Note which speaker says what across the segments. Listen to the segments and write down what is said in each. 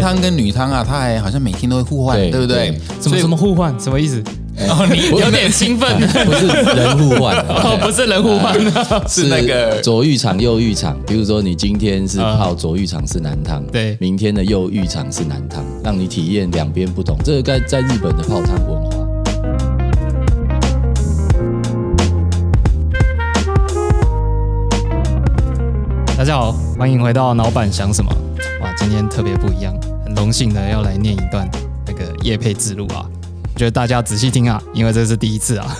Speaker 1: 汤跟女汤啊，它还好像每天都会互换，
Speaker 2: 对
Speaker 1: 对不对
Speaker 2: 对？
Speaker 3: 怎么怎么互换？什么意思？哦，你有点兴奋，
Speaker 2: 不是人互换，
Speaker 3: 哦，不是人互换，
Speaker 1: 是那个
Speaker 2: 左浴场、右浴场。比如说，你今天是泡左浴场是男汤，
Speaker 3: 对
Speaker 2: 明天的右浴场是男汤，让你体验两边不同。这个在在日本的泡汤文化。
Speaker 3: 大家好，欢迎回到老板想什么？哇，今天特别不一样，很荣幸的要来念一段那个叶配之路啊。觉得大家仔细听啊，因为这是第一次啊。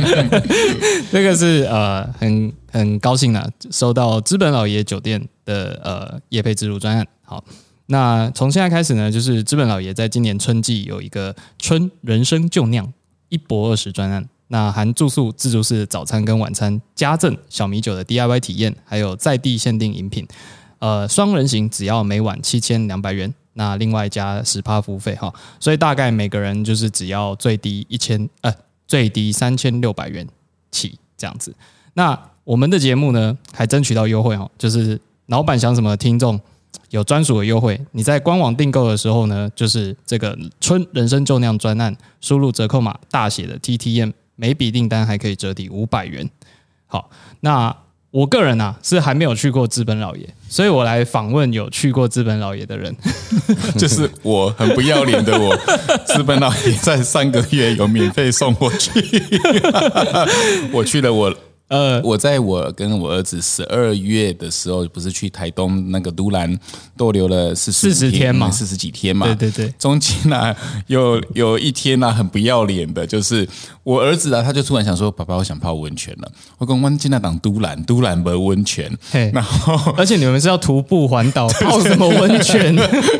Speaker 3: 这个是呃很很高兴啊，收到资本老爷酒店的呃叶配之路专案。好，那从现在开始呢，就是资本老爷在今年春季有一个春人生就酿一博二十专案。那含住宿、自助式早餐跟晚餐，加赠小米酒的 DIY 体验，还有在地限定饮品。呃，双人行只要每晚七千两百元，那另外加十趴服务费哈，所以大概每个人就是只要最低一千呃最低三千六百元起这样子。那我们的节目呢还争取到优惠哦，就是老板想什么听众有专属的优惠。你在官网订购的时候呢，就是这个春人生就酿专案，输入折扣码大写的 TTM，每笔订单还可以折抵五百元。好，那我个人啊是还没有去过资本老爷，所以我来访问有去过资本老爷的人。
Speaker 1: 就是我很不要脸的我，资本老爷在三个月有免费送我去，我去了我。
Speaker 3: 呃，
Speaker 1: 我在我跟我儿子十二月的时候，不是去台东那个都兰逗留了四十
Speaker 3: 天嘛
Speaker 1: 四十几天嘛。
Speaker 3: 对对对，
Speaker 1: 中间呢、有 有一天呢、很不要脸的，就是我儿子啊，他就突然想说：“爸爸，我想泡温泉了。”我跟温进那档都兰，都兰没温泉，然后
Speaker 3: 而且你们是要徒步环岛，泡什么温泉？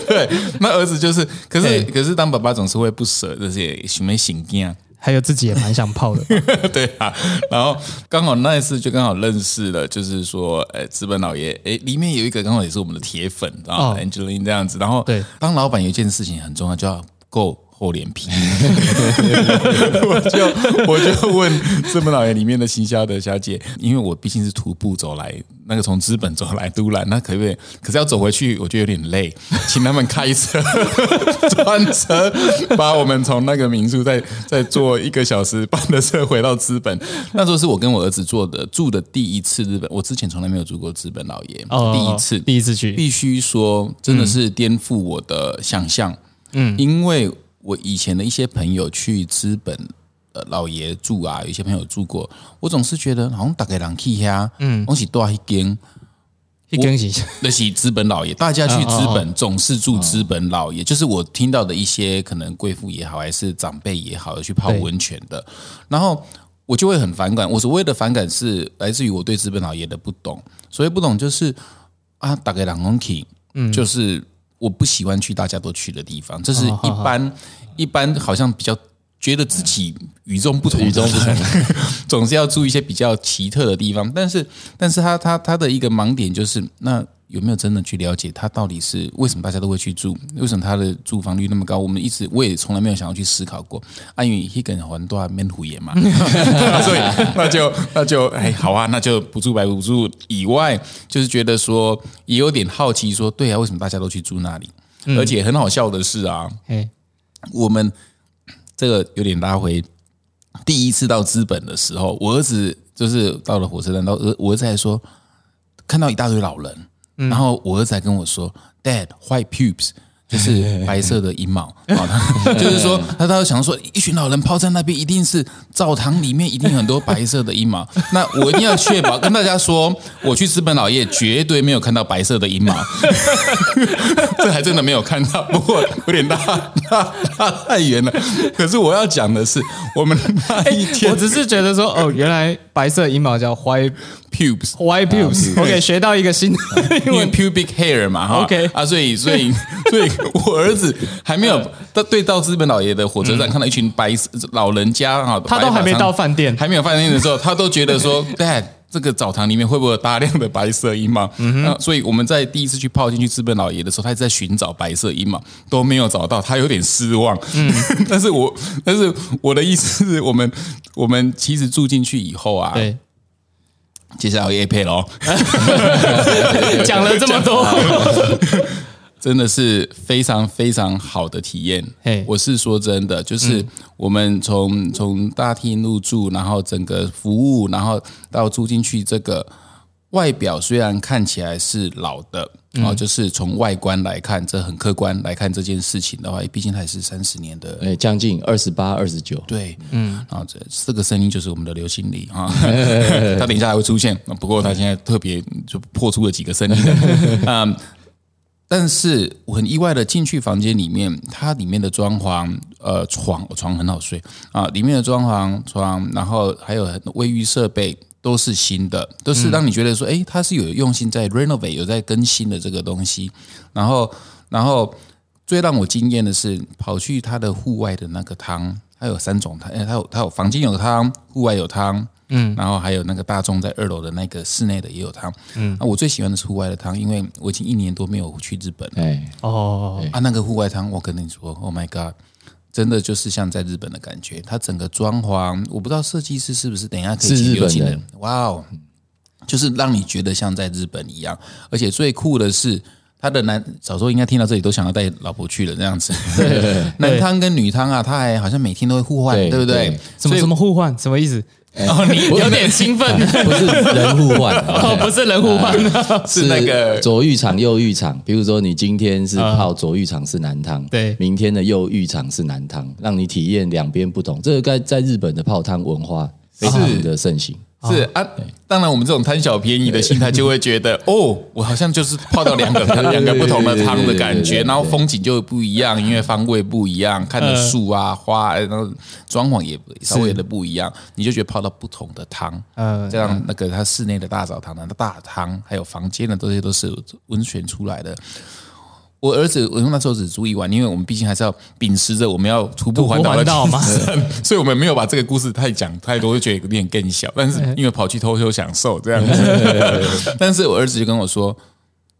Speaker 1: 对，那儿子就是，可是可是当爸爸总是会不舍这些什么醒啊。
Speaker 3: 还有自己也蛮想泡的吧。
Speaker 1: 对啊，然后刚好那一次就刚好认识了，就是说，呃，资本老爷，哎，里面有一个刚好也是我们的铁粉啊、
Speaker 3: 哦
Speaker 1: a n g e l i n e 这样子。然后，
Speaker 3: 对，
Speaker 1: 当老板有一件事情很重要，就要够厚脸皮。我就我就问资本老爷里面的行销的小姐，因为我毕竟是徒步走来，那个从资本走来都兰，那可不可以？可是要走回去，我觉得有点累，请他们开车 专车把我们从那个民宿再再坐一个小时半的车回到资本。那时候是我跟我儿子做的住的第一次日本，我之前从来没有住过资本老爷，
Speaker 3: 哦
Speaker 1: 第一次，
Speaker 3: 第一次去，
Speaker 1: 必须说真的是颠覆我的想象。嗯，因为我以前的一些朋友去资本呃老爷住啊，有一些朋友住过，我总是觉得好像大概人去呀，嗯，东西多一间。
Speaker 3: 一根起，
Speaker 1: 那是资本老爷，大家去资
Speaker 3: 哦
Speaker 1: 本总是住资本老爷，就是我听到的一些可能贵妇也好，还是长辈也好，去泡温泉的，然后我就会很反感。我所谓的反感是来自于我对资本老爷的不懂，所谓不懂就是啊，大概两公体，嗯，就是我不喜欢去大家都去的地方，这是一般一般好像比较。觉得自己与众不同，与众不同，总是要住一些比较奇特的地方。但是，但是他他他的一个盲点就是，那有没有真的去了解他到底是为什么大家都会去住？为什么他的住房率那么高？我们一直我也从来没有想要去思考过。安宇一个人还多面虎爷嘛，所以 那就那就哎好啊，那就不住白不住。以外，就是觉得说也有点好奇说对啊，为什么大家都去住那里？而且很好笑的是啊，
Speaker 3: 嘿，
Speaker 1: 我们这个有点拉回第一次到资本的时候，我儿子就是到了火车站，到儿我儿子还说看到一大堆老人，然后我儿子还跟我说，Dad white pubes。就是白色的阴毛啊，他就是说，他他想说，一群老人泡在那边，一定是澡堂里面一定很多白色的阴毛。那我一定要确保跟大家说，我去资本老爷绝对没有看到白色的阴毛，这还真的没有看到，不过有点大大大太远了。可是我要讲的是，我们那一天
Speaker 3: 我只是觉得说，哦，原来白色阴毛叫 white
Speaker 1: pubes。
Speaker 3: white pubes。OK，学到一个新的英
Speaker 1: 因为
Speaker 3: 文。
Speaker 1: pubic hair 嘛，哈
Speaker 3: OK
Speaker 1: 啊，所以所以 所以我儿子还没有到对到资本老爷的火车站，看到一群白色老人家哈，
Speaker 3: 他都还没到饭店
Speaker 1: 还没有饭店的时候，他都觉得说，Dad，这个澡堂里面会不会有大量的白色阴毛？嗯所以我们在第一次去泡进去资本老爷的时候，他一直在寻找白色阴毛，都没有找到，他有点失望。嗯，但是我但是我的意思是我们我们其实住进去以后啊，
Speaker 3: 对，
Speaker 1: 接下来要 A 配喽。
Speaker 3: 讲了这么多，
Speaker 1: 真的是非常非常好的体验。
Speaker 3: 嘿。
Speaker 1: 我是说真的，就是我们从从大厅入住，然后整个服务，然后到住进去，这个外表虽然看起来是老的，然后就是从外观来看，这很客观来看这件事情的话，毕竟它也是三十年的
Speaker 2: 哎，将近二十八、二十九，
Speaker 1: 对，嗯，然后这这个声音就是我们的刘经理啊，他等一下还会出现，不过他现在特别就破出了几个声音，嗯，但是我很意外的进去房间里面，它里面的装潢，呃，床床很好睡啊，里面的装潢床，然后还有卫浴设备都是新的，都是让你觉得说，哎，它是有用心在 renovate，有在更新的这个东西，然后，然后。最让我惊艳的是，跑去他的户外的那个汤，它有三种汤，哎，它有它有房间有汤，户外有汤，嗯，然后还有那个大众在二楼的那个室内的也有汤，嗯，那我最喜欢的是户外的汤，因为我已经一年多没有去日本了，
Speaker 2: 哎，
Speaker 3: 哦，
Speaker 1: 啊，那个户外汤，我跟你说，Oh my god，真的就是像在日本的感觉，它整个装潢，我不知道设计师是不是等一下可以
Speaker 2: 是日本
Speaker 1: 请刘请
Speaker 2: 人。
Speaker 1: 哇哦，就是让你觉得像在日本一样，而且最酷的是。他的男小时候应该听到这里都想要带老婆去了这样子，男汤跟女汤啊，他还好像每天都会互换，
Speaker 2: 对
Speaker 1: 对不对？
Speaker 2: 对？
Speaker 3: 什么什么互换？什么意思？哦，你有点兴奋，
Speaker 2: 不是人互换，
Speaker 3: 哦，不是人互换，
Speaker 1: 是那个
Speaker 2: 左浴场、右浴场。比如说，你今天是泡左浴场是男汤，
Speaker 3: 对。
Speaker 2: 明天的右浴场是男汤，让你体验两边不同。这个在在日本的泡汤文化非常的盛行。
Speaker 1: 是啊，当然我们这种贪小便宜的心态就会觉得，哦，我好像就是泡到两个两个不同的汤的感觉，然后风景就不一样，因为方位不一样，看的树啊花，然后装潢也稍微的不一样，你就觉得泡到不同的汤，
Speaker 3: 嗯
Speaker 1: 这样那个它室内的大澡堂的大汤，还有房间的这些都是温泉出来的。我儿子，我那时候只住一晚，因为我们毕竟还是要秉持着我们要徒步环岛的精神，所以我们没有把这个故事太讲太多，就觉得有点更小。但是因为跑去偷偷享受这样子，但是我儿子就跟我说，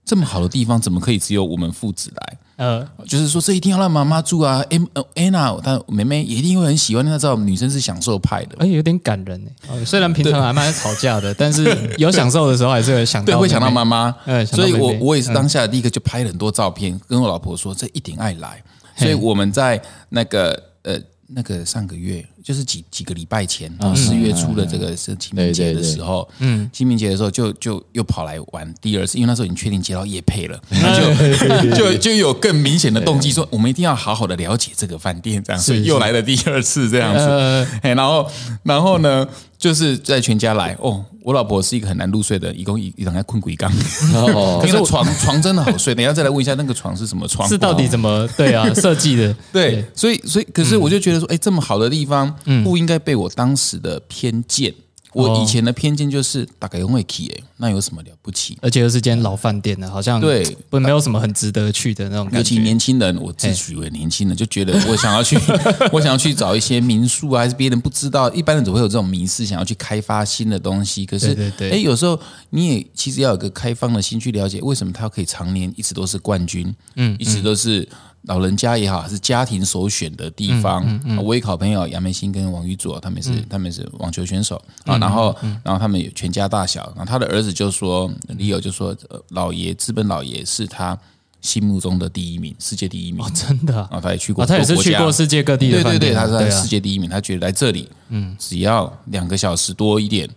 Speaker 1: 这么好的地方怎么可以只有我们父子来？
Speaker 3: 呃，
Speaker 1: 就是说这一定要让妈妈住啊，M 呃 Anna，她妹妹也一定会很喜欢，她知道女生是享受派的。
Speaker 3: 而且有点感人虽然平常还蛮吵架的，但是 有享受的时候还是会想到
Speaker 1: 对，会想到妈妈，所以我我也是当下第一个就拍了很多照片，跟我老婆说这一定爱来，所以我们在那个呃那个上个月，就是几几个礼拜前，四月初的这个是清明节的时候，嗯，清明节的时候就就又跑来玩第二次，因为那时候已经确定接到叶配了，那就 就就有更明显的动机说，我们一定要好好的了解这个饭店，这样，所以又来了第二次这样子，
Speaker 3: 呃
Speaker 1: 哎，然后然后呢，就是在全家来哦。我老婆是一个很难入睡的，一共一一两在困鬼缸，
Speaker 2: 哦
Speaker 1: 因为床 床真的好睡。等一下再来问一下那个床是什么床？
Speaker 3: 是到底怎么对啊设计的？
Speaker 1: 对，所以所以可是我就觉得说，哎，这么好的地方，不应该被我当时的偏见。我以前的偏见就是大概会 key 哎，那有什么了不起？
Speaker 3: 而且又是间老饭店呢，好像
Speaker 1: 对
Speaker 3: 不没有什么很值得去的那种感觉尤其。
Speaker 1: 年轻人，我自诩为年轻人，就觉得我想要去，我想要去找一些民宿啊，还是别人不知道，一般人总会有这种迷思，想要去开发新的东西。可是，
Speaker 3: 对
Speaker 1: 哎，有时候你也其实要有个开放的心去了解，为什么他可以常年一直都是冠军，嗯，一直都是老人家也好，还是家庭首选的地方。啊我有好朋友杨梅欣跟王玉卓，他们是、他们是网球选手啊，然后然后他们有全家大小，然后他的儿子就说，Leo 就说，呃老爷资本老爷是他心目中的第一名，世界第一名。
Speaker 3: 真的啊，
Speaker 1: 啊，他也去过
Speaker 3: 哦他也是去过世界各地的
Speaker 1: 对对对，他是世界第一名，他觉得来这里，嗯，只要两个小时多一点，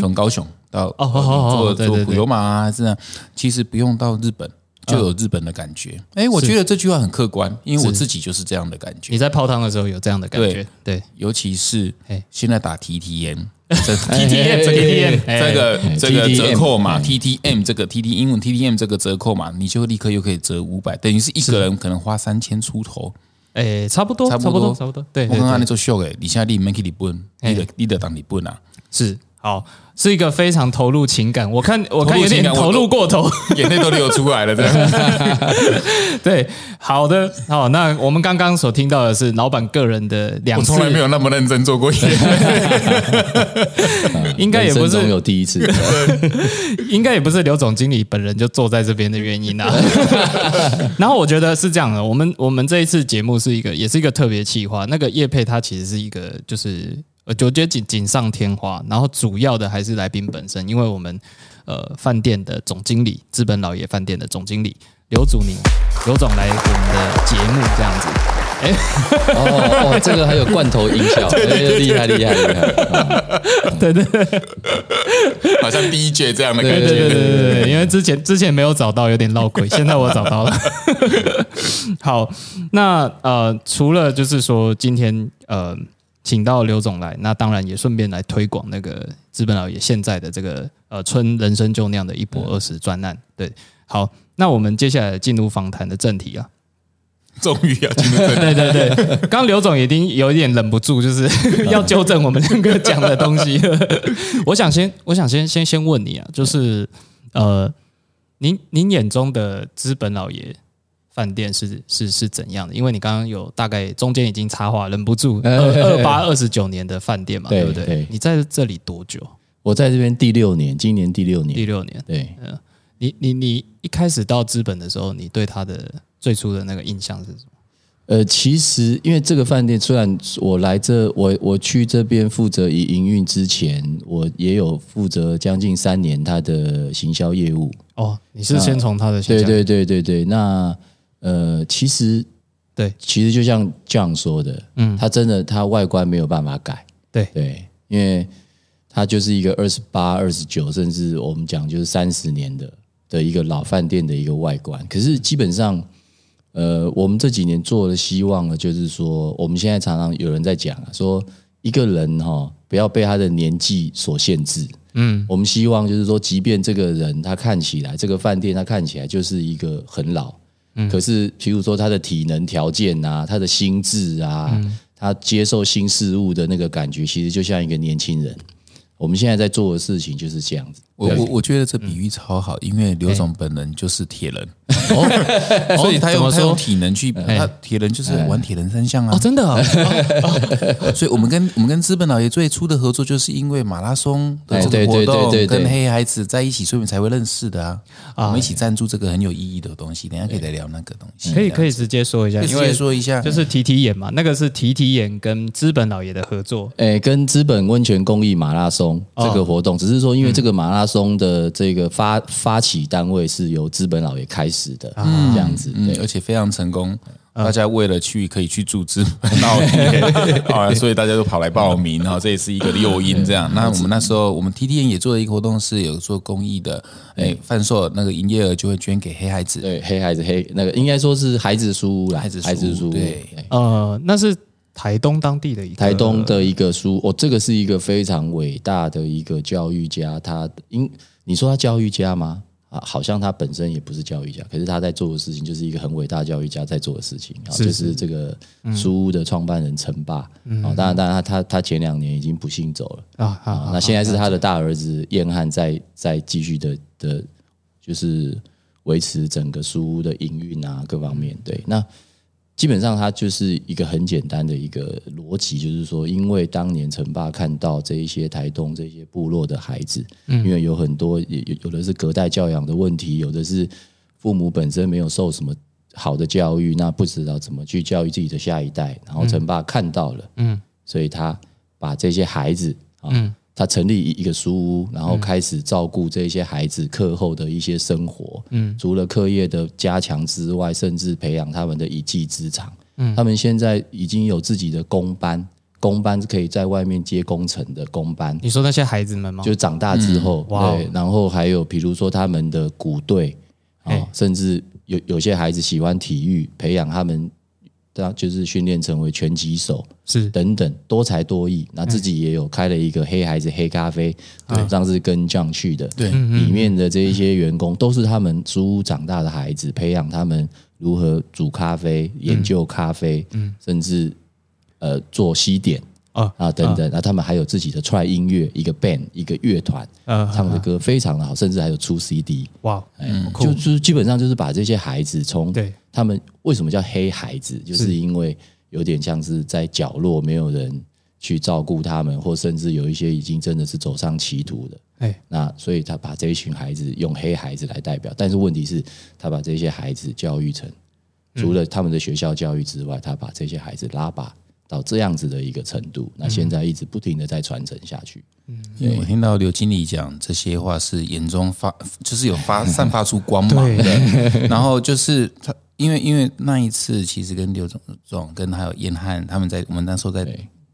Speaker 1: 从高雄到
Speaker 3: 哦哦哦
Speaker 1: 坐
Speaker 3: 对对对。
Speaker 1: 坐普悠玛啊，这样其实不用到日本就有日本的感觉。哎，我觉得这句话很客观，因为我自己就是这样的感觉
Speaker 3: 你，在泡汤的时候有这样的感觉？对
Speaker 1: 尤其是
Speaker 3: 嘿
Speaker 1: 现在打 TTM。这
Speaker 3: ，TTM 这个 TTM
Speaker 1: 这个这个折扣嘛，TTM 这个 TT 英文 TTM 这个折扣嘛，你就立刻又可以折五百，等于是一个人可能花三千出头。
Speaker 3: 哎，差不多，差
Speaker 1: 差不多，
Speaker 3: 差不多。对，
Speaker 1: 我刚刚那做秀诶，你现在你没去日本，你的你的当你本啊，
Speaker 3: 是好，是一个非常投入情感。我看我看有点
Speaker 1: 投入
Speaker 3: 过头。
Speaker 1: 眼泪都流出来了，这样。
Speaker 3: 对，好的，好，那我们刚刚所听到的是老板个人的两次
Speaker 1: 我从，来没有那么认真做过演。
Speaker 3: 应该也不是，
Speaker 2: 有第一次，
Speaker 3: 应该也不是刘总经理本人就坐在这边的原因啊。然后我觉得是这样的，我们我们这一次节目是一个，也是一个特别企划。那个叶佩他其实是一个，就是呃，我觉得锦锦上添花。然后主要的还是来宾本身，因为我们呃饭店的总经理，资本老爷饭店的总经理刘祖宁刘总来我们的节目这样子。
Speaker 2: 哦哦，这个还有罐头音效，哎厉害厉害厉害！
Speaker 3: 对对对
Speaker 1: 好像 DJ 这样的感
Speaker 3: 觉对。对对对，因为之前之前没有找到，有点闹鬼，现在我找到了。好，那呃，除了就是说今天呃请到刘总来，那当然也顺便来推广那个资本老爷现在的这个呃春人生就那样的一波二十专案。对，好，那我们接下来进入访谈的正题啊。
Speaker 1: 终于要进入正题
Speaker 3: 对对对，刚刚刘总已经有一点忍不住，就是 要纠正我们两个讲的东西了。我想先，我想先先先问你啊，就是呃，您您眼中的资本老爷饭店是是是怎样的？因为你刚刚有大概中间已经插话，忍不住 二二八二十九年的饭店嘛，
Speaker 2: 对
Speaker 3: 对不对
Speaker 2: 对？
Speaker 3: 你在这里多久？
Speaker 2: 我在这边第六年，今年第六年，
Speaker 3: 第六年。
Speaker 2: 对，嗯
Speaker 3: 你你你一开始到资本的时候，你对他的最初的那个印象是什么？
Speaker 2: 呃，其实因为这个饭店，虽然我来这，我我去这边负责营营运之前，我也有负责将近三年它的行销业务。
Speaker 3: 哦，你是先从他的
Speaker 2: 对对对对对，那呃，其实
Speaker 3: 对。
Speaker 2: 其实就像这样说的，嗯，它真的它外观没有办法改，
Speaker 3: 对。
Speaker 2: 对，因为它就是一个二十八、二十九，甚至我们讲就是三十年的的一个老饭店的一个外观。可是基本上，呃，我们这几年做的希望呢，就是说，我们现在常常有人在讲啊，说一个人哈、不要被他的年纪所限制。嗯，我们希望就是说，即便这个人他看起来这个饭店他看起来就是一个很老，可是譬如说他的体能条件啊，他的心智啊，他接受新事物的那个感觉，其实就像一个年轻人。我们现在在做的事情就是这样子。
Speaker 1: 我我我觉得这比喻超好，因为刘总本人就是铁人，所以他用他用体能去，他铁人就是玩铁人三项啊。
Speaker 3: 哦，。真的啊，
Speaker 1: 所以我们跟我们跟资本老爷最初的合作，就是因为马拉松的这
Speaker 2: 哎对对
Speaker 1: 个活动，
Speaker 2: 对对对。
Speaker 1: 跟黑孩子在一起，所以我们才会认识的啊。我们一起赞助这个很有意义的东西，等下可以来聊那个东西。
Speaker 3: 可以可以直接说一下，
Speaker 1: 直接
Speaker 3: 因为
Speaker 1: 说一下，
Speaker 3: 就是提提眼嘛，那个是提提眼跟资本老爷的合作。
Speaker 2: 哎，跟资本温泉公益马拉松这个活动，只是说因为这个马拉松中的这个发发起单位是由资本老爷开始的，这样子。
Speaker 1: 嗯，而且非常成功。大家为了去可以去组织闹啊，所以大家都跑来报名，然后这也是一个诱因。这样，那我们那时候我们 T T N 也做了一个活动，是有做公益的，哎，贩售那个营业额就会捐给黑孩子。
Speaker 2: 对，黑孩子黑那个应该说是孩子书，
Speaker 1: 孩子书屋
Speaker 2: 孩子书屋
Speaker 1: 对
Speaker 3: 呃，那是台东当地的一个
Speaker 2: 台东的一个书，哦，这个是一个非常伟大的一个教育家，他因你说他教育家吗？啊，好像他本身也不是教育家，可是他在做的事情就是一个很伟大教育家在做的事情，啊，就是这个书屋的创办人陈霸，啊，当然，当然他他他前两年已经不幸走了。
Speaker 3: 啊啊
Speaker 2: 啊，那现在是他的大儿子燕汉在在继续的的，就是维持整个书屋的营运啊各方面。对，那基本上它就是一个很简单的一个逻辑，就是说，因为当年陈爸看到这一些台东这些部落的孩子，因为有很多有有有的是隔代教养的问题，有的是父母本身没有受什么好的教育，那不知道怎么去教育自己的下一代，然后陈爸看到了，嗯，所以他把这些孩子啊，他成立一一个书屋，然后开始照顾这些孩子课后的一些生活。嗯，除了课业的加强之外，甚至培养他们的一技之长。嗯，他们现在已经有自己的工班，工班是可以在外面接工程的工班。
Speaker 3: 你说那些孩子们吗？
Speaker 2: 就长大之后，
Speaker 3: 哇哦
Speaker 2: 对，然后还有比如说他们的鼓队啊、
Speaker 3: 嘿
Speaker 2: 甚至有有些孩子喜欢体育，培养他们，当就是训练成为拳击手
Speaker 3: 是。
Speaker 2: 等等，多才多艺。那自己也有开了一个黑孩子黑咖啡，对，上次跟这样去的，
Speaker 1: 对。
Speaker 2: 里面的这一些员工都是他们租屋长大的孩子，培养他们如何煮咖啡、研究咖啡，嗯。甚至呃做西点。
Speaker 3: 啊
Speaker 2: 啊，等等，那他们还有自己的 try 音乐，一个 band，一个乐团，
Speaker 3: 呃
Speaker 2: 唱的歌非常的好，甚至还有出 CD，
Speaker 3: 哇，
Speaker 2: 哎，就就是基本上就是把这些孩子从
Speaker 3: 对。
Speaker 2: 他们为什么叫黑孩子，就是因为有点像是在角落没有人去照顾他们，或甚至有一些已经真的是走上歧途的，
Speaker 3: 哎。
Speaker 2: 那所以他把这一群孩子用黑孩子来代表，但是问题是，他把这些孩子教育成，除了他们的学校教育之外，他把这些孩子拉拔到这样子的一个程度，那现在一直不停的在传承下去。
Speaker 1: 因为我听到刘经理讲这些话，是眼中发，就是有发 散发出光芒的。然后就是他，因为因为那一次，其实跟刘总总跟还有燕汉他们在我们那时候在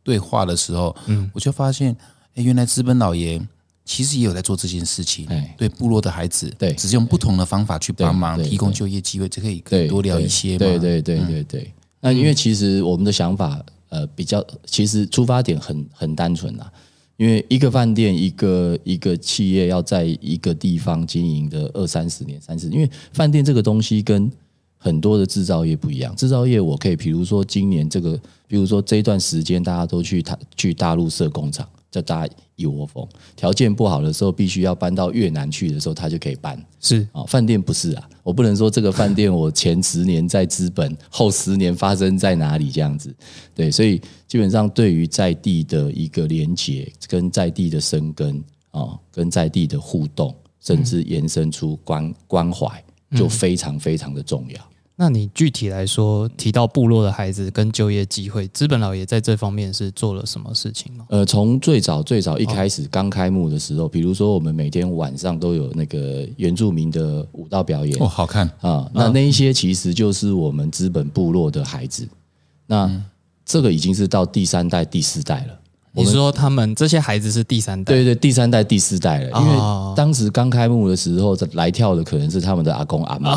Speaker 1: 对。话的时候，嗯，我就发现，哎，原来资本老爷其实也有在做这件事情，对部落的孩子，
Speaker 2: 对，
Speaker 1: 只是用不同的方法去帮忙，提供就业机会，这可以可以多聊一些嘛？
Speaker 2: 对对。对对对。那因为其实我们的想法，呃，比较其实出发点很很单纯啦。因为一个饭店，一个一个企业要在一个地方经营的二三十年、三十，因为饭店这个东西跟很多的制造业不一样。制造业我可以，比如说今年这个，比如说这一段时间大家都去他去大陆设工厂。叫大家一窝蜂，条件不好的时候，必须要搬到越南去的时候，他就可以搬。
Speaker 3: 是
Speaker 2: 啊，饭店不是啊，我不能说这个饭店我前十年在资本，后十年发生在哪里这样子。对，所以基本上对于在地的一个连结，跟在地的生根啊，跟在地的互动，甚至延伸出关关怀，就非常非常的重要。
Speaker 3: 那你具体来说提到部落的孩子跟就业机会，资本老爷在这方面是做了什么事情吗？
Speaker 2: 呃，从最早最早一开始刚开幕的时候，比如说我们每天晚上都有那个原住民的舞蹈表演，
Speaker 1: 哦，好看
Speaker 2: 啊。那那一些其实就是我们资本部落的孩子，那这个已经是到第三代、第四代了。
Speaker 3: 你说他们这些孩子是第三代？
Speaker 2: 对对，第三代、第四代了。因为当时刚开幕的时候，来跳的可能是他们的阿公阿妈。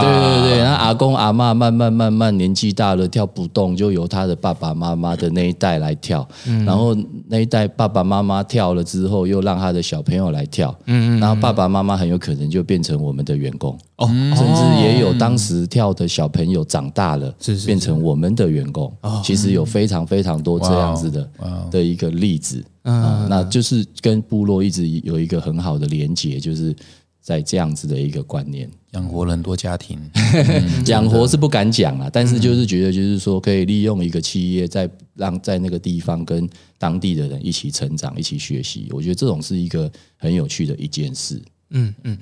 Speaker 2: 对对对，那阿公阿妈慢慢慢慢年纪大了，跳不动，就由他的爸爸妈妈的那一代来跳。然后那一代爸爸妈妈跳了之后，又让他的小朋友来跳。嗯嗯。然后爸爸妈妈很有可能就变成我们的员工。哦。甚至也有当时跳的小朋友长大了，变成我们的员工。其实有非常非常多这样子的的一。个例子，嗯，那就是跟部落一直有一个很好的连结，就是在这样子的一个观念，
Speaker 1: 养活了很多家庭，
Speaker 2: 养活是不敢讲啊，但是就是觉得就是说可以利用一个企业，在让在那个地方跟当地的人一起成长，一起学习，我觉得这种是一个很有趣的一件事。嗯嗯，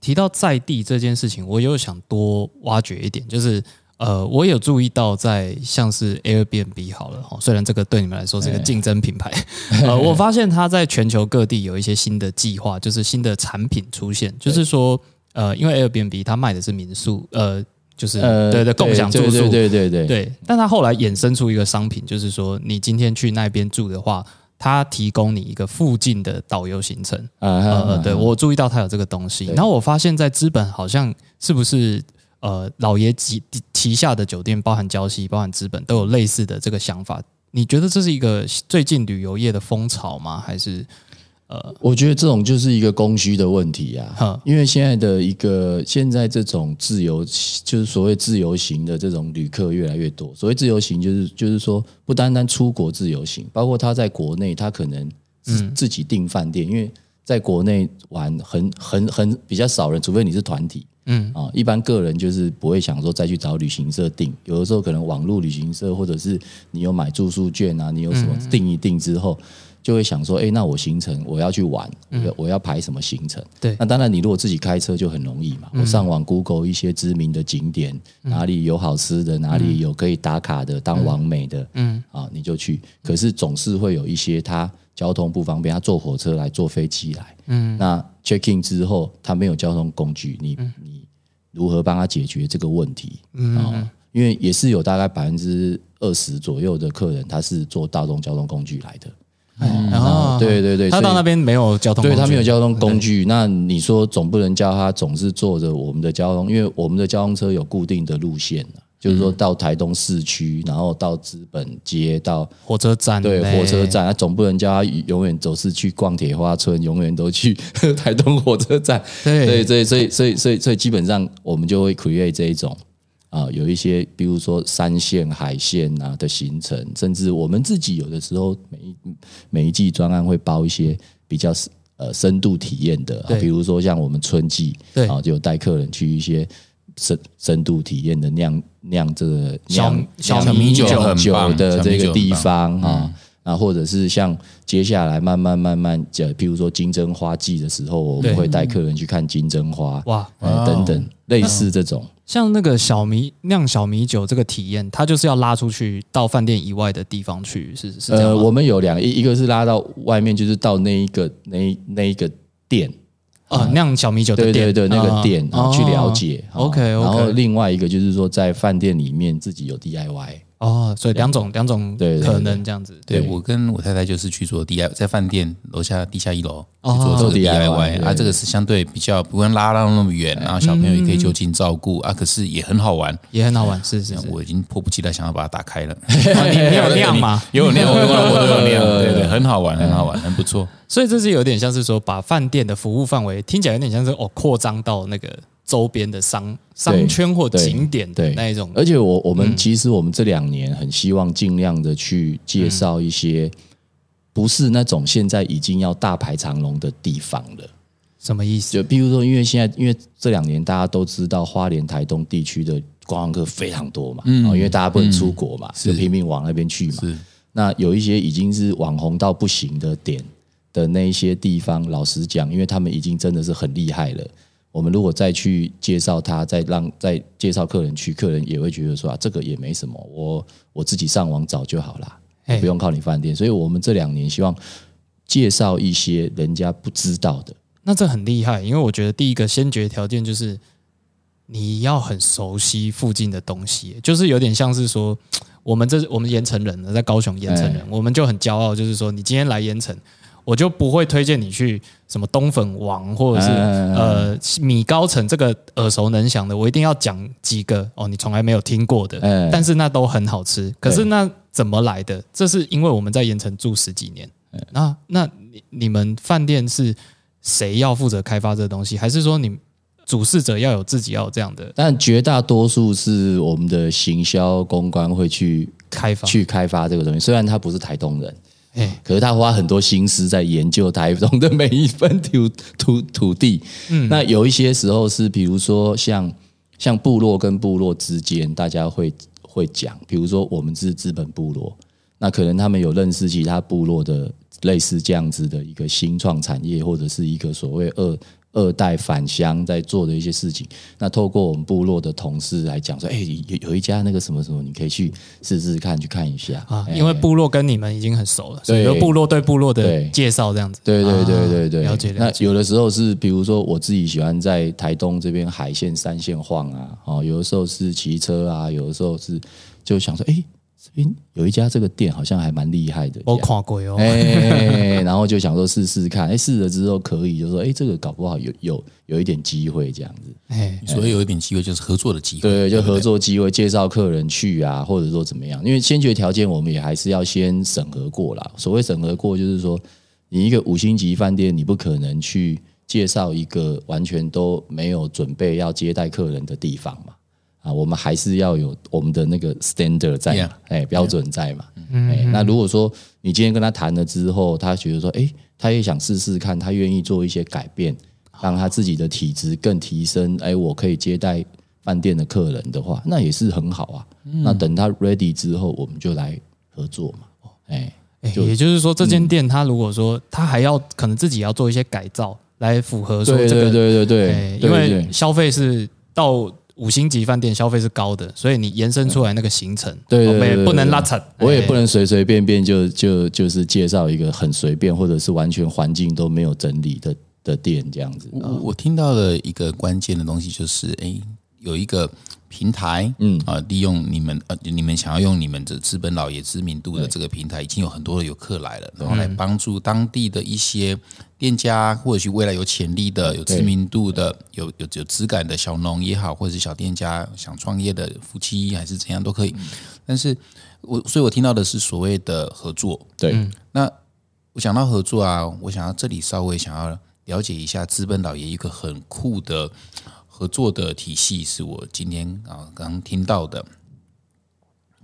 Speaker 3: 提到在地这件事情，我又想多挖掘一点，就是。呃，我有注意到，在像是 Airbnb 好了哈，虽然这个对你们来说是个竞争品牌，呃，我发现它在全球各地有一些新的计划，就是新的产品出现，就是说，呃，因为 Airbnb 它卖的是民宿，呃，就是对对共享住宿，
Speaker 2: 对对对
Speaker 3: 对，但它后来衍生出一个商品，就是说，你今天去那边住的话，它提供你一个附近的导游行程，呃，对我注意到他有这个东西，然后我发现，在资本好像是不是？呃，老爷旗旗下的酒店，包含礁溪、包含资本，都有类似的这个想法。你觉得这是一个最近旅游业的风潮吗？还是
Speaker 2: 呃，我觉得这种就是一个供需的问题啊。因为现在的一个现在这种自由，就是所谓自由行的这种旅客越来越多。所谓自由行，就是就是说不单单出国自由行，包括他在国内，他可能自自己订饭店，因为在国内玩很很很比较少人，除非你是团体。嗯啊，一般个人就是不会想说再去找旅行社订，有的时候可能网络旅行社或者是你有买住宿券啊，你有什么订一订之后，就会想说，哎，那我行程我要去玩，我我要排什么行程？
Speaker 3: 对，
Speaker 2: 那当然你如果自己开车就很容易嘛，我上网 Google 一些知名的景点，哪里有好吃的，哪里有可以打卡的、当完美的，嗯啊，你就去。可是总是会有一些他交通不方便，他坐火车来，坐飞机来，嗯，那 check in 之后他没有交通工具，你你。如何帮他解决这个问题？啊，因为也是有大概百分之二十左右的客人，他是坐大众交通工具来的。哦，对对对，
Speaker 3: 他到那边没有交通，
Speaker 2: 对他没有交通工具。那你说总不能叫他总是坐着我们的交通，因为我们的交通车有固定的路线就是说到台东市区，然后到资本街，到
Speaker 3: 火车站，
Speaker 2: 对火车站，他总不能叫他永远都是去逛铁花村，永远都去 台东火车站。对，所以所以所以所以所以基本上我们就会 create 这一种啊，有一些比如说山线、海线啊的行程，甚至我们自己有的时候每一每一季专案会包一些比较呃深度体验的，比如说像我们春季，
Speaker 3: 对。
Speaker 2: 啊，就带客人去一些。深深度体验的酿酿这个酿
Speaker 1: 小米酒。
Speaker 2: 酒的这个地方啊，啊，或者是像接下来慢慢慢慢，就譬如说金针花季的时候，我们会带客人去看金针花哇，等等类似这种。
Speaker 3: 像那个小米酿小米酒这个体验，它就是要拉出去到饭店以外的地方去，是是这样
Speaker 2: 呃，我们有两个，一一个是拉到外面，就是到那一个那一那一个店，
Speaker 3: 啊，酿小米酒的店，
Speaker 2: 对对对，那个
Speaker 3: 啊
Speaker 2: 店，去了解。
Speaker 3: 哦 OK，OK
Speaker 2: 然后另外一个就是说，在饭店里面自己有 DIY。
Speaker 3: 哦，所以两种两种可能这样子。
Speaker 1: 对
Speaker 2: 对
Speaker 1: 我跟我太太就是去做 DIY，在饭店楼下地下一楼做这个
Speaker 2: 做 DIY
Speaker 1: 啊，
Speaker 2: 对
Speaker 1: 这个是相对比较不用拉到那么远，然后小朋友也可以就近照顾啊，可是也很好玩。
Speaker 3: 也很好玩，是是是。
Speaker 1: 我已经迫不及待想要把它打开了。
Speaker 3: 哦你你有量吗？
Speaker 1: 有有酿，我都 有量，对对，很好玩，很好玩，很不错。
Speaker 3: 所以这是有点像是说，把饭店的服务范围听起来有点像是哦，扩张到那个周边的商商圈或景点的
Speaker 2: 对
Speaker 3: 那一种。
Speaker 2: 而且我我们其实我们这两年很希望尽量的去介绍一些不是那种现在已经要大排长龙的地方了。
Speaker 3: 什么意思？
Speaker 2: 就比如说，因为现在因为这两年大家都知道花莲、台东地区的观光客非常多嘛，嗯，因为大家不能出国嘛，就拼命往那边去嘛。
Speaker 1: 是
Speaker 2: 那有一些已经是网红到不行的点的那一些地方，老实讲，因为他们已经真的是很厉害了。我们如果再去介绍他，再让再介绍客人去，客人也会觉得说啊，这个也没什么，我我自己上网找就好啦，不用靠你饭店。所以我们这两年希望介绍一些人家不知道的，
Speaker 3: 那这很厉害，因为我觉得第一个先决条件就是你要很熟悉附近的东西，就是有点像是说，我们这我们盐城人呢，在高雄盐城人，我们就很骄傲，就是说你今天来盐城。我就不会推荐你去什么东粉王或者是
Speaker 2: 嗯
Speaker 3: 呃米高层这个耳熟能详的，我一定要讲几个哦，你从来没有听过的，
Speaker 2: 嗯
Speaker 3: 但是那都很好吃。可是那怎么来的？这是因为我们在盐城住十几年。那那你你们饭店是谁要负责开发这个东西，还是说你主事者要有自己要有这样的
Speaker 2: 但绝大多数是我们的行销公关会去
Speaker 3: 开发？
Speaker 2: 去开发这个东西。虽然他不是台东人，
Speaker 3: 哎，
Speaker 2: 可是他花很多心思在研究台中的每一分土 土土地。嗯，那有一些时候是，比如说像像部落跟部落之间，大家会会讲，比如说我们是资本部落，那可能他们有认识其他部落的类似这样子的一个新创产业，或者是一个所谓二。二代返乡在做的一些事情，那透过我们部落的同事来讲说，哎、有有一家那个什么什么，你可以去试试看，去看一下。
Speaker 3: 啊，
Speaker 2: 哎
Speaker 3: 因为部落跟你们已经很熟了，所以
Speaker 2: 对
Speaker 3: 部落对部落的介绍这样子。
Speaker 2: 对对对
Speaker 3: 啊
Speaker 2: 对对，
Speaker 3: 了解了解。
Speaker 2: 那有的时候是，比如说我自己喜欢在台东这边海线、山线晃啊，哦，有的时候是骑车啊，有的时候是就想说，哎，这边有一家这个店好像还蛮厉害的，
Speaker 3: 我跨过哦，
Speaker 2: 哎，然后就想说试试看，哎，试了之后可以，就说，哎，这个搞不好有有有一点机会这样子，
Speaker 3: 哎，
Speaker 1: 所以有一点机会就是合作的机会，
Speaker 2: 对，就合作机会，介绍客人去啊，或者说怎么样？因为先决条件我们也还是要先审核过啦。所谓审核过，就是说你一个五星级饭店，你不可能去介绍一个完全都没有准备要接待客人的地方嘛。啊，我们还是要有我们的那个 standard 在嘛
Speaker 1: Yeah
Speaker 2: 哎，标准在嘛。哎，那如果说你今天跟他谈了之后，他觉得说，哎，他也想试试看，他愿意做一些改变，让他自己的体质更提升，哎，我可以接待饭店的客人的话，那也是很好啊。那等他 ready 之后，我们就来合作嘛。哎，
Speaker 3: 哎也就是说，这
Speaker 2: 嗯
Speaker 3: 间店他如果说他还要可能自己要做一些改造，来符合说
Speaker 2: 对
Speaker 3: 这个，
Speaker 2: 对对对对
Speaker 3: 哎，
Speaker 2: 对，
Speaker 3: 因为消费是到五星级饭店消费是高的，所以你延伸出来那个行程，
Speaker 2: 对对对
Speaker 3: 不能拉扯，
Speaker 2: 我也不
Speaker 3: 能
Speaker 2: 能随随便便就就就是介绍一个很随便，或者是完全环境都没有整理的的店这样子。
Speaker 1: 我我我听到了一个关键的东西，就是哎，有一个平台，嗯。啊，利用你们呃，你们想要用你们的资本老爷知名度的这个平台，已经有很多的游客来了，然后来帮助当地的一些店家，或者是未来有潜力的、有知名度的、有有有质感的小农也好，或者是小店家想创业的夫妻还是怎样都可以。但是我所以，我听到的是所谓的合作，
Speaker 2: 对，
Speaker 1: 那我想到合作啊，我想要这里稍微想要了解一下资本老爷一个很酷的合作的体系，是我今天啊刚刚听到的，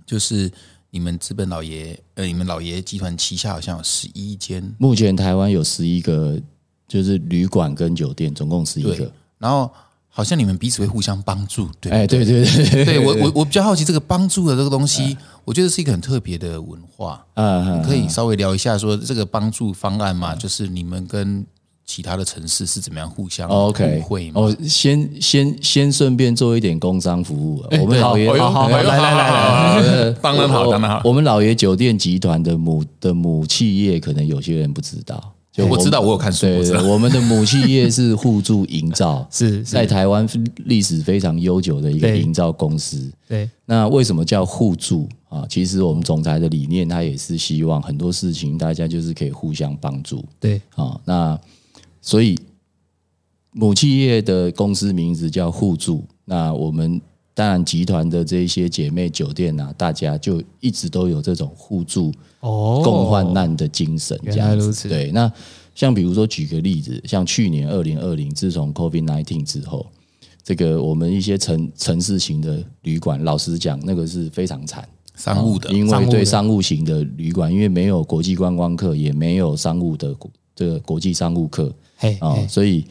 Speaker 1: 就是你们资本老爷呃，你们老爷集团旗下好像有十一间，
Speaker 2: 目前台湾有十一个，就是旅馆跟酒店，总共十一个。，
Speaker 1: 然后好像你们彼此会互相帮助，对
Speaker 2: 哎，对对？对对，
Speaker 1: 对我我我比较好奇这个帮助的这个东西，我觉得是一个很特别的文化。
Speaker 2: 啊，
Speaker 1: 可以稍微聊一下说这个帮助方案嘛，就是你们跟其他的城市是怎么样互相
Speaker 2: 哦 OK，
Speaker 1: 互惠嘛？
Speaker 2: 哦，先先先顺便做一点工商服务啊。我们老爷，
Speaker 3: 好来来来
Speaker 1: 当然好，当然好。
Speaker 2: 我们老爷酒店集团的母的母企业，可能有些人不知道。就
Speaker 1: 我知道我有看书
Speaker 2: 对
Speaker 1: 我
Speaker 2: 们的母企业是互助营造，
Speaker 3: 是是，
Speaker 2: 在台湾历史非常悠久的一个
Speaker 3: 对
Speaker 2: 营造公司。
Speaker 3: 对，
Speaker 2: 那为什么叫互助啊？其实我们总裁的理念，他也是希望很多事情大家就是可以互相帮助
Speaker 3: 对，
Speaker 2: 啊。那所以母企业的公司名字叫互助。那我们当然集团的这一些姐妹酒店啊，大家就一直都有这种互助
Speaker 3: 哦，
Speaker 2: 共患难的精神，这样子。
Speaker 3: 原来如此
Speaker 2: 对，那像比如说举个例子，像去年二零二零，自从 COVID nineteen 之后，这个我们一些城城市型的旅馆，老实讲，那个是非常惨。
Speaker 1: 商务的，
Speaker 2: 因为对商务型的旅馆，因为没有国际观光客，也没有商务的这个国际商务客
Speaker 3: 嘿，
Speaker 2: 啊、所以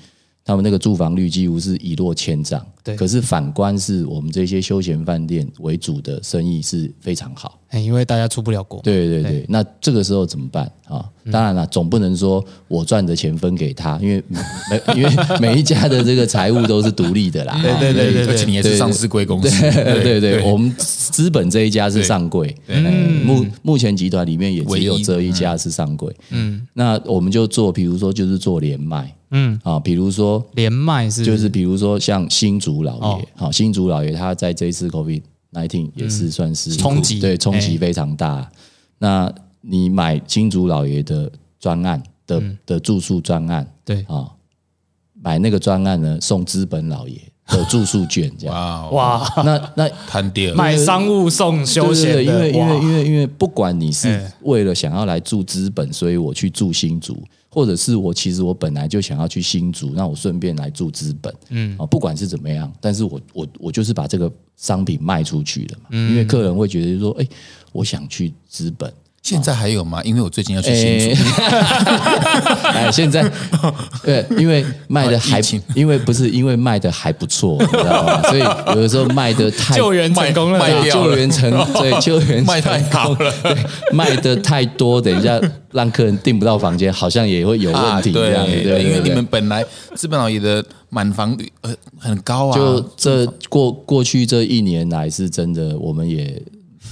Speaker 2: 他们那个住房率几乎是一落千丈。
Speaker 3: 对。
Speaker 2: 可是反观是我们这些休闲饭店为主的生意是非常好。
Speaker 3: 哎因为大家出不了国，
Speaker 2: 对对对，那这个时候怎么办？啊？当然了，总不能说我赚的钱分给他，因为每 因为每一家的这个财务都是独立的啦。
Speaker 3: 对对对对
Speaker 1: 而且你也是上市贵公司，
Speaker 2: 对对对，我们资本这一家是上柜，嗯，目目前集团里面也只有这一家是上柜，嗯，那我们就做，比如说就是做连麦，
Speaker 3: 嗯，
Speaker 2: 啊，比如说
Speaker 3: 连麦是。
Speaker 2: 就是比如说像新竹老
Speaker 3: 哦。
Speaker 2: 爷，好，新竹老爷他在这一次 COVID nineteen 也是算是
Speaker 3: 冲击
Speaker 2: 对，冲击
Speaker 3: 哎
Speaker 2: 非常大。那你买新竹老爷的专案的
Speaker 3: 嗯。
Speaker 2: 的住宿专案
Speaker 3: 对，
Speaker 2: 啊，买那个专案呢送资本老爷的住宿券，这样。
Speaker 1: 哇
Speaker 2: 那那
Speaker 1: 摊店，
Speaker 3: 买商务送休闲的，
Speaker 2: 因为因为因为因为不管你是
Speaker 3: 哎。
Speaker 2: 为了想要来住资本，所以我去住新竹，或者是我其实我本来就想要去新竹，那我顺便来住资本，嗯啊，不管是怎么样，但是我我我就是把这个商品卖出去了嘛，因为客人会觉得说，哎，我想去资本。
Speaker 1: 现在还有吗？因为我最近要去新竹，
Speaker 2: 哎，现在对，因为卖的还因为不是因为卖的还不错，你知道吗？所以有的时候卖的太
Speaker 3: 救援成功了，
Speaker 2: 对
Speaker 1: 卖掉
Speaker 2: 救援成对救援
Speaker 1: 卖太好了。
Speaker 2: 对卖的太多，等一下让客人订不到房间，好像也会有问题，这样
Speaker 1: 对，因为你们本来资本老爷的满房率呃很高啊，
Speaker 2: 就这过过去这一年来是真的，我们也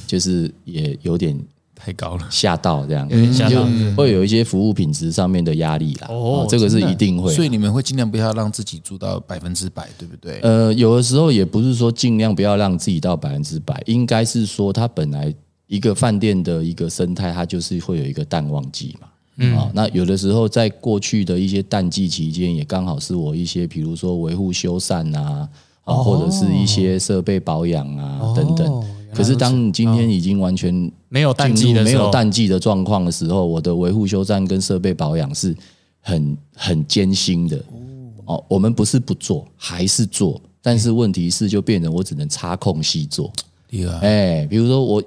Speaker 2: 就是也有点
Speaker 1: 太高了。
Speaker 2: 吓到这样，
Speaker 3: 有点吓到
Speaker 2: 就会有一些服务品质上面的压力啦。
Speaker 3: 哦
Speaker 2: 哦，这个是一定会。
Speaker 1: 所以你们会尽量不要让自己做到百分之百，对不对？
Speaker 2: 呃，有的时候也不是说尽量不要让自己到百分之百，应该是说它本来一个饭店的一个生态，它就是会有一个淡旺季嘛。嗯、啊，那有的时候在过去的一些淡季期间，也刚好是我一些比如说维护修缮啊，啊，或者是一些设备保养啊、等等。可是当你今天已经完全
Speaker 3: 没有淡季的没
Speaker 2: 有淡季的状况的时候，我的维护修缮跟设备保养是很很艰辛的。哦，我们不是不做，还是做，但是问题是就变成我只能插空隙做。
Speaker 1: 厉害，
Speaker 2: 哎，比如说我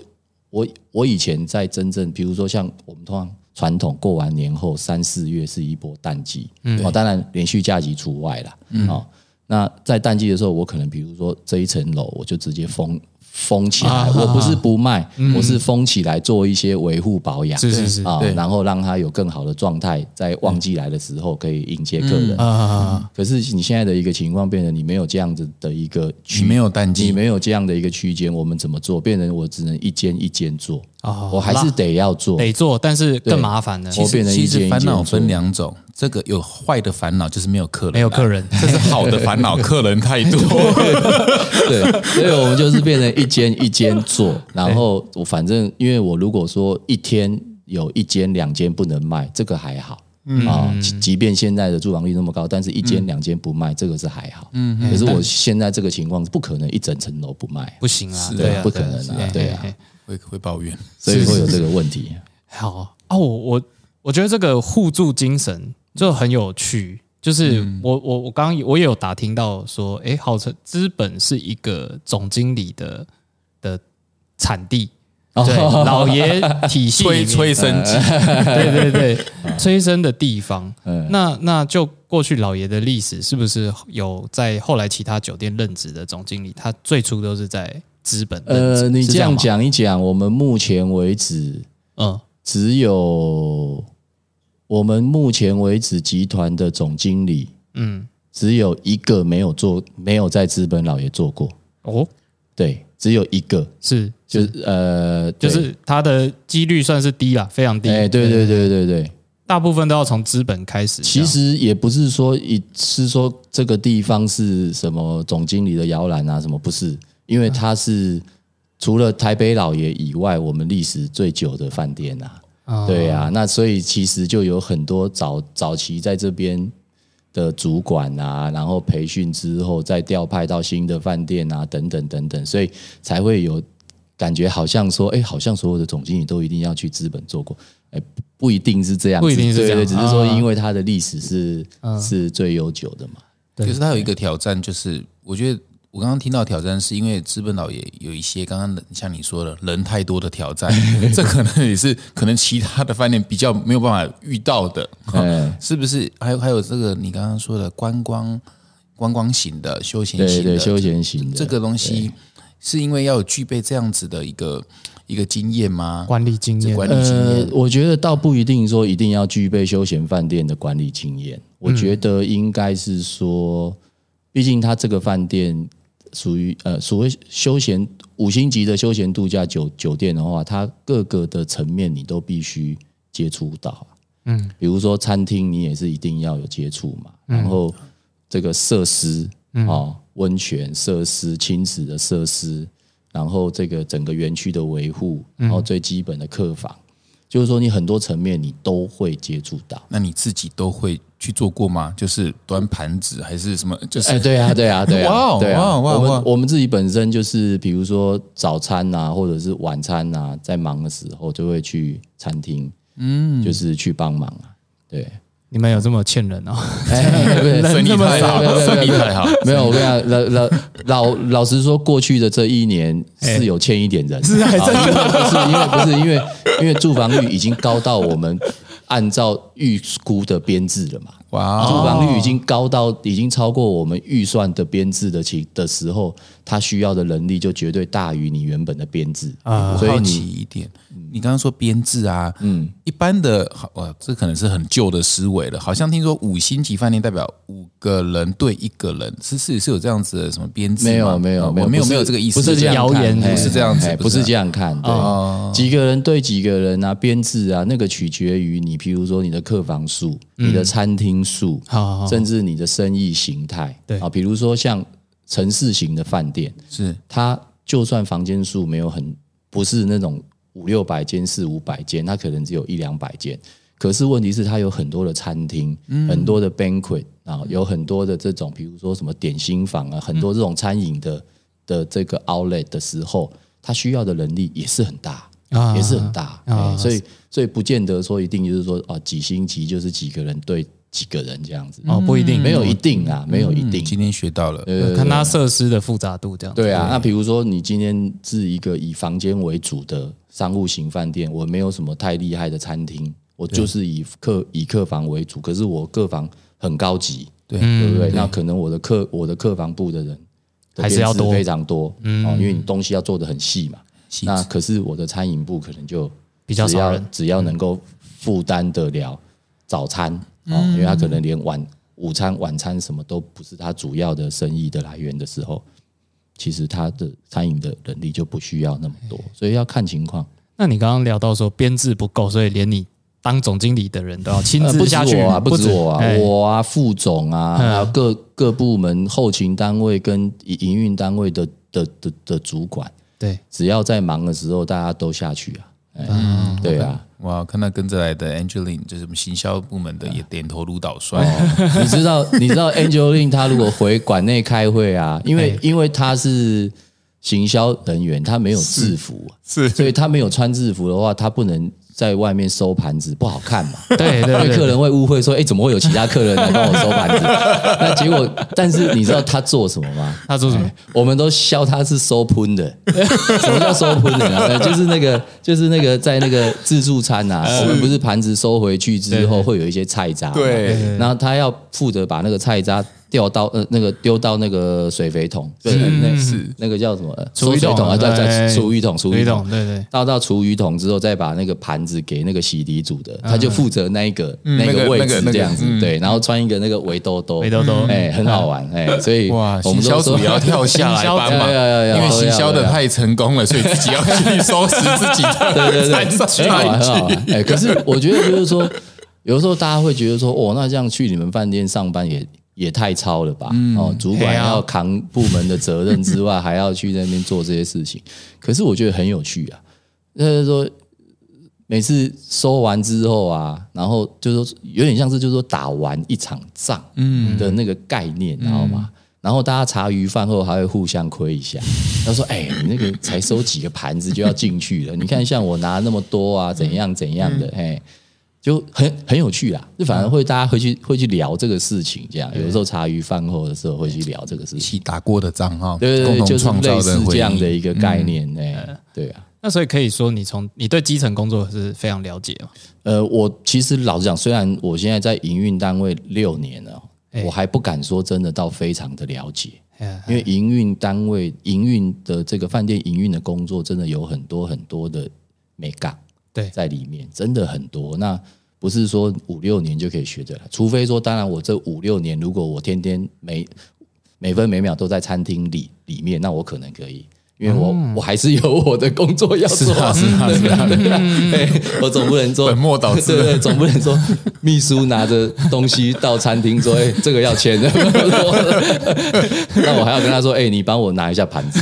Speaker 2: 我我以前在真正，比如说像我们通常传统过完年后三四月是一波淡季，嗯，哦，当然连续假期除外啦，嗯，哦，那在淡季的时候，我可能比如说这一层楼我就直接封封起来，
Speaker 3: 啊
Speaker 2: 我不是不卖，我是封起来做一些维护保养，
Speaker 3: 是是是
Speaker 2: 啊
Speaker 1: 对，
Speaker 2: 然后让它有更好的状态，在旺季来的时候可以迎接客人。
Speaker 3: 啊，
Speaker 2: 可是你现在的一个情况变成你没有这样子的一个区，
Speaker 1: 你没有淡季。
Speaker 2: 你，没有这样的一个区间，我们怎么做？变成我只能一间一间做，
Speaker 3: 啊
Speaker 2: 我还是得要做。
Speaker 3: 得做，但是更麻烦了，
Speaker 2: 我变成一
Speaker 1: 其
Speaker 2: 间一间
Speaker 1: 实烦恼分两种，这个有坏的烦恼就是没有客人，
Speaker 3: 没有客，人，
Speaker 1: 这是好的烦恼，客人太多。
Speaker 2: 对，所以我们就是变成一间一间做，然后我反正因为我如果说一天有一间两间不能卖，这个还好。啊，即即便现在的住房率那么高，但是一间两间不卖，这个是还好。嗯，可是我现在这个情况不可能一整层楼不卖，
Speaker 3: 不行啊，
Speaker 1: 是
Speaker 3: 对啊，
Speaker 2: 不可能啊。
Speaker 3: 对啊。
Speaker 1: 会会抱怨，
Speaker 2: 所以会有这个问题。
Speaker 3: 好。啊，我我我觉得这个互助精神就很有趣。就是我我我刚刚我也有打听到说，诶，号称资本是一个总经理的的产地，对，老爷体系
Speaker 1: 催催生剂，
Speaker 3: 对对对，催生的地方。
Speaker 2: 嗯
Speaker 3: 那那就过去老爷的历史，是不是有在后来其他酒店任职的总经理，他最初都是在资本？
Speaker 2: 呃，你这样，讲一讲，我们目前为止
Speaker 3: 嗯，
Speaker 2: 只有我们目前为止集团的总经理
Speaker 3: 嗯，
Speaker 2: 只有一个没有做，没有在资本老爷做过，
Speaker 3: 哦，
Speaker 2: 对，只有一个，
Speaker 3: 是。
Speaker 2: 就是呃，
Speaker 3: 就是他的几率算是低啦，非常低。
Speaker 2: 哎，对对对对对，
Speaker 3: 大部分都要从资本开始。
Speaker 2: 其实也不是说一是说这个地方是什么总经理的摇篮啊，什么不是，因为它是除了台北老爷以外，我们历史最久的饭店啊。
Speaker 3: 啊
Speaker 2: 对啊，那所以其实就有很多早早期在这边的主管啊，然后培训之后再调派到新的饭店啊，等等等等，所以才会有感觉，好像说，哎，好像所有的总经理都一定要去资本做过，哎，不不一定是这样，
Speaker 3: 不一定是这样
Speaker 2: 对对，只是说
Speaker 3: 啊。
Speaker 2: 因为它的历史是是最悠久的嘛。
Speaker 3: 对
Speaker 1: 可是它有一个挑战，就是我觉得我刚刚听到挑战，是因为资本老爷有一些刚刚像你说的人太多的挑战，这可能也是可能其他的饭店比较没有办法遇到的，
Speaker 2: 哎，
Speaker 1: 是不是？还有还有这个你刚刚说的观光观光型的休闲型的
Speaker 2: 休闲型的。
Speaker 1: 这个东西，是因为要有具备这样子的一个一个经验吗？
Speaker 3: 管理经验，
Speaker 1: 管理经
Speaker 2: 呃
Speaker 1: 验，，
Speaker 2: 我觉得倒不一定说一定要具备休闲饭店的管理经验，我觉得应该是说，毕竟他这个饭店属于呃所谓休闲五星级的休闲度假酒酒店的话，它各个的层面你都必须接触到。
Speaker 3: 嗯，
Speaker 2: 比如说餐厅，你也是一定要有接触嘛，然后这个设施哦，温泉设施、亲子的设施，然后这个整个园区的维护，然后最基本的客房，就是说你很多层面你都会接触到。
Speaker 1: 那你自己都会去做过吗？就是端盘子还是什么？就是、
Speaker 2: 哎，对啊，对啊，对
Speaker 1: 哇
Speaker 2: 啊，
Speaker 1: 哦
Speaker 2: 对啊，我们我们自己本身就是，比如说早餐啊，或者是晚餐啊，在忙的时候就会去餐厅，嗯，就是去帮忙啊，对。
Speaker 3: 你们有这么欠人哦？
Speaker 2: 哎，
Speaker 1: 生意太好，
Speaker 2: 没有没有没有
Speaker 1: 生意太好。
Speaker 2: 没有，我跟你讲，老老老老实说，过去的这一年是有欠一点人，是还真的不是因为不是因为因为住房率已经高到我们按照预估的编制了嘛，
Speaker 1: 哇
Speaker 2: 住房率已经高到已经超过我们预算的编制的情的时候，它需要的人力就绝对大于你原本的编制。
Speaker 3: 啊
Speaker 2: 所以你
Speaker 1: 奇一点，你刚刚说编制啊，嗯，一般的，好哇，这可能是很旧的思维了。好像听说五星级饭店代表五个人对一个人，是是是有这样子的什么编制？
Speaker 2: 没有没有没有
Speaker 1: 没有没有这个意思，
Speaker 2: 不是这样
Speaker 3: 谣言
Speaker 1: 不是。这样子
Speaker 2: 不是这样。看，对，几个人对几个人啊，编制啊，那个取决于你，譬如说你的客房数、你的餐厅数，
Speaker 3: 好好好。
Speaker 2: 甚至你的生意形态，
Speaker 3: 对。
Speaker 2: 啊，比如说像城市型的饭店，
Speaker 1: 是。
Speaker 2: 它就算房间数没有很不是那种五六百间、四五百间，它可能只有一两百间。可是问题是，它有很多的餐厅，很多的 banquet 啊，有很多的这种，比如说什么点心房啊，很多这种餐饮的的这个 outlet 的时候，它需要的人力也是很大，
Speaker 3: 啊
Speaker 2: 也是很大。
Speaker 3: 啊
Speaker 2: 哎所以所以不见得说一定就是说啊几星级就是几个人对几个人这样子，
Speaker 3: 哦，不一定，
Speaker 2: 没有一定啊，没有一定。
Speaker 1: 今天学到了，
Speaker 2: 呃
Speaker 3: 看它设施的复杂度这样。
Speaker 2: 对啊，那比如说你今天是一个以房间为主的商务型饭店，我没有什么太厉害的餐厅，我就是以客以客房为主，可是我客房很高级，
Speaker 1: 对
Speaker 2: 对不对？那可能我的客我的客房部的人
Speaker 3: 还是要多
Speaker 2: 非常多，哦，因为你东西要做的很细嘛。
Speaker 1: 细
Speaker 2: 那可是我的餐饮部可能就
Speaker 3: 比较少人。
Speaker 2: 只要能够负担得了早餐哦，因为他可能连晚午餐、晚餐什么都不是他主要的生意的来源的时候，其实他的餐饮的能力就不需要那么多，所以要看情况。
Speaker 3: 那你刚刚聊到说编制不够，所以连你当总经理的人都要亲自下去，
Speaker 2: 我啊，不止我啊，
Speaker 3: 哎。
Speaker 2: 我啊，副总啊，
Speaker 3: 嗯。
Speaker 2: 还有各各部门后勤单位跟营营运单位的的的的主管，
Speaker 3: 对，
Speaker 2: 只要在忙的时候，大家都下去啊。嗯，对啊，
Speaker 1: 哇，看到跟着来的 Angeline，就是我们行销部门的，也点头如捣蒜。
Speaker 2: 你知道，你知道 Angeline 他如果回馆内开会啊，因为因为他是行销人员，他没有制服，
Speaker 1: 是。
Speaker 2: 所以他没有穿制服的话，他不能在外面收盘子，不好看嘛。
Speaker 3: 对对
Speaker 2: 客人会误会说，哎，怎么会有其他客人来帮我收盘子？那结果，但是你知道他做什么吗？
Speaker 3: 他做什么？
Speaker 2: 我们都笑他是收喷的。什么叫收喷的呢？就是那个，就是那个在那个自助餐啊、我们不是盘子收回去之后会有一些菜渣嘛，
Speaker 1: 对
Speaker 2: 然后他要负责把那个菜渣掉到呃那个丢到那个水肥桶，对，那是。那个叫什么？呃
Speaker 3: 厨余桶
Speaker 2: 啊，对。对，厨余桶，厨余桶。
Speaker 3: 桶，。对对，
Speaker 2: 倒到厨余桶之后，再把那个盘子给那个洗涤组的，他就负责那一个那
Speaker 1: 那个
Speaker 2: 个位置这样子
Speaker 1: 嗯，
Speaker 2: 对，然后穿一个那个围兜兜，
Speaker 3: 围兜兜。
Speaker 2: 哎，很好玩，哎，所以
Speaker 1: 哇，
Speaker 2: 我
Speaker 1: 行销
Speaker 2: 们都说
Speaker 1: 组也要跳下来帮忙，因为行
Speaker 2: 都要都要
Speaker 1: 销的太成功了，所以自己要去收拾自己的
Speaker 2: 对对对，很好玩，很好玩。哎，可是我觉得就是说，有的时候大家会觉得说，哦，那这样去你们饭店上班也也太超了吧？哦，主管要扛部门的责任之外，还要去那边做这些事情。可是我觉得很有趣啊，就是说。每次收完之后啊，然后就是说有点像是就是说打完一场仗的那个概念，你知道吗？然后大家茶余饭后还会互相亏一下，他说：“哎、你那个才收几个盘子就要进去了，你看像我拿那么多啊，怎样怎样的，哎、就很很有趣啦。就反而会大家会去会去聊这个事情，这样有时候茶余饭后的时候会去聊这个事
Speaker 1: 一
Speaker 2: 情，
Speaker 1: 起打过的仗哈，
Speaker 2: 对对对，
Speaker 1: 共同
Speaker 2: 就是
Speaker 1: 创造
Speaker 2: 类似这。样的一个概念，哎、对啊。”
Speaker 3: 那所以可以说，你从你对基层工作是非常了解嘛？
Speaker 2: 呃，我其实老实讲，虽然我现在在营运单位六年了，
Speaker 3: 哎
Speaker 2: 我还不敢说真的到非常的了解，
Speaker 3: 哎
Speaker 2: 因为营运单位营运的这个饭店营运的工作，真的有很多很多的美感
Speaker 3: 对
Speaker 2: 在里面，真的很多。那不是说五六年就可以学的了，除非说，当然我这五六年，如果我天天每每分每秒都在餐厅里里面，那我可能可以。因为我、我还是有我的工作要做，
Speaker 1: 是啊是啊
Speaker 2: 对啊，对我总不能说
Speaker 1: 本末倒置
Speaker 2: 对对，总不能说秘书拿着东西到餐厅说：“哎，这个要钱的。”那我还要跟他说：“哎，你帮我拿一下盘子。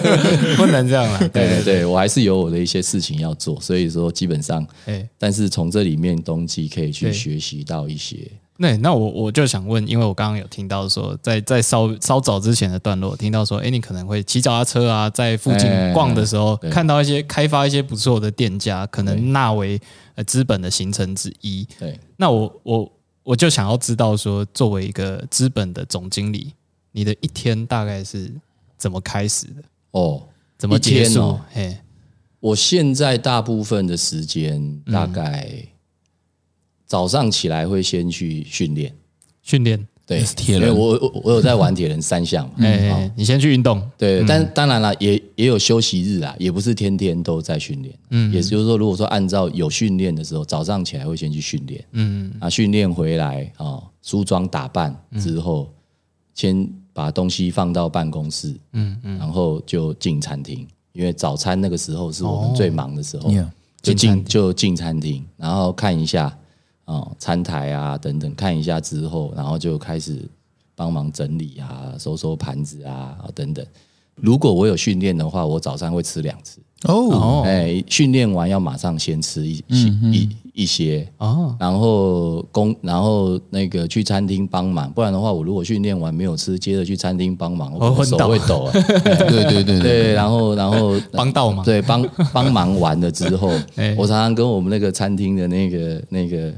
Speaker 3: 不能这样啦。”
Speaker 2: 对对对，我还是有我的一些事情要做，所以说基本上，
Speaker 3: 哎，
Speaker 2: 但是从这里面东西可以去
Speaker 3: 对
Speaker 2: 学习到一些。
Speaker 3: 那那我我就想问，因为我刚刚有听到说，在在稍稍早之前的段落，听到说，哎，你可能会骑脚踏车啊，在附近
Speaker 2: 哎
Speaker 3: 逛的时候，
Speaker 2: 对
Speaker 3: 看到一些开发一些不错的店家，可能纳为呃资本的形成之一。
Speaker 2: 对，
Speaker 3: 那我我我就想要知道说，作为一个资本的总经理，你的一天大概是怎么开始的？
Speaker 2: 哦，
Speaker 3: 怎么结束？嘿，
Speaker 2: 我现在大部分的时间
Speaker 3: 嗯
Speaker 2: 大概早上起来会先去训练。
Speaker 3: 训练，
Speaker 2: 对，
Speaker 1: 铁人。
Speaker 2: 因为我我我有在玩铁人三项嘛，
Speaker 3: 哎、
Speaker 2: 好。
Speaker 3: 你先去运动，
Speaker 2: 对，但当然了，也也有休息日啊，也不是天天都在训练。嗯，也就是说，如果说按照有训练的时候，早上起来会先去训练，嗯，啊，训练回来啊，梳妆打扮之后，先把东西放到办公室，嗯嗯，然后就进餐厅，因为早餐那个时候是我们最忙的时候。就
Speaker 3: 进
Speaker 2: 就进餐厅，然后看一下哦餐台啊等等，看一下之后，然后就开始帮忙整理啊，收收盘子啊等等。如果我有训练的话，我早上会吃两次。
Speaker 1: 哦，
Speaker 3: 哦
Speaker 2: 哎，训练完要马上先吃一一一一些，
Speaker 3: 哦，
Speaker 2: 然后工，然后那个去餐厅帮忙，不然的话，我如果训练完没有吃，接着去餐厅帮忙，我手会抖啊。
Speaker 1: 对对对对，
Speaker 2: 对，然后然后
Speaker 3: 帮到忙。
Speaker 2: 对，帮帮忙完了之后
Speaker 3: 哎，
Speaker 2: 我常常跟我们那个餐厅的那个那个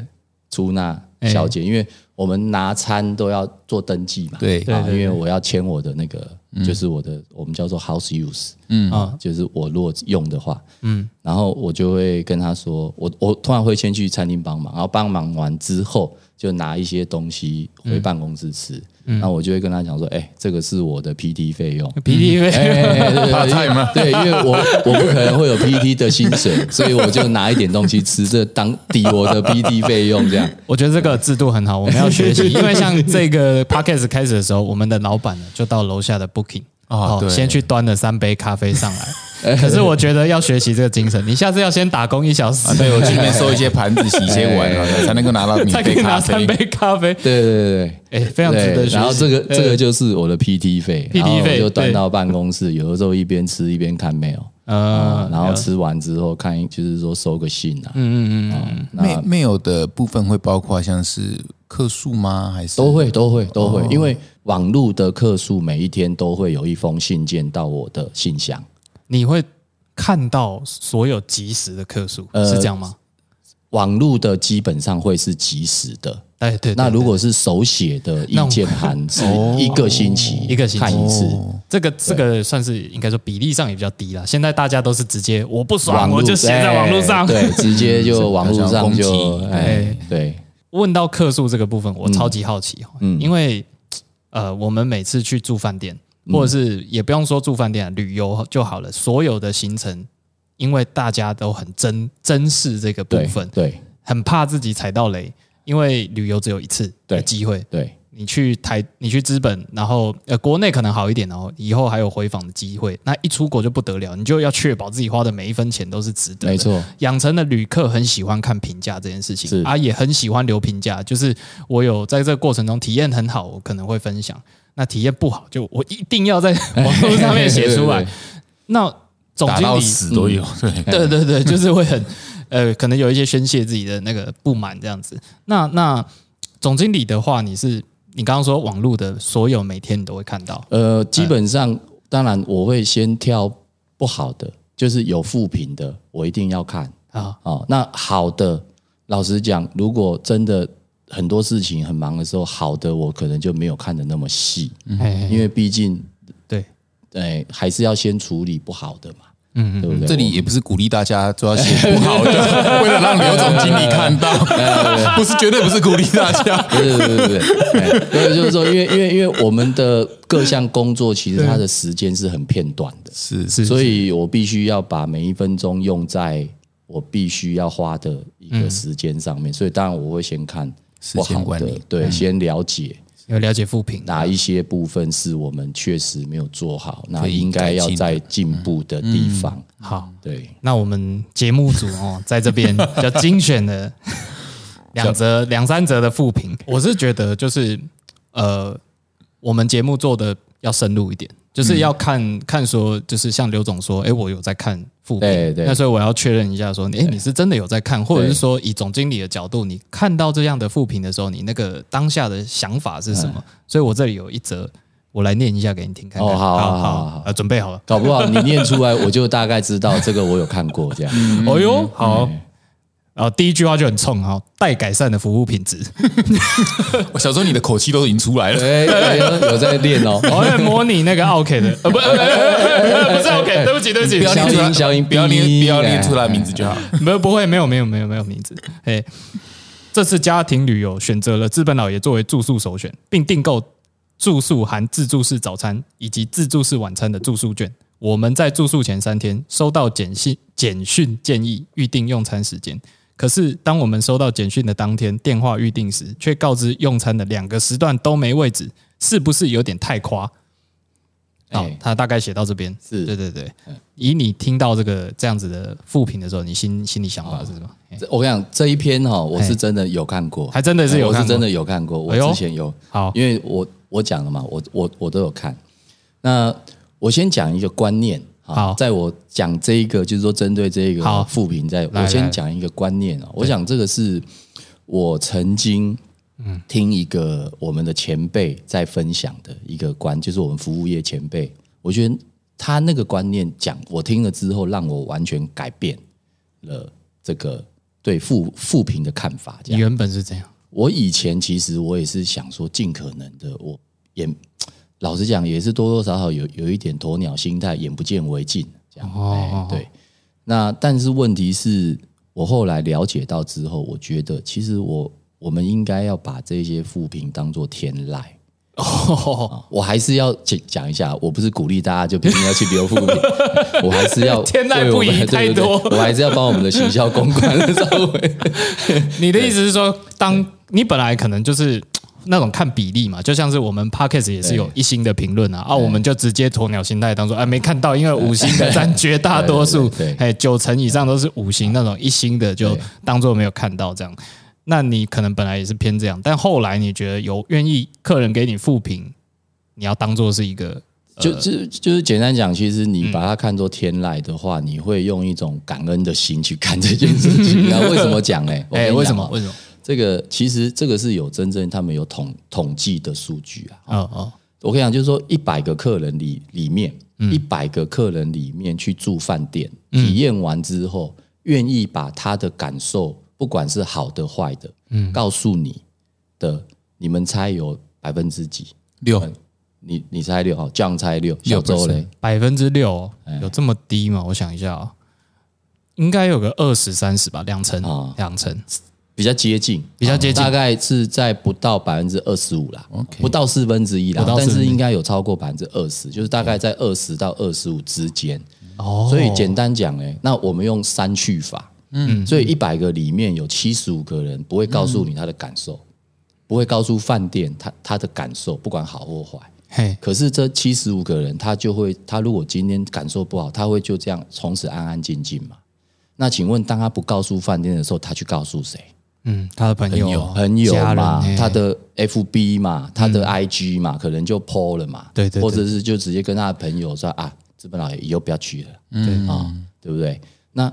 Speaker 2: 出纳小姐，因为我们拿餐都要做登记嘛，
Speaker 1: 对。
Speaker 2: 啊，因为我要签我的那个，就是我的我们叫做 house use，
Speaker 1: 嗯。
Speaker 3: 啊。
Speaker 2: 就是我如果用的话，嗯，然后我就会跟他说，我我通常会先去餐厅帮忙，然后帮忙完之后就拿一些东西回办公室吃，那我就会跟他讲说，哎，这个是我的 PT 费用。
Speaker 3: PTV，、
Speaker 2: 哎，对对对
Speaker 1: 怕菜吗
Speaker 2: 对，因为我我不可能会有 PT 的薪水，所以我就拿一点东西吃，这当抵我的 PT 费用，这样。
Speaker 3: 我觉得这个制度很好，我们要学习。因为像这个 podcast 开始的时候，我们的老板呢就到楼下的 Booking
Speaker 1: 哦对
Speaker 3: 先去端了三杯咖啡上来。可是我觉得要学习这个精神，你下次要先打工一小时
Speaker 1: 啊，，对我去那边收一些盘子、洗一些碗 啊，才能够拿到免
Speaker 3: 才可以拿三。杯咖啡。
Speaker 2: 对对对
Speaker 3: 哎，非常
Speaker 2: 对对，
Speaker 3: 值得学习。
Speaker 2: 然后这个这个就是我的 PT 费
Speaker 3: PT
Speaker 2: 然后我
Speaker 3: 费对
Speaker 2: 就端到办公室，有的时候一边吃一边看 mail，
Speaker 3: 呃，
Speaker 2: 然后吃完之后看，就是说收个信啊，嗯嗯嗯，
Speaker 1: 没
Speaker 2: 那
Speaker 1: 没有的部分会包括像是客数吗？还是
Speaker 2: 都会都会都会，因为网络的客数每一天都会有一封信件到我的信箱。
Speaker 3: 你会看到所有及时的客数，
Speaker 2: 呃
Speaker 3: 是这样吗？
Speaker 2: 网络的基本上会是即时的，
Speaker 3: 哎，对，对
Speaker 2: 那如果是手写的意见函，是一个星期
Speaker 3: 一个星期。
Speaker 2: 看一次。
Speaker 3: 这个这个算是应该说比例上也比较低了。现在大家都是直接我不爽我就写在网络上。
Speaker 2: 哎对，直接就 网络上
Speaker 1: 攻
Speaker 2: 就
Speaker 1: 击。
Speaker 2: 哎，对，
Speaker 3: 问到客诉这个部分，我超级好奇哦，因为呃，我们每次去住饭店，或者是也不用说住饭店、啊，旅游就好了，所有的行程，因为大家都很珍珍视这个部分，
Speaker 2: 对
Speaker 3: 很怕自己踩到雷，因为旅游只有一次的机会。
Speaker 2: 对
Speaker 3: 你去台，你去资本，然后呃，国内可能好一点哦，以后还有回访的机会。那一出国就不得了，你就要确保自己花的每一分钱都是值得的。
Speaker 2: 没错，
Speaker 3: 养成的旅客很喜欢看评价这件事
Speaker 2: 是
Speaker 3: 情，啊，也很喜欢留评价。就是我有在这个过程中体验很好，我可能会分享；那体验不好，就我一定要在网络上面写出来。那总经理
Speaker 1: 死都有，对，
Speaker 3: 对对对，就是会很呃，可能有一些宣泄自己的那个不满这样子。那那总经理的话，你是你刚刚说网络的所有每天你都会看到，
Speaker 2: 呃，基本上当然我会先挑不好的，就是有负评的，我一定要看
Speaker 3: 啊。
Speaker 2: 哦。那好的，老实讲，如果真的很多事情很忙的时候，好的我可能就没有看的那么细，
Speaker 3: 哎，
Speaker 2: 因为毕竟
Speaker 3: 对，
Speaker 2: 哎还是要先处理不好的嘛，
Speaker 3: 嗯
Speaker 2: 对不对？
Speaker 1: 这里也不是鼓励大家都要写 不好的，为了让刘总经理看到，不是绝对不是鼓励大家。
Speaker 2: 对对对对对，哎对，就是说，因为因为因为我们的各项工作其实它的时间是很片段的，
Speaker 1: 是
Speaker 3: 是
Speaker 2: 所以我必须要把每一分钟用在我必须要花的一个时间上面，所以当然我会先看
Speaker 1: 时
Speaker 2: 不
Speaker 1: 管理，
Speaker 2: 的对，先了解
Speaker 3: 有了解复评，
Speaker 2: 哪一些部分是我们确实没有做好，那应该要
Speaker 1: 在进
Speaker 2: 步的地方。
Speaker 3: 好，
Speaker 2: 对，
Speaker 3: 那我们节目组哦，在这边比较精选的 两则、两三则的复评，我是觉得就是呃，我们节目做的要深入一点，就是要看、看说，就是像刘总说，哎，我有在看复评，
Speaker 2: 对对
Speaker 3: 那所以我要确认一下说，哎，你是真的有在看，或者是说以总经理的角度，你看到这样的复评的时候，你那个当下的想法是什么？所以我这里有一则，我来念一下给你听看看。
Speaker 2: 哦好好
Speaker 3: 好
Speaker 2: 好好
Speaker 3: 呃，准备好了。
Speaker 2: 搞不好你念出来，我就大概知道这个我有看过这样。
Speaker 3: 哦哟，好。然后第一句话就很冲哈，待改善的服务品质。
Speaker 1: 我小时候你的口气都已经出来了，
Speaker 2: 有在练哦。
Speaker 3: 我 在模拟那个 OK 的，呃，不，不是 OK，对不起，对不起，
Speaker 1: 不要念出来，
Speaker 2: 消音
Speaker 1: 不要念，不要念出来名字就好。
Speaker 3: 没有，不会，没有，没有，没有，没有名字。哎，这次家庭旅游选择了资本老爷作为住宿首选，并订购住宿含自助式早餐以及自助式晚餐的住宿券。我们在住宿前三天收到简讯，简讯建议预定用餐时间。可是，当我们收到简讯的当天电话预定时，却告知用餐的两个时段都没位置，是不是有点太夸？好、
Speaker 2: 哎
Speaker 3: 他大概写到这边，
Speaker 2: 是
Speaker 3: 对对对。以你听到这个这样子的复评的时候，你心心里想法是什么？
Speaker 2: 我跟你讲，这一篇哈，我是真的有看过，
Speaker 3: 还真的是有看过
Speaker 2: 我是真的有看过。我之前有，
Speaker 3: 好，
Speaker 2: 因为我我讲了嘛，我我我都有看。那我先讲一个观念
Speaker 3: 好
Speaker 2: 在我讲这一个，就是说针对这一
Speaker 3: 好。
Speaker 2: 个复评，在我先讲一个观念啊。我想这个是我曾经听一个我们的前辈在分享的一个观，就是我们服务业前辈，我觉得他那个观念讲，我听了之后，让我完全改变了这个对复复评的看法。
Speaker 3: 原本是这样，
Speaker 2: 我以前其实我也是想说，尽可能的，我也老实讲，也是多多少少有有一点鸵鸟心态，眼不见为净这样。
Speaker 3: 哦
Speaker 2: 哎，对。那但是问题是我后来了解到之后，我觉得其实我我们应该要把这些负评当做天籁。
Speaker 3: 哦，
Speaker 2: 我还是要讲讲一下，我不是鼓励大家就一定要去留负评，我还是要
Speaker 3: 天籁不宜太
Speaker 2: 对对对
Speaker 3: 多
Speaker 2: 我还是要帮我们的行销公关稍微
Speaker 3: 你的意思是说，当你本来可能就是那种看比例嘛，就像是我们 podcast 也是有一星的评论啊，啊，我们就直接鸵鸟心态当做哎没看到，因为五星的占绝大多数哎九成以上都是五星那种一星的就当做没有看到这样。那你可能本来也是偏这样，但后来你觉得有愿意客人给你复评，你要当做是一个
Speaker 2: 就就就是简单讲，其实你把它看作天籁的话，你会用一种感恩的心去看这件事情。那 为什么讲呢？
Speaker 3: 哎为什么为什么？
Speaker 2: 这个其实这个是有真正他们有统统计的数据啊。
Speaker 3: 哦哦
Speaker 2: 我跟你讲，就是说一百个客人里里面，
Speaker 3: 嗯
Speaker 2: 一百个客人里面去住饭店，体验完之后，愿意把他的感受，不管是好的坏的，嗯，告诉你的，你们猜有百分之几？
Speaker 1: 六
Speaker 2: 你你猜六，好，这样猜六，小周嘞？
Speaker 3: 百分之六
Speaker 2: 哎
Speaker 3: 有这么低吗？我想一下啊，应该有个二十三十吧，两成
Speaker 2: 啊
Speaker 3: 两成。
Speaker 2: 比比较接近，
Speaker 3: 比较接近
Speaker 2: 大概是在不到百分之二十五啦不到四分之一啦，但是应该有超过百分之二十，就是大概在二十到二十五之间。
Speaker 3: 哦
Speaker 2: 所以简单讲，呢，那我们用三去法，嗯，所以一百个里面有七十五个人不会告诉你他的感受，不会告诉饭店他他的感受，不管好或坏。
Speaker 3: 嘿，
Speaker 2: 可是这七十五个人，他就会，他如果今天感受不好，他会就这样从此安安静静嘛？那请问，当他不告诉饭店的时候，他去告诉谁？
Speaker 3: 嗯，他的朋友、
Speaker 2: 朋友
Speaker 3: 家人
Speaker 2: 嘛，
Speaker 3: 嘿
Speaker 2: 他的 FB 嘛，他的 IG 嘛，可能就 PO 了嘛，
Speaker 3: 对对对。
Speaker 2: 或者是就直接跟他的朋友说啊，资本老爷以后不要去了，
Speaker 3: 嗯。
Speaker 2: 啊，对不对？那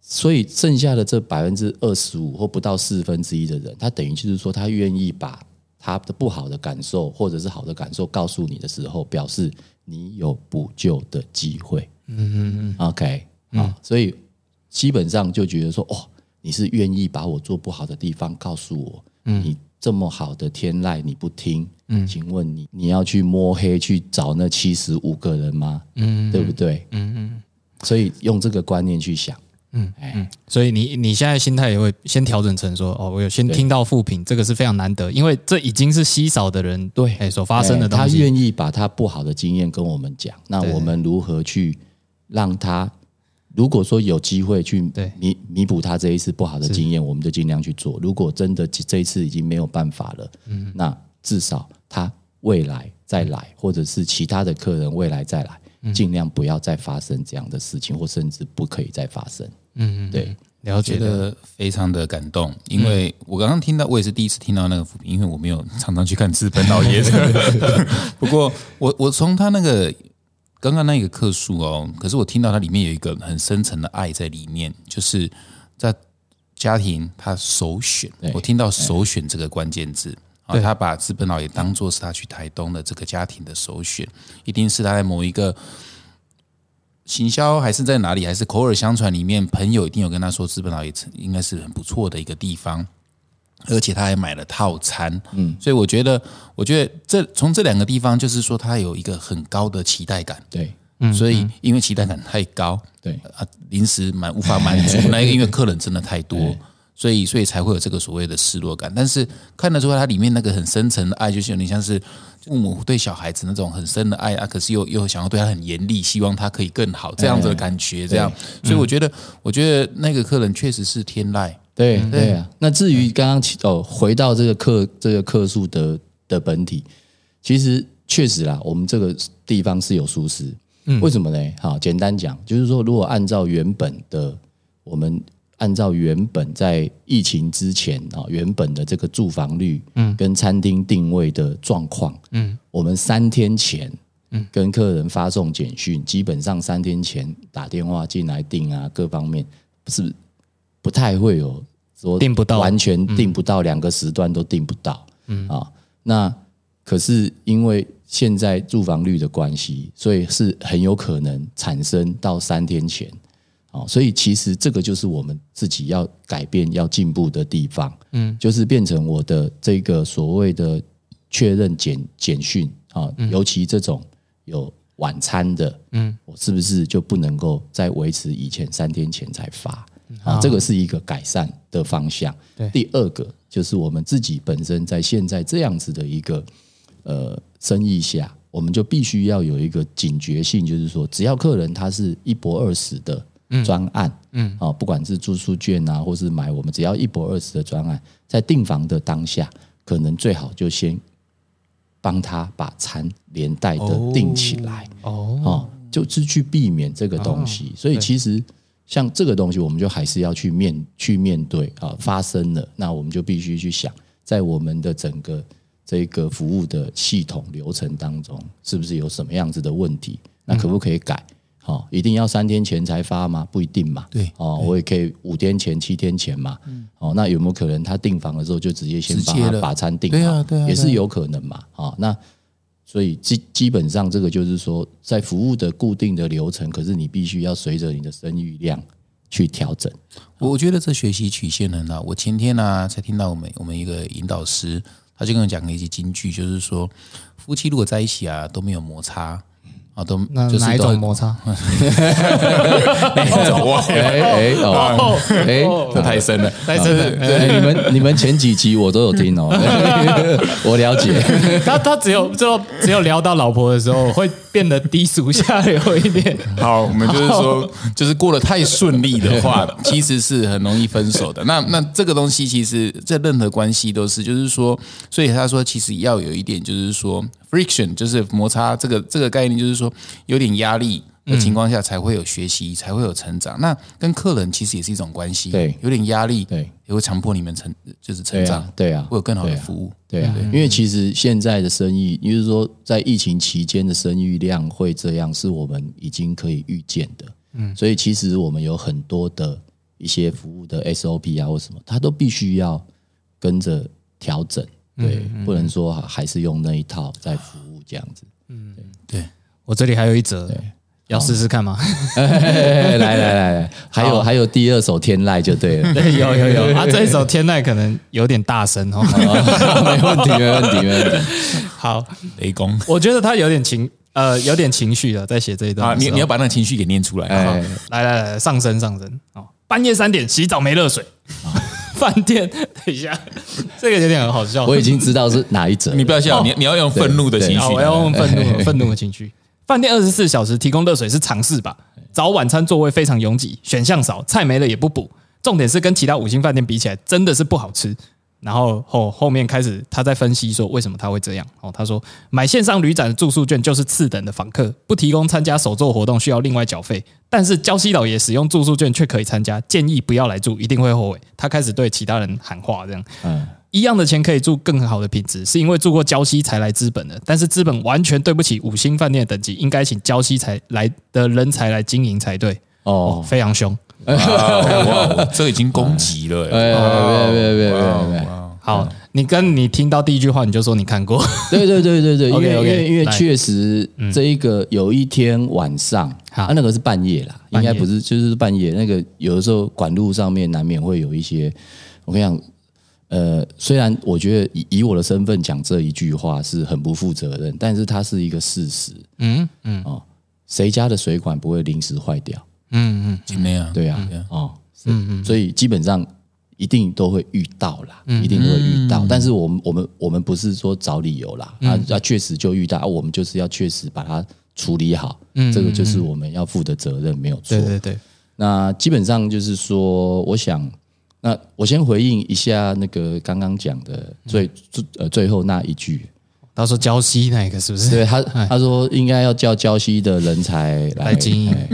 Speaker 2: 所以剩下的这百分之二十五或不到四分之一的人，他等于就是说，他愿意把他的不好的感受或者是好的感受告诉你的时候，表示你有补救的机会。嗯嗯嗯，OK 啊，所以基本上就觉得说，哦，你是愿意把我做不好的地方告诉我，嗯你这么好的天籁你不听，嗯，请问你你要去摸黑去找那七十五个人吗？嗯，对不对？嗯嗯，所以用这个观念去想，嗯，哎，
Speaker 3: 所以你你现在心态也会先调整成说，哦，我有先听到负评，这个是非常难得，因为这已经是稀少的人
Speaker 2: 对
Speaker 3: 哎所发生的东西。
Speaker 2: 愿意把他不好的经验跟我们讲，那我们如何去让他？如果说有机会去
Speaker 3: 对
Speaker 2: 弥弥补他这一次不好的经验，我们就尽量去做。如果真的这一次已经没有办法了，
Speaker 3: 嗯
Speaker 2: 那至少他未来再来，或者是其他的客人未来再来，
Speaker 3: 嗯
Speaker 2: 尽量不要再发生这样的事情，或甚至不可以再发生。
Speaker 3: 嗯嗯，
Speaker 2: 对，
Speaker 3: 了解的。
Speaker 1: 非常的感动，因为我刚刚听到，我也是第一次听到那个因为我没有常常去看资本老爷的。不过我我从他那个刚刚那个客诉哦，可是我听到它里面有一个很深层的爱在里面，就是在家庭他首选，我听到首选这个关键字。啊，
Speaker 3: 对
Speaker 1: 他把资本老爷当做是他去台东的这个家庭的首选，一定是他在某一个行销还是在哪里，还是口耳相传里面，朋友一定有跟他说，资本老爷应该是很不错的一个地方，而且他还买了套餐，嗯，所以我觉得，我觉得这从这两个地方，就是说他有一个很高的期待感，
Speaker 2: 对，嗯
Speaker 1: 所以因为期待感太高，
Speaker 2: 对，
Speaker 1: 啊，临时满无法满足，那因为客人真的太多，所以所以才会有这个所谓的失落感。但是看得出来，它里面那个很深层的爱，就是有点像是父母对小孩子那种很深的爱啊，可是又又想要对他很严厉，希望他可以更好这样子的感觉。这样，所以我觉得，我觉得那个客人确实是天籁。
Speaker 2: 对对啊。那至于刚刚提哦，回到这个客这个客数的的本体，其实确实啦，我们这个地方是有疏失。为什么呢？好，简单讲，就是说，如果按照原本的我们按照原本在疫情之前啊，原本的这个住房率，嗯，跟餐厅定位的状况，嗯，我们三天前，嗯，跟客人发送简讯，基本上三天前打电话进来订啊，各方面不是不太会有说
Speaker 3: 订不到
Speaker 2: 完全订不到，两个时段都订不到，嗯啊，那可是因为现在住房率的关系，所以是很有可能产生到三天前。哦，所以其实这个就是我们自己要改变、要进步的地方。嗯，就是变成我的这个所谓的确认简简讯啊，尤其这种有晚餐的，嗯，我是不是就不能够再维持以前三天前才发？啊，这个是一个改善的方向。
Speaker 3: 对
Speaker 2: 第二个就是我们自己本身在现在这样子的一个呃生意下，我们就必须要有一个警觉性，就是说，只要客人他是一博二十的专案，嗯，啊，不管是住宿券啊，或是买我们只要一博二十的专案，在订房的当下，可能最好就先帮他把餐连带的订起来。
Speaker 3: 哦，
Speaker 2: 哦，就是去避免这个东西。所以其实像这个东西，我们就还是要去面去面对啊，发生了，那我们就必须去想，在我们的整个这个服务的系统流程当中，是不是有什么样子的问题？那可不可以改？好、一定要三天前才发吗？不一定嘛。
Speaker 1: 对
Speaker 2: 哦，我也可以五天前、七天前嘛。哦，那有没有可能他订房的时候就直接先
Speaker 1: 直接了
Speaker 2: 帮他把餐订好？
Speaker 1: 对啊对啊对啊
Speaker 2: 也是有可能嘛。啊、那所以基基本上这个就是说，在服务的固定的流程，可是你必须要随着你的生育量去调整。
Speaker 1: 我觉得这学习曲线很好。我前天呢、才听到我们我们一个引导师，他就跟我讲了一些金句，就是说夫妻如果在一起啊都没有摩擦啊，啊，都
Speaker 3: 那
Speaker 1: 就是
Speaker 3: 哪一种摩擦？
Speaker 1: 哇，
Speaker 2: 哎哎哦哎，
Speaker 1: 这太深了。
Speaker 3: 太深了。
Speaker 2: 对，你们你们前几集我都有听哦，我了解。
Speaker 3: 他他只有最后只有聊到老婆的时候，会变得低俗下流一点。
Speaker 1: 好，我们就是说，就是过得太顺利的话，其实是很容易分手的。那那这个东西，其实在任何关系都是，就是说，所以他说，其实要有一点，就是说，friction，就是摩擦这个这个概念，就是说，有点压力的情况下，才会有学习，才会有成长。那跟客人其实也是一种关系，
Speaker 2: 对
Speaker 1: 有点压力，
Speaker 2: 对，
Speaker 1: 也会强迫你们成，就是成长
Speaker 2: 对啊，，对啊，
Speaker 1: 会有更好的
Speaker 2: 对啊
Speaker 1: 服务。
Speaker 2: 对啊，因为其实现在的生意，也就是说，在疫情期间的生意量会这样，是我们已经可以预见的。嗯，所以其实我们有很多的一些服务的 SOP 啊，或什么，它都必须要跟着调整。对，不能说还是用那一套在服务这样子。
Speaker 3: 嗯，对我这里还有一则，要试试看吗？
Speaker 2: 来来来来，还有还有第二首《天籁》就对了，
Speaker 3: 对，有有有。啊，这一首《天籁》可能有点大声哦。
Speaker 2: 没问题，没问题，没问题。
Speaker 3: 好，
Speaker 1: 雷公
Speaker 3: 我觉得他有点情，呃，有点情绪了，在写这一段。
Speaker 1: 你你要把那个情绪给念出来。
Speaker 3: 来来来，上升上升哦！半夜三点洗澡没热水，饭店等一下，这个有点很好笑。
Speaker 2: 我已经知道是哪一则，
Speaker 1: 你不要笑，你你要用愤怒的情绪，。
Speaker 3: 我要用愤怒 愤怒的情绪。饭店二十四小时提供热水是常事吧？早晚餐座位非常拥挤，选项少，菜没了也不补。重点是跟其他五星饭店比起来，真的是不好吃。然后后后面开始他在分析说为什么他会这样。哦，他说买线上旅展的住宿券就是次等的访客，不提供参加手作活动需要另外缴费。但是礁溪老爷使用住宿券却可以参加，建议不要来住，一定会后悔。他开始对其他人喊话，这样。
Speaker 2: 嗯，
Speaker 3: 一样的钱可以住更好的品质，是因为住过礁溪才来资本的。但是资本完全对不起五星饭店的等级，应该请礁溪才来的人才来经营才对。哦，
Speaker 2: 哦，
Speaker 3: 非常凶。
Speaker 1: 哇哇，这已经攻击了。
Speaker 2: 哎，别别别别别，
Speaker 3: 好，你跟你听到第一句话，你就说你看过。
Speaker 2: 对对对对对，因为
Speaker 3: OK，OK，
Speaker 2: 因为因为
Speaker 3: 来
Speaker 2: 确实这一个有一天晚上，
Speaker 3: 好
Speaker 2: 啊，那个是半夜啦，应
Speaker 3: 半夜
Speaker 2: 该不是就是半夜，那个有的时候管路上面难免会有一些，我跟你讲。呃，虽然我觉得以以我的身份讲这一句话是很不负责任，但是它是一个事实。
Speaker 3: 嗯嗯
Speaker 2: 哦，谁家的水管不会临时坏掉？
Speaker 3: 嗯嗯，
Speaker 1: 今天啊，
Speaker 2: 对啊，哦，嗯嗯，所以基本上一定都会遇到啦，一定都会遇到。但是我们我们我们不是说找理由啦，啊啊，确实就遇到，啊我们就是要确实把它处理好，这个就是我们要负的责任，没有错。
Speaker 3: 对。对对，
Speaker 2: 那基本上就是说，我想，那我先回应一下那个刚刚讲的最最呃最后那一句，
Speaker 3: 到时候礁溪那个是不是？
Speaker 2: 对他 他说应该要叫礁溪的人才来
Speaker 3: 来经营。
Speaker 2: 哎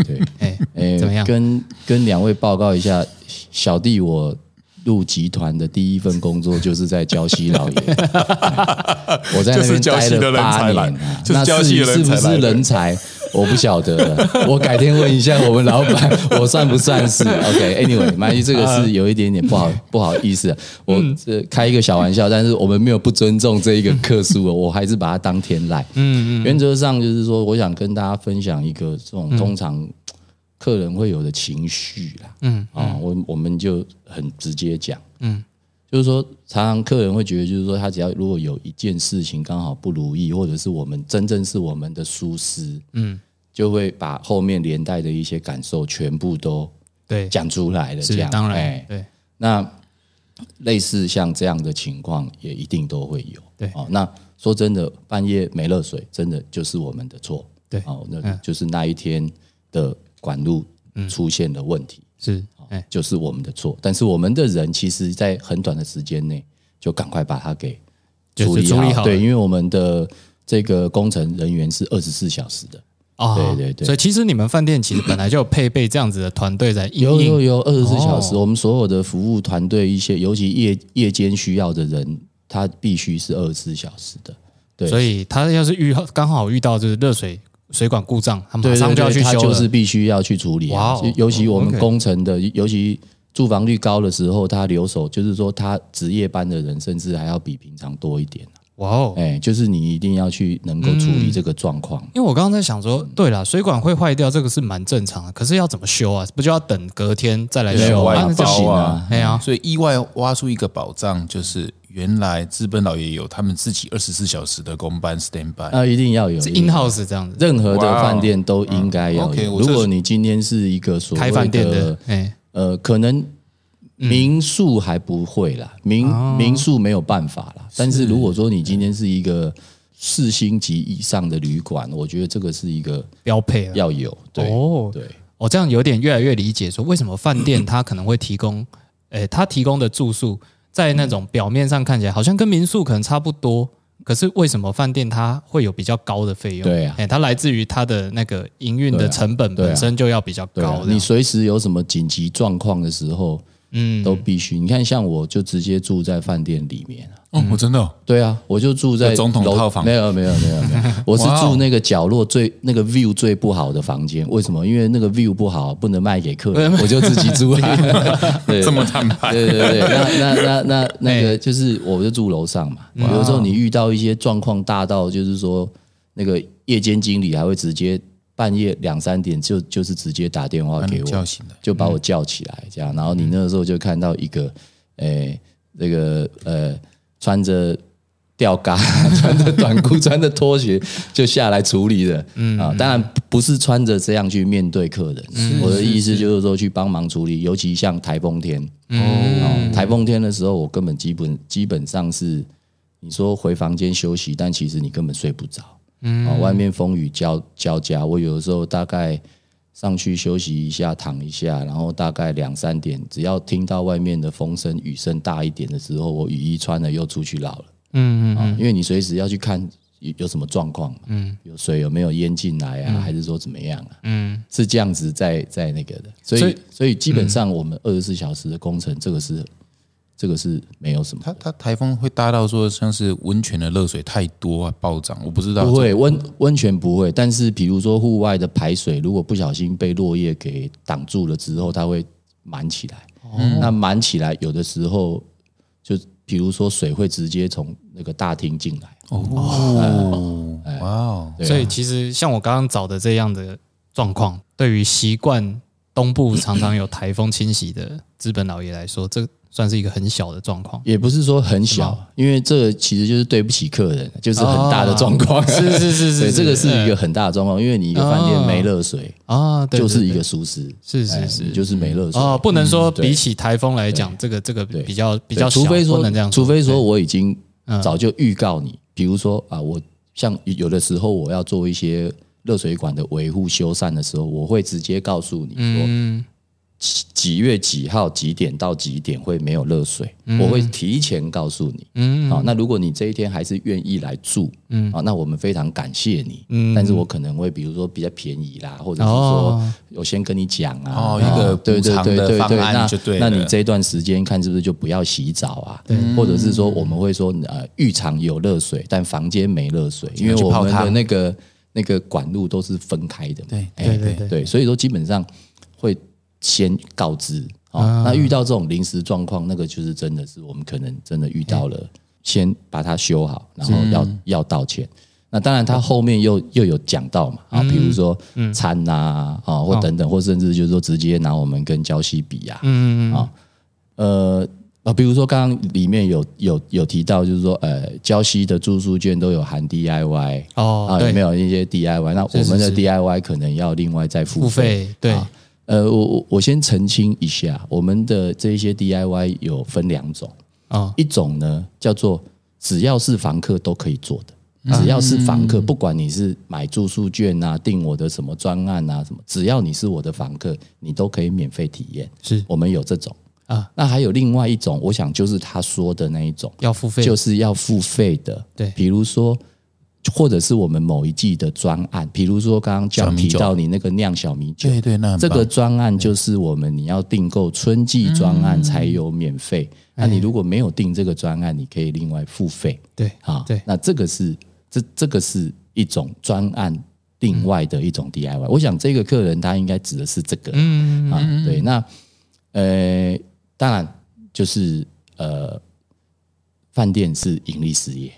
Speaker 2: 对。
Speaker 3: 哎，
Speaker 2: 诶
Speaker 3: 怎么样
Speaker 2: 跟跟两位报告一下，小弟我入集团的第一份工作就是在礁溪老爷，我在那边待了八年啊。
Speaker 1: 就是
Speaker 2: 那是不是
Speaker 1: 人才
Speaker 2: 我不晓得了。我改天问一下我们老板，我算不算是？OK，Anyway，关于这个是有一点点不好不好意思啊，我这开一个小玩笑，但是我们没有不尊重这一个客诉哦，我还是把它当天籁。嗯嗯，原则上就是说，我想跟大家分享一个这种通常。客人会有的情绪啦，嗯啊、我我们就很直接讲，嗯，就是说，常常客人会觉得，就是说，他只要如果有一件事情刚好不如意，或者是我们真正是我们的疏失，嗯，就会把后面连带的一些感受全部都
Speaker 3: 对，
Speaker 2: 讲出来了，这样，
Speaker 3: 是当然
Speaker 2: 哎，
Speaker 3: 对，
Speaker 2: 那类似像这样的情况，也一定都会有。
Speaker 3: 对。
Speaker 2: 哦，那说真的，半夜没热水，真的就是我们的错。
Speaker 3: 对。
Speaker 2: 哦，那就是那一天的管路出现了问题，
Speaker 3: 是，哎，
Speaker 2: 就是我们的错。但是我们的人其实，在很短的时间内就赶快把它给处理好。
Speaker 3: 处理好
Speaker 2: 对，因为我们的这个工程人员是二十四小时的。
Speaker 3: 哦，
Speaker 2: 对对对。
Speaker 3: 所以其实你们饭店其实本来就有配备这样子的团队在应
Speaker 2: 有有，有，二十四小时，
Speaker 3: 哦
Speaker 2: 我们所有的服务团队，一些尤其夜夜间需要的人，他必须是二十四小时的。对，
Speaker 3: 所以他要是遇刚好遇到就是热水水管故障，他马
Speaker 2: 对
Speaker 3: 上就要去修了。
Speaker 2: 就是必须要去处理啊。
Speaker 3: 哇哦
Speaker 2: 尤其我们工程的，尤其住房率高的时候，他留守就是说，他值夜班的人甚至还要比平常多一点。
Speaker 3: 哇哦！
Speaker 2: 哎，就是你一定要去能够处理这个状况。
Speaker 3: 因为我刚刚在想说，对了，水管会坏掉，这个是蛮正常的。可是要怎么修啊？不就要等隔天再来修？啊
Speaker 2: 不行啊，
Speaker 3: 哎呀，
Speaker 1: 所以意外挖出一个宝藏就是原来资本老爷有他们自己二十四小时的公班 stand by，
Speaker 2: 那一定要有
Speaker 3: 是 in house 这样子，
Speaker 2: 任何的饭店都应该要
Speaker 1: 嗯，OK，
Speaker 2: 有。
Speaker 1: 我这
Speaker 2: 如果你今天是一个所谓
Speaker 3: 开饭店的，哎，
Speaker 2: 呃，可能民宿还不会啦，民
Speaker 3: 哦
Speaker 2: 民宿没有办法啦。但是如果说你今天是一个四星级以上的旅馆，我觉得这个是一个
Speaker 3: 标配。
Speaker 2: 要有。对
Speaker 3: 哦，
Speaker 2: 对，
Speaker 3: 我这样有点越来越理解，说为什么饭店它可能会提供，诶，它提供的住宿在那种表面上看起来好像跟民宿可能差不多，可是为什么饭店它会有比较高的费用？
Speaker 2: 对啊
Speaker 3: 诶，它来自于它的那个营运的成本本身就要比较高。
Speaker 2: 你随时有什么紧急状况的时候，
Speaker 3: 嗯，
Speaker 2: 都必须。你看，像我就直接住在饭店里面啊。
Speaker 1: 哦，我真的哦？
Speaker 2: 对啊，我就住在
Speaker 1: 总统
Speaker 2: 楼
Speaker 1: 套房。
Speaker 2: 没有没有没有没有，我是住那个角落最那个 view 最不好的房间。为什么？因为那个 view 不好，不能卖给客人，我就自己住。了。对。
Speaker 1: 这么坦白，
Speaker 2: 对对对，那那那那那个就是，我就住楼上嘛。有时候你遇到一些状况大到，就是说那个夜间经理还会直接半夜两三点就就是直接打电话给我，
Speaker 1: 叫醒了。
Speaker 2: 就把我叫起来，这样，然后你那个时候就看到一个，诶、这个呃，穿着吊嘎、穿着短裤、穿着拖鞋就下来处理的，嗯啊，当然不是穿着这样去面对客人，我的意思就是说去帮忙处理，尤其像台风天，哦，台风天的时候，我根本基本基本上是你说回房间休息，但其实你根本睡不着，嗯，啊，外面风雨交交加，我有的时候大概上去休息一下，躺一下，然后大概两三点，只要听到外面的风声、雨声大一点的时候，我雨衣穿了又出去绕了，
Speaker 3: 嗯嗯
Speaker 2: 啊，因为你随时要去看有有什么状况，嗯，有水有没有淹进来啊，还是说怎么样啊？
Speaker 3: 嗯，
Speaker 2: 是这样子在在那个的，所以
Speaker 3: 所以
Speaker 2: 基本上我们二十四小时的工程，这个是这个是没有什么。
Speaker 1: 它它台风会大到说像是温泉的热水太多啊暴涨，我不知道
Speaker 2: 不会温温泉不会，但是比如说户外的排水，如果不小心被落叶给挡住了之后，它会满起来。那满起来，有的时候就比如说水会直接从那个大厅进来。
Speaker 1: 哦，哇哦，
Speaker 3: 所以其实像我刚刚找的这样的状况，对于习惯东部常常有台风侵袭的资本老爷来说，这算是一个很小的状况。
Speaker 2: 也不是说很小，因为这个其实就是对不起客人，就是很大的状况。
Speaker 3: 哦是是是是
Speaker 2: 这个是一个很大的状况，因为你一个饭店没热水，
Speaker 3: 啊，对
Speaker 2: 就是一
Speaker 3: 对。
Speaker 2: 个疏失，
Speaker 3: 是
Speaker 2: 哎
Speaker 3: 是是
Speaker 2: 你就是没热水。
Speaker 3: 哦，不能说比起台风来讲，这个这个比较比较小，
Speaker 2: 除非说
Speaker 3: 不能这样，
Speaker 2: 除非说我已经
Speaker 3: 嗯。
Speaker 2: 早就预告你，比如说啊，我像有的时候我要做一些热水管的维护修缮的时候，我会直接告诉你说
Speaker 3: 嗯
Speaker 2: 几几月几号几点到几点会没有热水，我会提前告诉你。
Speaker 3: 嗯。
Speaker 2: 好，那如果你这一天还是愿意来住，嗯，好，那我们非常感谢你，
Speaker 3: 嗯。
Speaker 2: 但是我可能会比如说比较便宜啦，或者是说
Speaker 3: 哦。
Speaker 2: 我先跟你讲啊，
Speaker 1: 哦一个
Speaker 2: 对对对那那你这段时间看是不是就不要洗澡啊？或者是说我们会说呃浴场有热水，但房间没热水，因为我们的那个那个管路都是分开的
Speaker 1: 对
Speaker 3: 对对。对，
Speaker 2: 所以说基本上会先告知啊、那遇到这种临时状况，那个就是真的是我们可能真的遇到了，先把它修好，然后要、要道歉。那当然，他后面又又有讲到嘛啊，比如说餐呐啊，或等等，或甚至就是说直接拿我们跟礁溪比呀、
Speaker 3: 嗯
Speaker 2: 啊，呃啊，比如说刚刚里面有有有提到，就是说呃，礁溪的住宿券都有含 DIY
Speaker 3: 哦，
Speaker 2: 啊，有没有一些 DIY？那我们的 DIY 可能要另外再付
Speaker 3: 付费对。
Speaker 2: 啊呃，我我我先澄清一下，我们的这一些 DIY 有分两种，
Speaker 3: 啊
Speaker 2: 一种呢叫做只要是房客都可以做的。
Speaker 3: 嗯
Speaker 2: 只要是房客，不管你是买住宿券啊、订我的什么专案啊什么，只要你是我的房客，你都可以免费体验。
Speaker 3: 是
Speaker 2: 我们有这种
Speaker 3: 啊，
Speaker 2: 那还有另外一种，我想就是他说的那一种，
Speaker 3: 要付费，
Speaker 2: 就是要付费的。
Speaker 3: 对
Speaker 2: 比如说，或者是我们某一季的专案，比如说刚刚提到你那个酿小米酒，
Speaker 1: 对对，那
Speaker 2: 这个专案就是我们你要订购春季专案才有免费。那你如果没有订这个专案，你可以另外付费
Speaker 3: 对
Speaker 2: 啊。
Speaker 3: 对
Speaker 2: 那这个是这这个是一种专案另外的一种 DIY。我想这个客人他应该指的是这个
Speaker 3: 嗯
Speaker 2: 啊。对，那呃，当然就是呃，饭店是盈利事业。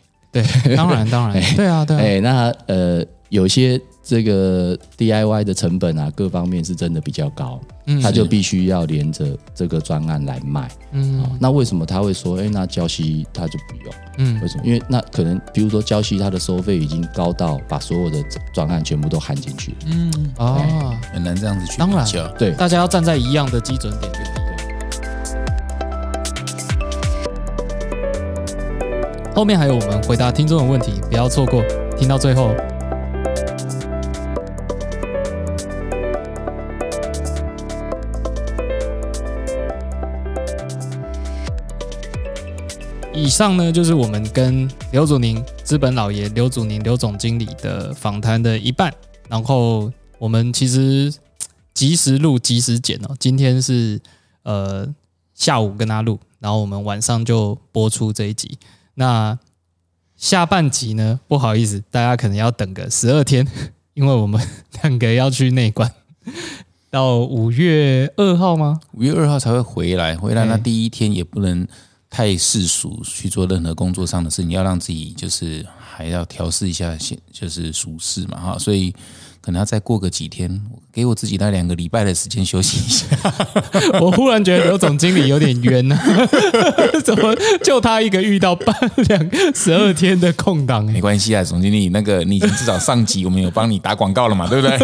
Speaker 3: 对，当然当然，对啊对啊，
Speaker 2: 哎，那呃，有些这个 DIY 的成本啊，各方面是真的比较高，
Speaker 3: 嗯
Speaker 2: 他就必须要连着这个专案来卖。
Speaker 3: 嗯。
Speaker 2: 哦那为什么他会说，哎，那交息他就不用？
Speaker 3: 嗯。
Speaker 2: 为什么？因为那可能，比如说交息它的收费已经高到把所有的专案全部都含进去。了。
Speaker 1: 嗯，
Speaker 3: 哦，
Speaker 1: 很难这样子去
Speaker 3: 当然。
Speaker 2: 对，
Speaker 3: 大家要站在一样的基准点去后面还有我们回答听众的问题，不要错过，听到最后。以上呢，就是我们跟刘祖宁资本老爷刘祖宁刘总经理的访谈的一半。然后我们其实及时录、及时剪哦。今天是呃下午跟他录，然后我们晚上就播出这一集。那下半集呢，不好意思，大家可能要等个十二天，因为我们 两个要去内关，到五月二号吗？
Speaker 1: 五月二号才会回来，回来
Speaker 3: 哎。
Speaker 1: 那第一天也不能太世俗去做任何工作上的事，你要让自己就是还要调试一下现就是舒适嘛哈，所以可能要再过个几天，给我自己那两个礼拜的时间休息一下。
Speaker 3: 我忽然觉得刘总经理有点冤啊、怎么就他一个遇到半两十二天的空档、欸？
Speaker 1: 没关系啊，总经理，那个你已经至少上集我们有帮你打广告了嘛，对不对？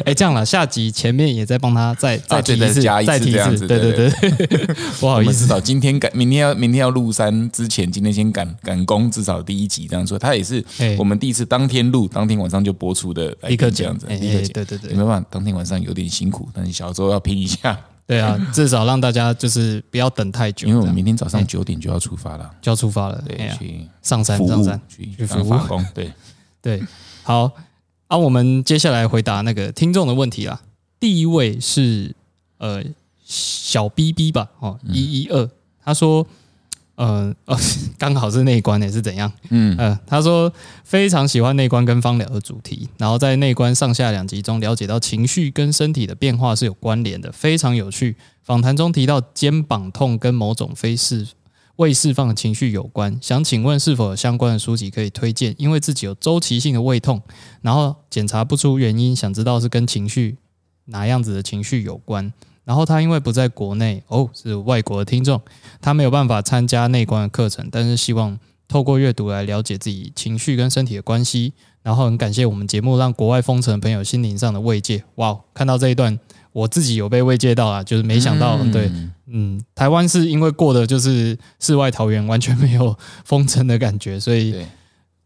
Speaker 3: 哎、这样了，下集前面也再帮他再再
Speaker 1: 啊
Speaker 3: 提一次，
Speaker 1: 再
Speaker 3: 提一次，
Speaker 1: 这样子
Speaker 3: 对对
Speaker 1: 对
Speaker 3: 对，不好意思，
Speaker 1: 至少今天赶，明天要明天要录山之前，今天先赶赶工，至少第一集这样说。他也是
Speaker 3: 哎
Speaker 1: 我们第一次当天录，当天晚上就播出的，来
Speaker 3: 立刻
Speaker 1: 这样子，
Speaker 3: 哎
Speaker 1: 立刻剪。
Speaker 3: 哎对对对
Speaker 1: 也没办法，当天晚上有点辛苦，但是小周要拼一下，
Speaker 3: 对啊，至少让大家就是不要等太久，
Speaker 1: 因为我们明天早上九点就要出发了，
Speaker 3: 就要出发了，哎
Speaker 1: 对，
Speaker 3: 呀，
Speaker 1: 去
Speaker 3: 上山上山，
Speaker 1: 去
Speaker 3: 去服务。
Speaker 1: 工，对，
Speaker 3: 对，好啊，我们接下来回答那个听众的问题啊。第一位是呃小 B B 吧，哦一一二，他说，呃 哦，刚好是内观也是怎样？
Speaker 1: 嗯
Speaker 3: 呃，他说非常喜欢内观跟芳疗的主题，然后在内观上下两集中了解到情绪跟身体的变化是有关联的，非常有趣。访谈中提到肩膀痛跟某种非释未释放的情绪有关，想请问是否有相关的书籍可以推荐？因为自己有周期性的胃痛，然后检查不出原因，想知道是跟情绪哪样子的情绪有关。然后他因为不在国内，哦，是外国的听众，他没有办法参加内观的课程，但是希望透过阅读来了解自己情绪跟身体的关系。然后很感谢我们节目让国外封城的朋友心灵上的慰藉。哇，看到这一段，我自己有被慰藉到啊，就是没想到，对，嗯，台湾是因为过的就是世外桃源，完全没有封城的感觉，所以
Speaker 1: 对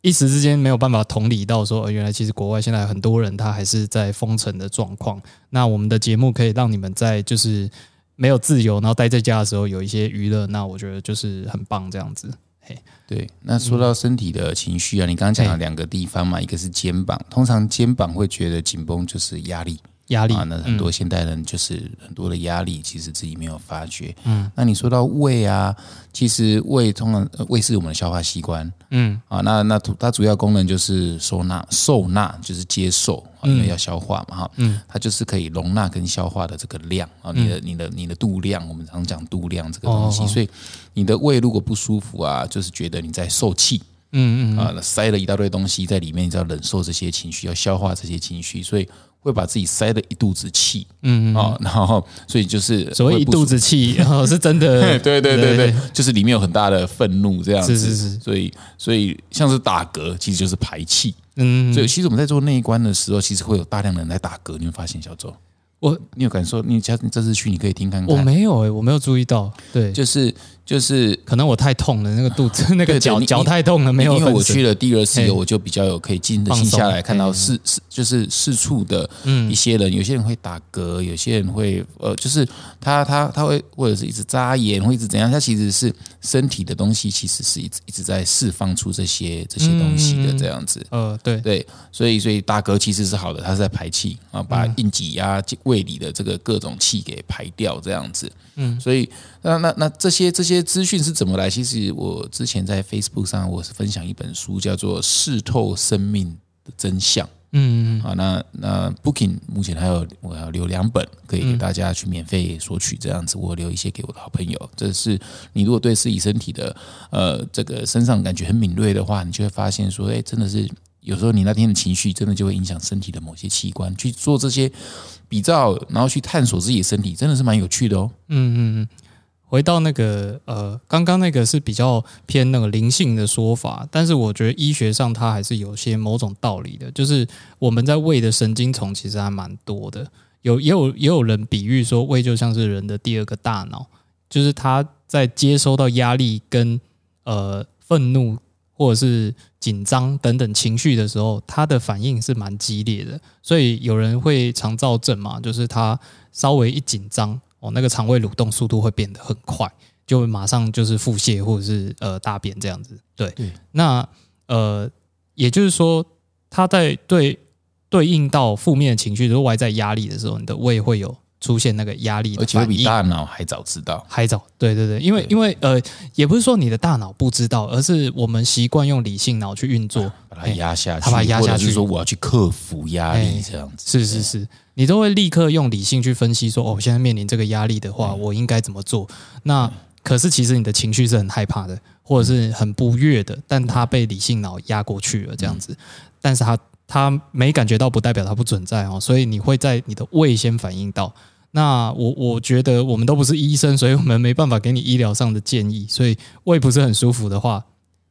Speaker 3: 一时之间没有办法同理到说，呃，原来其实国外现在很多人他还是在封城的状况。那我们的节目可以让你们在就是没有自由，然后待在家的时候有一些娱乐，那我觉得就是很棒这样子。嘿，
Speaker 1: 对，那说到身体的情绪啊，你刚刚讲
Speaker 3: 哎
Speaker 1: 了两个地方嘛，一个是肩膀，通常肩膀会觉得紧绷，就是压力
Speaker 3: 压力。
Speaker 1: 啊。那很多现代人就是很多的压力，其实自己没有发觉。嗯，那你说到胃啊，其实胃通常呃胃是我们的消化器官
Speaker 3: 嗯。
Speaker 1: 啊，那那它主要功能就是收纳，受纳就是接受，啊因为要消化嘛哈，
Speaker 3: 嗯，
Speaker 1: 它就是可以容纳跟消化的这个量啊，你的你的你的度量，我们常讲度量这个东西，所以你的胃如果不舒服啊，就是觉得你在受气。
Speaker 3: 嗯嗯
Speaker 1: 啊，塞了一大堆东西在里面，你知道忍受这些情绪，要消化这些情绪，所以会把自己塞了一肚子气。
Speaker 3: 嗯嗯，
Speaker 1: 啊，然后所以就是
Speaker 3: 所谓一肚子气，然后 是真的，
Speaker 1: 对对对对，就是里面有很大的愤怒这样子，
Speaker 3: 是是是。
Speaker 1: 所以所以像是打嗝，其实就是排气。
Speaker 3: 嗯，
Speaker 1: 所以其实我们在做那一关的时候，其实会有大量的人来打嗝，你会发现小周，
Speaker 3: 我
Speaker 1: 你有感受？你下次这次去，你可以听看看。
Speaker 3: 我，没有哎、我没有注意到，对，
Speaker 1: 就是就是
Speaker 3: 可能我太痛了，那个肚子 那个脚脚太痛了，没有
Speaker 1: 因为我去了第二次以后，我就比较有可以静的静下来，看到
Speaker 3: 嘿。
Speaker 1: 四四就是四处的
Speaker 3: 嗯。
Speaker 1: 一些人，有些人会打嗝，有些人会呃，就是他他他会或者是一直眨眼，或一直怎样，他其实是身体的东西，其实是一直一直在释放出这些这些东西的
Speaker 3: 嗯
Speaker 1: 这样子。
Speaker 3: 呃，对，
Speaker 1: 对，所以所以打嗝其实是好的，它是在排气啊，把
Speaker 3: 嗯。
Speaker 1: 硬挤压胃里的这个各种气给排掉，这样子。嗯，所以那那那这些这些资讯是怎么来？其实我之前在 Facebook 上我是分享一本书，叫做《视透生命的真相》。
Speaker 3: 嗯，
Speaker 1: 啊，那那 Booking 目前还有我要留两本，可以给大家去免费索取，这样子我留一些给我的好朋友。这是你如果对自己身体的呃这个身上感觉很敏锐的话，你就会发现说，哎，真的是有时候你那天的情绪真的就会影响身体的某些器官。去做这些比较，然后去探索自己的身体，真的是蛮有趣的哦。
Speaker 3: 嗯嗯嗯。回到那个呃，刚刚那个是比较偏那个灵性的说法，但是我觉得医学上它还是有些某种道理的，就是我们在胃的神经丛其实还蛮多的，有也有也有人比喻说胃就像是人的第二个大脑，就是它在接收到压力跟呃愤怒或者是紧张等等情绪的时候，他的反应是蛮激烈的，所以有人会肠躁症嘛，就是他稍微一紧张。哦，那个肠胃蠕动速度会变得很快，就马上就是腹泻或者是呃大便这样子。对，那呃，也就是说，他在对对应到负面的情绪，就是外在压力的时候，你的胃会有出现那个压力，
Speaker 1: 而且会比大脑还早知道，
Speaker 3: 还早。对对对，因为因为呃，也不是说你的大脑不知道，而是我们习惯用理性脑去运作，
Speaker 1: 把它压下去，
Speaker 3: 它把它压下去，
Speaker 1: 说我要去克服压力这样子。
Speaker 3: 是是是。你都会立刻用理性去分析，说哦，现在面临这个压力的话，我应该怎么做？那可是其实你的情绪是很害怕的，或者是很不悦的，但他被理性脑压过去了，这样子。但是他他没感觉到，不代表他不存在哦。所以你会在你的胃先反应到。那我我觉得我们都不是医生，所以我们没办法给你医疗上的建议。所以胃不是很舒服的话，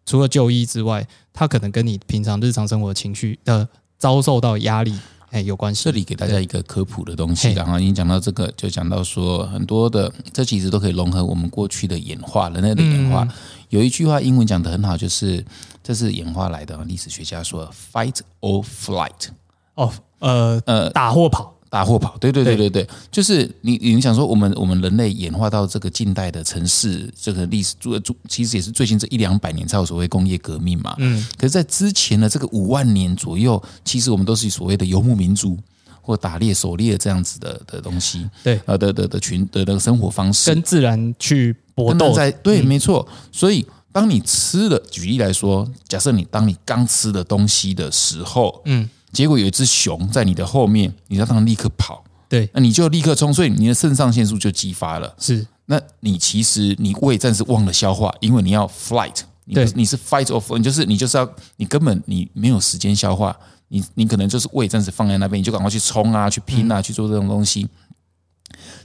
Speaker 3: 除了就医之外，他可能跟你平常日常生活情绪的遭受到压力。哎，有关系。
Speaker 1: 这里给大家一个科普的东西，然后已经讲到这个，就讲到说很多的，这其实都可以融合我们过去的演化，人类的演化。有一句话英文讲的很好，就是这是演化来的。历史学家说：“Fight or flight。”
Speaker 3: 哦，呃呃，打或跑。
Speaker 1: 打或跑，对对对对对，就是你你想说，我们我们人类演化到这个近代的城市这个历史，主主其实也是最近这一两百年才有所谓工业革命嘛。嗯，可是，在之前的这个五万年左右，其实我们都是所谓的游牧民族或打猎狩猎这样子的的东西。
Speaker 3: 对，
Speaker 1: 呃的的的群的那个生活方式，
Speaker 3: 跟自然去搏斗。
Speaker 1: 在对，没错。所以，当你吃的，举例来说，假设你当你刚吃的东西的时候，嗯。结果有一只熊在你的后面，你要让它立刻跑，
Speaker 3: 对，
Speaker 1: 那你就立刻冲，所以你的肾上腺素就激发了。
Speaker 3: 是，
Speaker 1: 那你其实你胃暂时忘了消化，因为你要 flight，对，你是 fight or，你就是你就是要你根本你没有时间消化，你你可能就是胃暂时放在那边，你就赶快去冲啊，去拼啊，去做这种东西。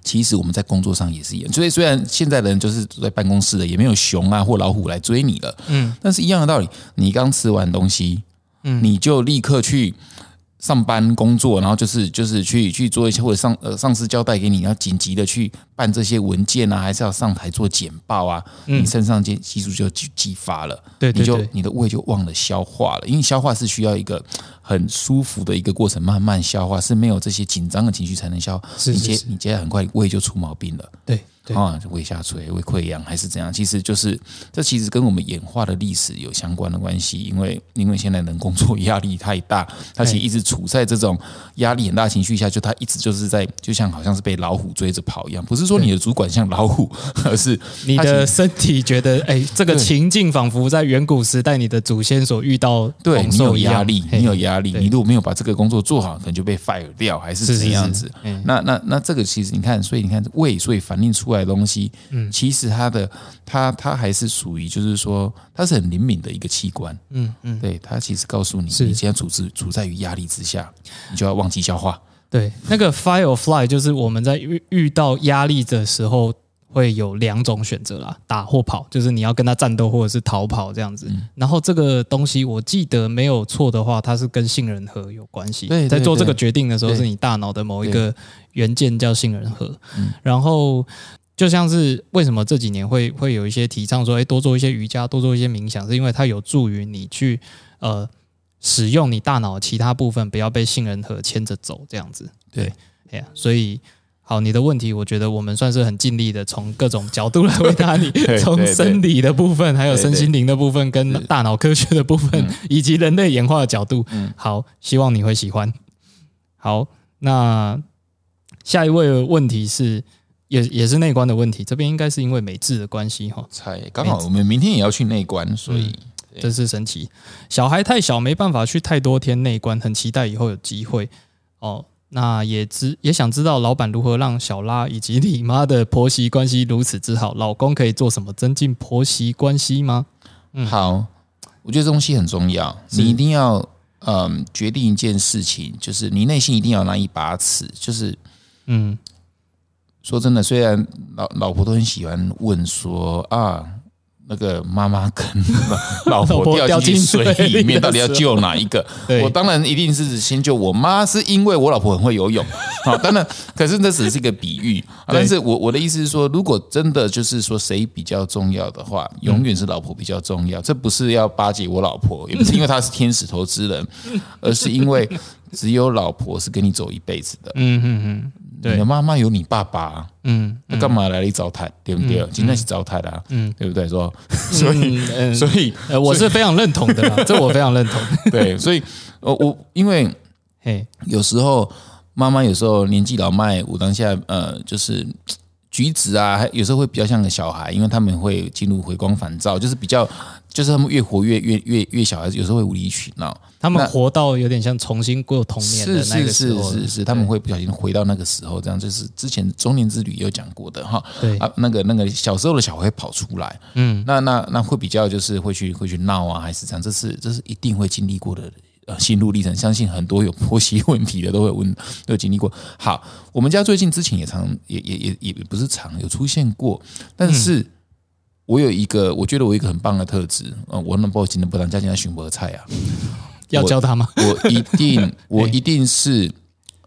Speaker 1: 其实我们在工作上也是一样，所以虽然现在的人就是在办公室的，也没有熊啊或老虎来追你了，嗯，但是一样的道理，你刚吃完东西，嗯，你就立刻去。上班工作，然后就是就是去去做一些或者上呃上司交代给你，要紧急的去办这些文件啊，还是要上台做简报啊，你肾上腺激素就激激发了，
Speaker 3: 对，
Speaker 1: 你就你的胃就忘了消化了，因为消化是需要一个很舒服的一个过程，慢慢消化是没有这些紧张的情绪才能消，
Speaker 3: 是
Speaker 1: 接你接下来很快胃就出毛病了，
Speaker 3: 对。
Speaker 1: 啊，胃下垂、胃溃疡还是怎样？其实就是这其实跟我们演化的历史有相关的关系。因为因为现在人工作压力太大，他其实一直处在这种压力很大情绪下，就他一直就是在就像好像是被老虎追着跑一样。不是说你的主管像老虎，而是
Speaker 3: 你的身体觉得哎，这个情境仿佛在远古时代你的祖先所遇到。
Speaker 1: 对你有压力，你有压力，你如果没有把这个工作做好，可能就被 fire 掉，还是怎样子？那那那这个其实你看，所以你看胃，所以反映出来的。东西，嗯，其实它的它它还是属于，就是说它是很灵敏的一个器官，嗯嗯，对，它其实告诉你，你现在处置处在于压力之下，你就要忘记消化。
Speaker 3: 对，那个 fire or fly 就是我们在遇遇到压力的时候会有两种选择啦，打或跑，就是你要跟他战斗或者是逃跑这样子。然后这个东西我记得没有错的话，它是跟杏仁核有关系。
Speaker 1: 对，
Speaker 3: 在做这个决定的时候，是你大脑的某一个元件叫杏仁核，然后。就像是为什么这几年会会有一些提倡说，哎，多做一些瑜伽，多做一些冥想，是因为它有助于你去呃使用你大脑其他部分，不要被杏仁核牵着走，这样子。对，哎呀，所以好，你的问题，我觉得我们算是很尽力的，从各种角度来回答你，从生理的部分，还有身心灵的部分，跟大脑科学的部分，以及人类演化的角度。好，希望你会喜欢。好，那下一位问题是。也也是内观的问题，这边应该是因为美智的关系哈。
Speaker 1: 才刚好我们明天也要去内观，所以
Speaker 3: 真是神奇。小孩太小，没办法去太多天内观，很期待以后有机会哦。那也知也想知道老板如何让小拉以及你妈的婆媳关系如此之好，老公可以做什么增进婆媳关系吗？
Speaker 1: 嗯好，我觉得这东西很重要，你一定要嗯决定一件事情，就是你内心一定要有那一把尺，就是
Speaker 3: 嗯，
Speaker 1: 说真的，虽然老老婆都很喜欢问说啊，那个妈妈跟老
Speaker 3: 老婆
Speaker 1: 婆掉
Speaker 3: 掉
Speaker 1: 进去水里面，到底要救哪一个？我当然一定是先救我妈，是因为我老婆很会游泳。好，当然，可是那只是一个比喻。啊但是我我的意思是说，如果真的就是说谁比较重要的话，永远是老婆比较重要。这不是要巴结我老婆，也不是因为她是天使投资人，而是因为只有老婆是跟你走一辈子的。
Speaker 3: 嗯嗯嗯，对
Speaker 1: 你的妈妈有你爸爸，
Speaker 3: 嗯
Speaker 1: 那干嘛来你糟蹋，对不对？今天是糟蹋的，啊
Speaker 3: 嗯
Speaker 1: 对不对？说，所以，
Speaker 3: 嗯嗯
Speaker 1: 所以，
Speaker 3: 呃，我是非常认同的啦，这我非常认同。
Speaker 1: 对，所以，呃，我因为
Speaker 3: 嘿，
Speaker 1: 有时候妈妈有时候年纪老迈，我当下呃，就是举止啊，还有时候会比较像个小孩，因为他们会进入回光返照，就是比较，就是他们越活越越越越小孩子，有时候会无理取闹。
Speaker 3: 他们活到有点像重新过童年的
Speaker 1: 是
Speaker 3: 那个
Speaker 1: 是
Speaker 3: 时候是，
Speaker 1: 是是是，他们会不小心回到那个时候，这样就是之前中年之旅有讲过的哈。
Speaker 3: 对
Speaker 1: 啊，那个那个小时候的小孩会跑出来，
Speaker 3: 嗯，
Speaker 1: 那那那会比较就是会去会去闹啊，还是这样？这是这是一定会经历过的呃心路历程。相信很多有婆媳问题的都会问，都有经历过。好，我们家最近之前也常也也也也不是常有出现过，但是。我有一个，我觉得我有一个很棒的特质，呃，我能不今天不当家境寻博菜啊，
Speaker 3: 要教他吗？
Speaker 1: 我一定，我一定是，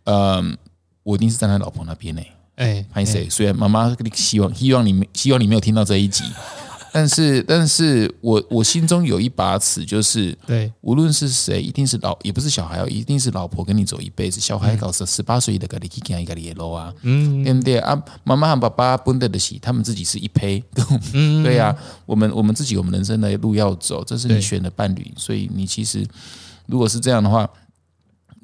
Speaker 1: 嗯，我一定是站在老婆那边呢、
Speaker 3: 哎，
Speaker 1: 拍谁？虽然妈妈希望希望你没希望你没有听到这一集，但是但是我我心中有一把尺，就是
Speaker 3: 对，
Speaker 1: 无论是谁，一定是老也不是小孩哦，一定是老婆跟你走一辈子。小孩搞十十八岁的，跟你去见一个野路啊，
Speaker 3: 嗯。
Speaker 1: 对不对？啊？妈妈和爸爸分得的起，他们自己是一胚，
Speaker 3: 嗯，
Speaker 1: 对呀、我们我们自己我们人生的路要走，这是你选的伴侣，所以你其实如果是这样的话，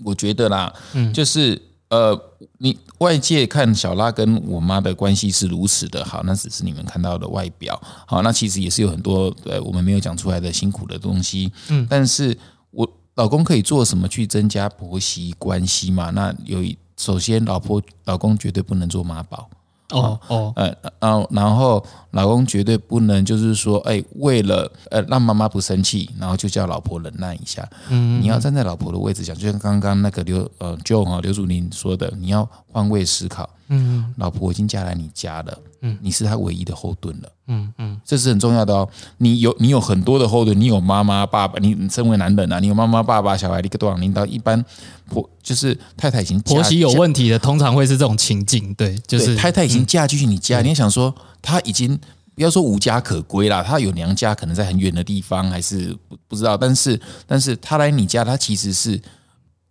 Speaker 1: 我觉得啦，
Speaker 3: 嗯。
Speaker 1: 就是呃，你外界看小拉跟我妈的关系是如此的好，那只是你们看到的外表，好，那其实也是有很多呃我们没有讲出来的辛苦的东西，嗯，但是我老公可以做什么去增加婆媳关系嘛？那有一首先，老婆老公绝对不能做妈宝。
Speaker 3: 哦哦，
Speaker 1: 呃，然后然后老公绝对不能就是说，哎，为了呃让妈妈不生气，然后就叫老婆忍耐一下。嗯，你要站在老婆的位置想，就像刚刚那个刘呃 Joe 哈刘祖林说的，你要换位思考。
Speaker 3: 嗯
Speaker 1: 老婆已经嫁来你家了，嗯，你是她唯一的后盾了。
Speaker 3: 嗯嗯，
Speaker 1: 这是很重要的哦。你有你有很多的后盾，你有妈妈、爸爸，你你身为男人啊，你有妈妈、爸爸、小孩，你个多少领导，一般婆就是太太已经
Speaker 3: 婆媳有问题的，通常会是这种情境，对，就是
Speaker 1: 太太已经嫁进去你家，你也想说她已经不要说无家可归啦，她有娘家，可能在很远的地方，还是不不知道。但是但是她来你家，她其实是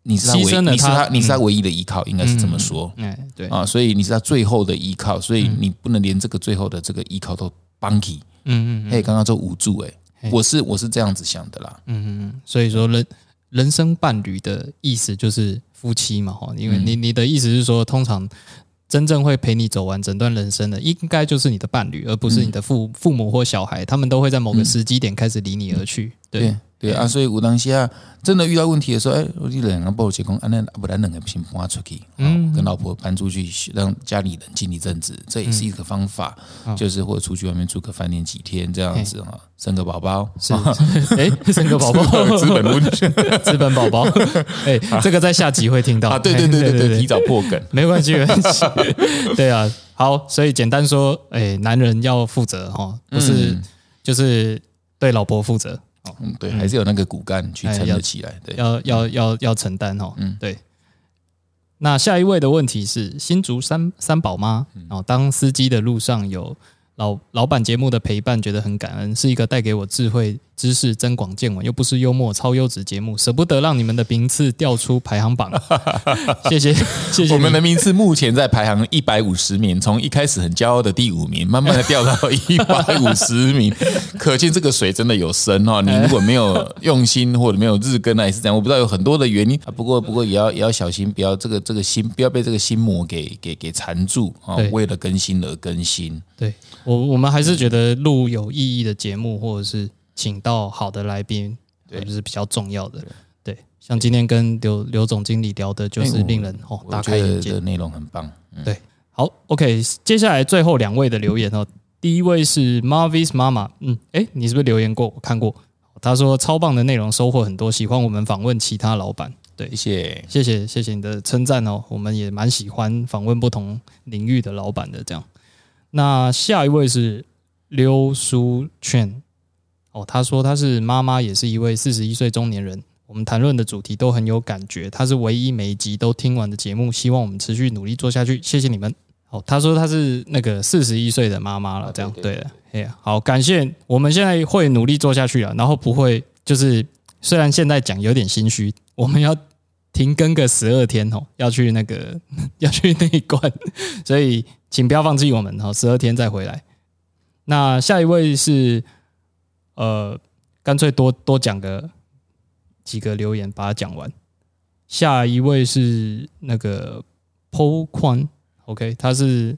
Speaker 1: 你是他唯
Speaker 3: 牺牲了
Speaker 1: 你是
Speaker 3: 她
Speaker 1: 她你是他唯一的依靠，应该是这么说。
Speaker 3: 哎，对，
Speaker 1: 啊。所以你是他最后的依靠，所以你不能连这个最后的这个依靠都帮起。
Speaker 3: 嗯嗯
Speaker 1: 哎，刚刚说无助，哎，我是我是这样子想的啦。
Speaker 3: 嗯嗯，所以说人人生伴侣的意思就是夫妻嘛，哈，因为你你的意思是说，通常真正会陪你走完整段人生的，应该就是你的伴侣，而不是你的父父母或小孩，他们都会在某个时机点开始离你而去。对。
Speaker 1: 对对啊，所以有当下真的遇到问题的时候，哎，我就两个不结婚，啊，那不然两个先搬出去，嗯，跟老婆搬出去，让家里冷静一阵子，这也是一个方法，就是或者出去外面住个饭店几天这样子哈，生个宝宝，
Speaker 3: 是，哎，生个宝宝，
Speaker 1: 资本论
Speaker 3: 资本宝宝，哎，这个在下集会听到
Speaker 1: 啊，对对对对对，提早破梗，
Speaker 3: 没关系，没关系。对啊，好，所以简单说，哎，男人要负责哈，不是就是对老婆负责，
Speaker 1: 嗯，对，还是有那个骨干去撑得起来，对，
Speaker 3: 要要要要承担哦。嗯，对。那下一位的问题是新竹三三宝妈哦，当司机的路上有老老板节目的陪伴，觉得很感恩，是一个带给我智慧、知识增广见闻，又不是幽默超优质节目，舍不得让你们的名次掉出排行榜。谢谢谢谢
Speaker 1: 我们的名次目前在排行一百五十名，从一开始很骄傲的第五名，慢慢的掉到一百五十名，可见这个水真的有深哦。你如果没有用心或者没有日更，那也是这样。我不知道有很多的原因啊，不过不过也要也要小心，不要这个这个心不要被这个心魔给给给缠住啊
Speaker 3: 对。
Speaker 1: 为了更新而更新，
Speaker 3: 对我我们还是觉得录有意义的节目，或者是请到好的来宾，对，就是比较重要的。对，像今天跟刘刘总经理聊的，就是令人哦大开眼界
Speaker 1: 的内容很棒。
Speaker 3: 对，好，OK，接下来最后两位的留言哦，第一位是 Marvis 妈妈，嗯，哎，你是不是留言过？我看过，他说超棒的内容，收获很多，喜欢我们访问其他老板。对，
Speaker 1: 谢谢，
Speaker 3: 谢谢，谢谢你的称赞哦，我们也蛮喜欢访问不同领域的老板的。这样，那下一位是刘书劝，哦，他说他是妈妈，也是一位四十一岁中年人。我们谈论的主题都很有感觉，他是唯一每一集都听完的节目。希望我们持续努力做下去，谢谢你们。哦，他说他是那个四十一岁的妈妈了，这样对的。哎，好，感谢，我们现在会努力做下去了，然后不会就是虽然现在讲有点心虚，我们要。停更个十二天哦，要去那个 要去那关，所以请不要放弃我们哦，十二天再回来。那下一位是呃，干脆多多讲个几个留言，把它讲完。下一位是那个 Po 宽，OK，他是。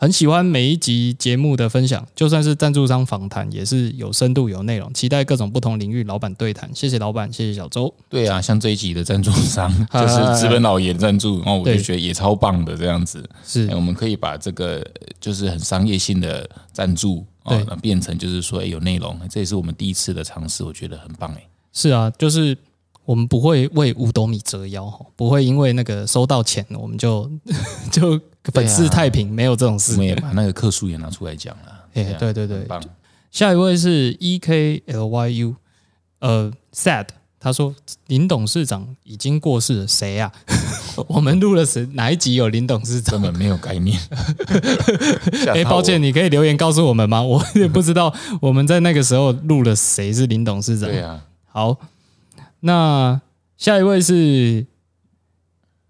Speaker 3: 很喜欢每一集节目的分享，就算是赞助商访谈，也是有深度、有内容。期待各种不同领域老板对谈。谢谢老板，谢谢小周。
Speaker 1: 对啊，像这一集的赞助商 就是资本老爷赞助，然后我就觉得也超棒的这样子。
Speaker 3: 是，
Speaker 1: 我们可以把这个就是很商业性的赞助，对，变成就是说有内容。这也是我们第一次的尝试，我觉得很棒哎。
Speaker 3: 是啊，就是我们不会为五斗米折腰不会因为那个收到钱我们就 就。粉饰太平，没有这种事。
Speaker 1: 我们也把那个客数也拿出来讲了。
Speaker 3: 哎，对对对，下一位是 E K L Y U，呃，Sad，他说林董事长已经过世了，谁呀？我们录了谁？哪一集有林董事长？
Speaker 1: 根本没有概念。
Speaker 3: 哎，抱歉，你可以留言告诉我们吗？我也不知道我们在那个时候录了谁是林董事长。
Speaker 1: 对啊。
Speaker 3: 好，那下一位是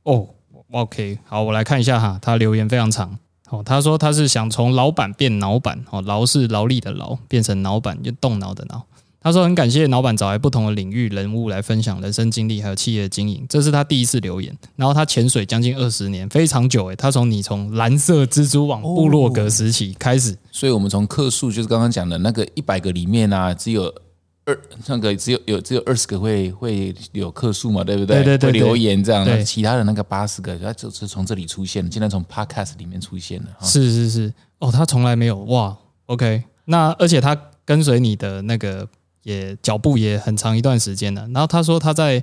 Speaker 3: 哦。OK，好，我来看一下哈，他留言非常长。哦，他说他是想从老板变脑板，哦，劳是劳力的劳，变成脑板就动脑的脑。他说很感谢老板找来不同的领域人物来分享人生经历，还有企业经营。这是他第一次留言，然后他潜水将近二十年，非常久诶。他从你从蓝色蜘蛛网部落格时期开始，
Speaker 1: 所以我们从克数就是刚刚讲的那个一百个里面啊，只有。二那个只有有只有二十个会会有克数嘛，对不对？
Speaker 3: 对对
Speaker 1: 对，留言这样，其他的那个八十个，他就是从这里出现的，竟然从 Podcast 里面出现的。
Speaker 3: 是是是，哦，他从来没有哇，OK，那而且他跟随你的那个也脚步也很长一段时间了。然后他说他在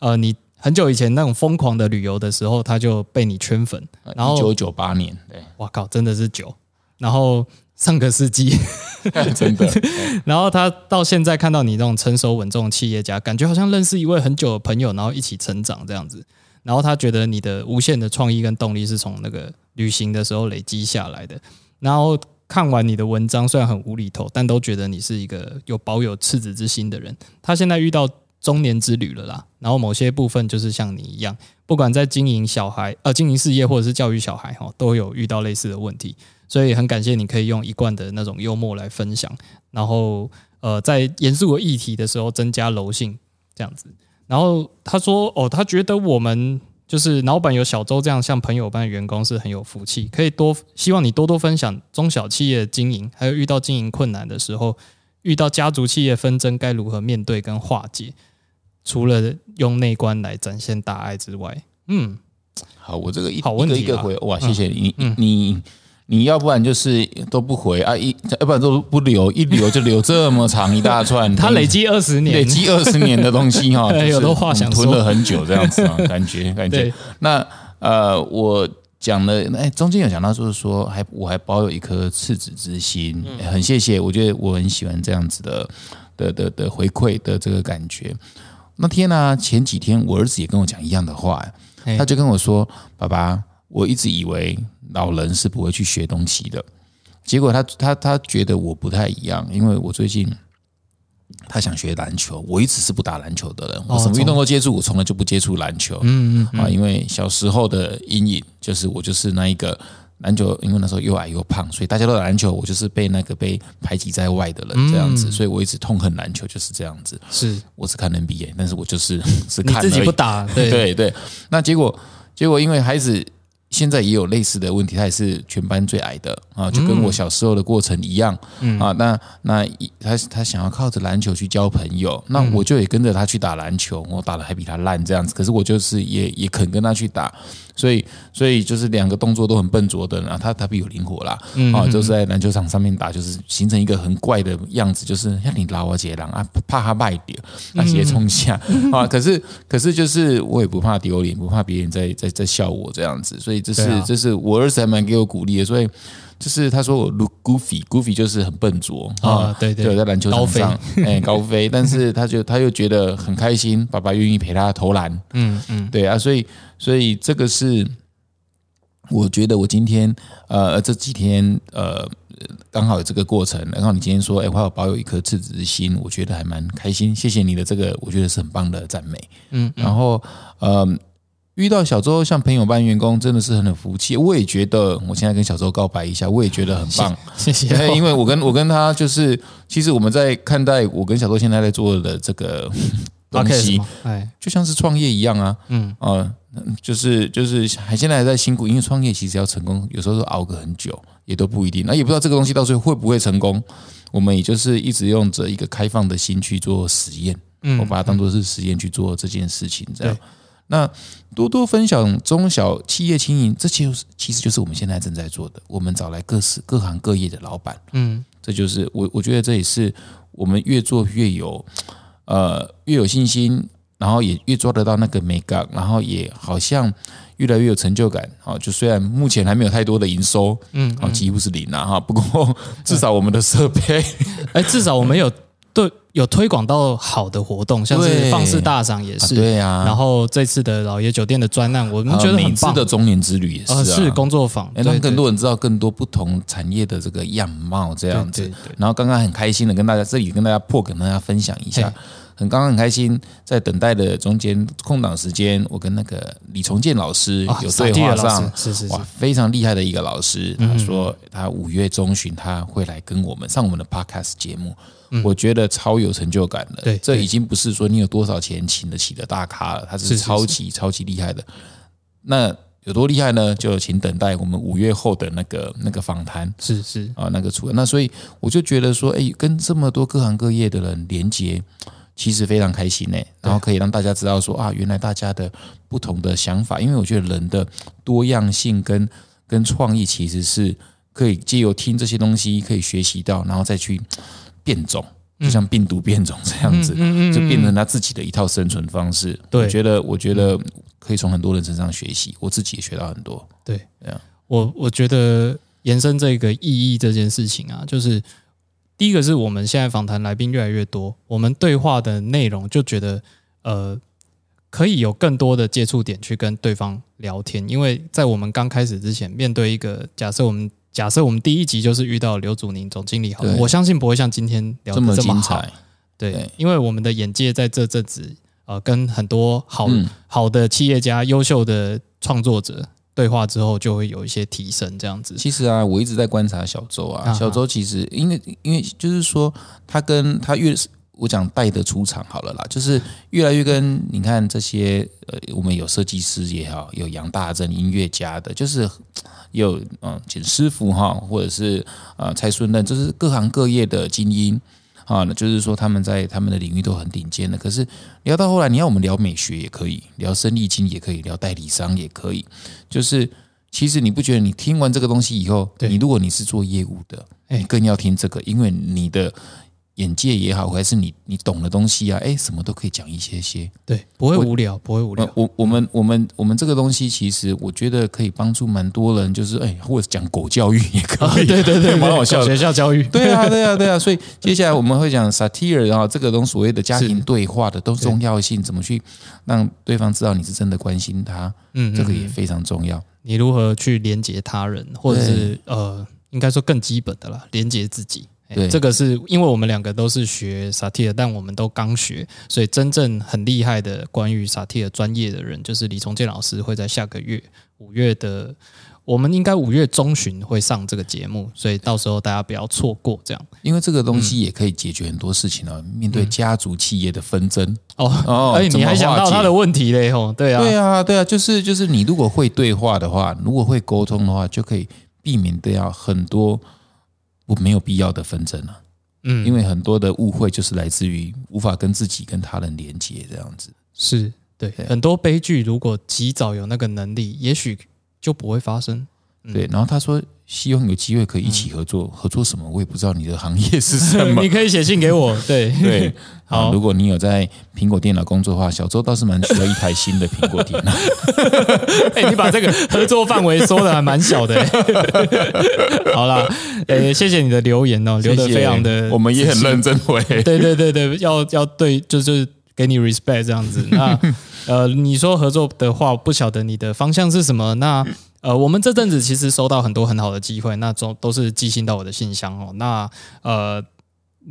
Speaker 3: 呃你很久以前那种疯狂的旅游的时候，他就被你圈粉。然后
Speaker 1: 一九九八年，对，
Speaker 3: 哇靠，真的是久。然后。上个世纪，
Speaker 1: 真的。
Speaker 3: 然后他到现在看到你这种成熟稳重的企业家，感觉好像认识一位很久的朋友，然后一起成长这样子。然后他觉得你的无限的创意跟动力是从那个旅行的时候累积下来的。然后看完你的文章，虽然很无厘头，但都觉得你是一个有保有赤子之心的人。他现在遇到中年之旅了啦，然后某些部分就是像你一样，不管在经营小孩、呃经营事业或者是教育小孩哈，都有遇到类似的问题。所以很感谢你可以用一贯的那种幽默来分享，然后呃，在严肃的议题的时候增加柔性这样子。然后他说哦，他觉得我们就是老板有小周这样像朋友般的员工是很有福气，可以多希望你多多分享中小企业经营，还有遇到经营困难的时候，遇到家族企业纷争该如何面对跟化解。除了用内观来展现大爱之外，嗯，
Speaker 1: 好，我这个一
Speaker 3: 好问题
Speaker 1: 一个回哇，谢谢你，嗯你。你要不然就是都不回啊，一要不然都不留，一留 就留这么长一大串。
Speaker 3: 他累积二十年，
Speaker 1: 累积二十年的东西哈，
Speaker 3: 有的话想
Speaker 1: 吞了很久这样子啊，感觉感觉。那呃，我讲了，哎，中间有讲到就是说，还我还保有一颗赤子之心，很谢谢，我觉得我很喜欢这样子的的的的回馈的这个感觉。那天呢，前几天我儿子也跟我讲一样的话，他就跟我说：“爸爸，我一直以为。”老人是不会去学东西的，结果他他他觉得我不太一样，因为我最近他想学篮球，我一直是不打篮球的人，我什么运动都接触，我从来就不接触篮球，嗯嗯啊，因为小时候的阴影就是我就是那一个篮球，因为那时候又矮又胖，所以大家都打篮球，我就是被那个被排挤在外的人这样子，所以我一直痛恨篮球，就是这样子。
Speaker 3: 是，
Speaker 1: 我是看 NBA，但是我就是 是看
Speaker 3: 自己不打，对。
Speaker 1: 对对，那结果结果因为孩子。现在也有类似的问题，他也是全班最矮的啊，就跟我小时候的过程一样啊。那那他他想要靠着篮球去交朋友，那我就也跟着他去打篮球，我打的还比他烂这样子，可是我就是也也肯跟他去打，所以所以就是两个动作都很笨拙的，然后他他比有灵活啦，啊，就是在篮球场上面打，就是形成一个很怪的样子，就是像你拉我姐郎啊，怕他败掉，那直接冲下 啊，可是可是就是我也不怕丢脸，不怕别人在在在笑我这样子，所以。这是这是我儿子还蛮给我鼓励的，所以就是他说我 look goofy，goofy 就是很笨拙
Speaker 3: 啊，对对，
Speaker 1: 在篮球场上 哎高飞，但是他就他又觉得很开心，爸爸愿意陪他投篮，嗯嗯，对啊，所以所以这个是我觉得我今天呃这几天呃刚好有这个过程，然后你今天说哎我要保有一颗赤子之心，我觉得还蛮开心，谢谢你的这个我觉得是很棒的赞美，嗯，然后呃。遇到小周像朋友般员工，真的是很有福气。我也觉得，我现在跟小周告白一下，我也觉得很棒。
Speaker 3: 谢谢。
Speaker 1: 因为我跟我跟他就是，其实我们在看待我跟小周现在在做的这个东西，哎，就像是创业一样啊。嗯啊，就是就是还现在还在辛苦，因为创业其实要成功，有时候都熬个很久，也都不一定。那也不知道这个东西到最后会不会成功。我们也就是一直用着一个开放的心去做实验，嗯，我把它当做是实验去做这件事情，这样。那多多分享中小企业经营，这就是其实就是我们现在正在做的。我们找来各式各行各业的老板，嗯，这就是我我觉得这也是我们越做越有呃越有信心，然后也越抓得到那个美感，然后也好像越来越有成就感。好，就虽然目前还没有太多的营收，嗯，啊，几乎是零啊，哈，不过 至少我们的设备，
Speaker 3: 哎，至少我们有。对，有推广到好的活动，像是放肆大赏也是，
Speaker 1: 对呀。
Speaker 3: 然后这次的老爷酒店的专案，我们觉得很棒。
Speaker 1: 的中年之旅也是，
Speaker 3: 是工作坊，
Speaker 1: 让更多人知道更多不同产业的这个样貌，这样子。然后刚刚很开心的跟大家这里跟大家破，跟大家分享一下。很刚刚很开心，在等待的中间空档时间，我跟那个李重建老师有对话上，
Speaker 3: 是是哇，
Speaker 1: 非常厉害的一个老师。他说他五月中旬他会来跟我们上我们的 podcast 节目。我觉得超有成就感的，
Speaker 3: 对，
Speaker 1: 这已经不是说你有多少钱请得起的大咖了，他是超级超级厉害的。那有多厉害呢？就请等待我们五月后的那个那个访谈，
Speaker 3: 是是
Speaker 1: 啊，那个出。那所以我就觉得说，哎，跟这么多各行各业的人连接，其实非常开心呢。然后可以让大家知道说啊，原来大家的不同的想法，因为我觉得人的多样性跟跟创意，其实是可以借由听这些东西可以学习到，然后再去。变种，就像病毒变种这样子，就变成他自己的一套生存方式。我觉得，我觉得可以从很多人身上学习，我自己也学到很多。
Speaker 3: 对，这样，我我觉得延伸这个意义这件事情啊，就是第一个是我们现在访谈来宾越来越多，我们对话的内容就觉得呃，可以有更多的接触点去跟对方聊天，因为在我们刚开始之前，面对一个假设我们。假设我们第一集就是遇到刘祖宁总经理，好，我相信不会像今天聊的这么精彩。对，因为我们的眼界在这阵子，呃，跟很多好好的企业家、优秀的创作者对话之后，就会有一些提升。这样子，
Speaker 1: 其实啊，我一直在观察小周啊，小周其实因为因为就是说，他跟他越我讲带的出场好了啦，就是越来越跟你看这些呃，我们有设计师也好，有杨大正音乐家的，就是。有嗯，简师傅哈，或者是呃蔡顺任，就是各行各业的精英啊，就是说他们在他们的领域都很顶尖的。可是聊到后来，你要我们聊美学也可以，聊生意经也可以，聊代理商也可以。就是其实你不觉得你听完这个东西以后，你如果你是做业务的，哎，更要听这个，因为你的。眼界也好，还是你你懂的东西啊？哎，什么都可以讲一些些，
Speaker 3: 对，不会无聊，不会无聊。
Speaker 1: 我我们我们我们这个东西，其实我觉得可以帮助蛮多人，就是哎，或者讲狗教育也可以，
Speaker 3: 对对对，
Speaker 1: 蛮好笑。
Speaker 3: 学校教育，
Speaker 1: 对啊 对啊对啊。所以接下来我们会讲 satire，然后这个东所谓的家庭对话的都重要性，怎么去让对方知道你是真的关心他，嗯，这个也非常重要。
Speaker 3: 你如何去连接他人，或者是呃，应该说更基本的啦，连接自己。
Speaker 1: 对，
Speaker 3: 这个是因为我们两个都是学萨提尔，但我们都刚学，所以真正很厉害的关于萨提尔专业的人，就是李崇建老师会在下个月五月的我们应该五月中旬会上这个节目，所以到时候大家不要错过。这样
Speaker 1: 因为这个东西也可以解决很多事情哦。面对家族企业的纷争，
Speaker 3: 哦
Speaker 1: 哦
Speaker 3: 哎，你还想到他的问题嘞？吼，对啊，
Speaker 1: 对啊，对啊，就是就是你如果会对话的话，如果会沟通的话，就可以避免掉很多不没有必要的纷争啊。
Speaker 3: 嗯，
Speaker 1: 因为很多的误会就是来自于无法跟自己跟他人连接这样子。
Speaker 3: 是对很多悲剧，如果及早有那个能力，也许就不会发生。
Speaker 1: 对，然后他说希望有机会可以一起合作，合作什么我也不知道你的行业是什么
Speaker 3: 你。可以写信给我，对
Speaker 1: 对，
Speaker 3: 好
Speaker 1: 好，如果你有在苹果电脑工作的话，小周倒是蛮需要一台新的苹果电脑。
Speaker 3: 哎、你把这个合作范围缩的还蛮小的、好啦，呃、谢谢你的留言哦，留的非常的，
Speaker 1: 我们也很认。真回。
Speaker 3: 对对对对，要要对，就是给你 respect 这样子。那呃，你说合作的话，不晓得你的方向是什么？那呃，我们这阵子其实收到很多很好的机会，那都都是寄信到我的信箱哦。那呃。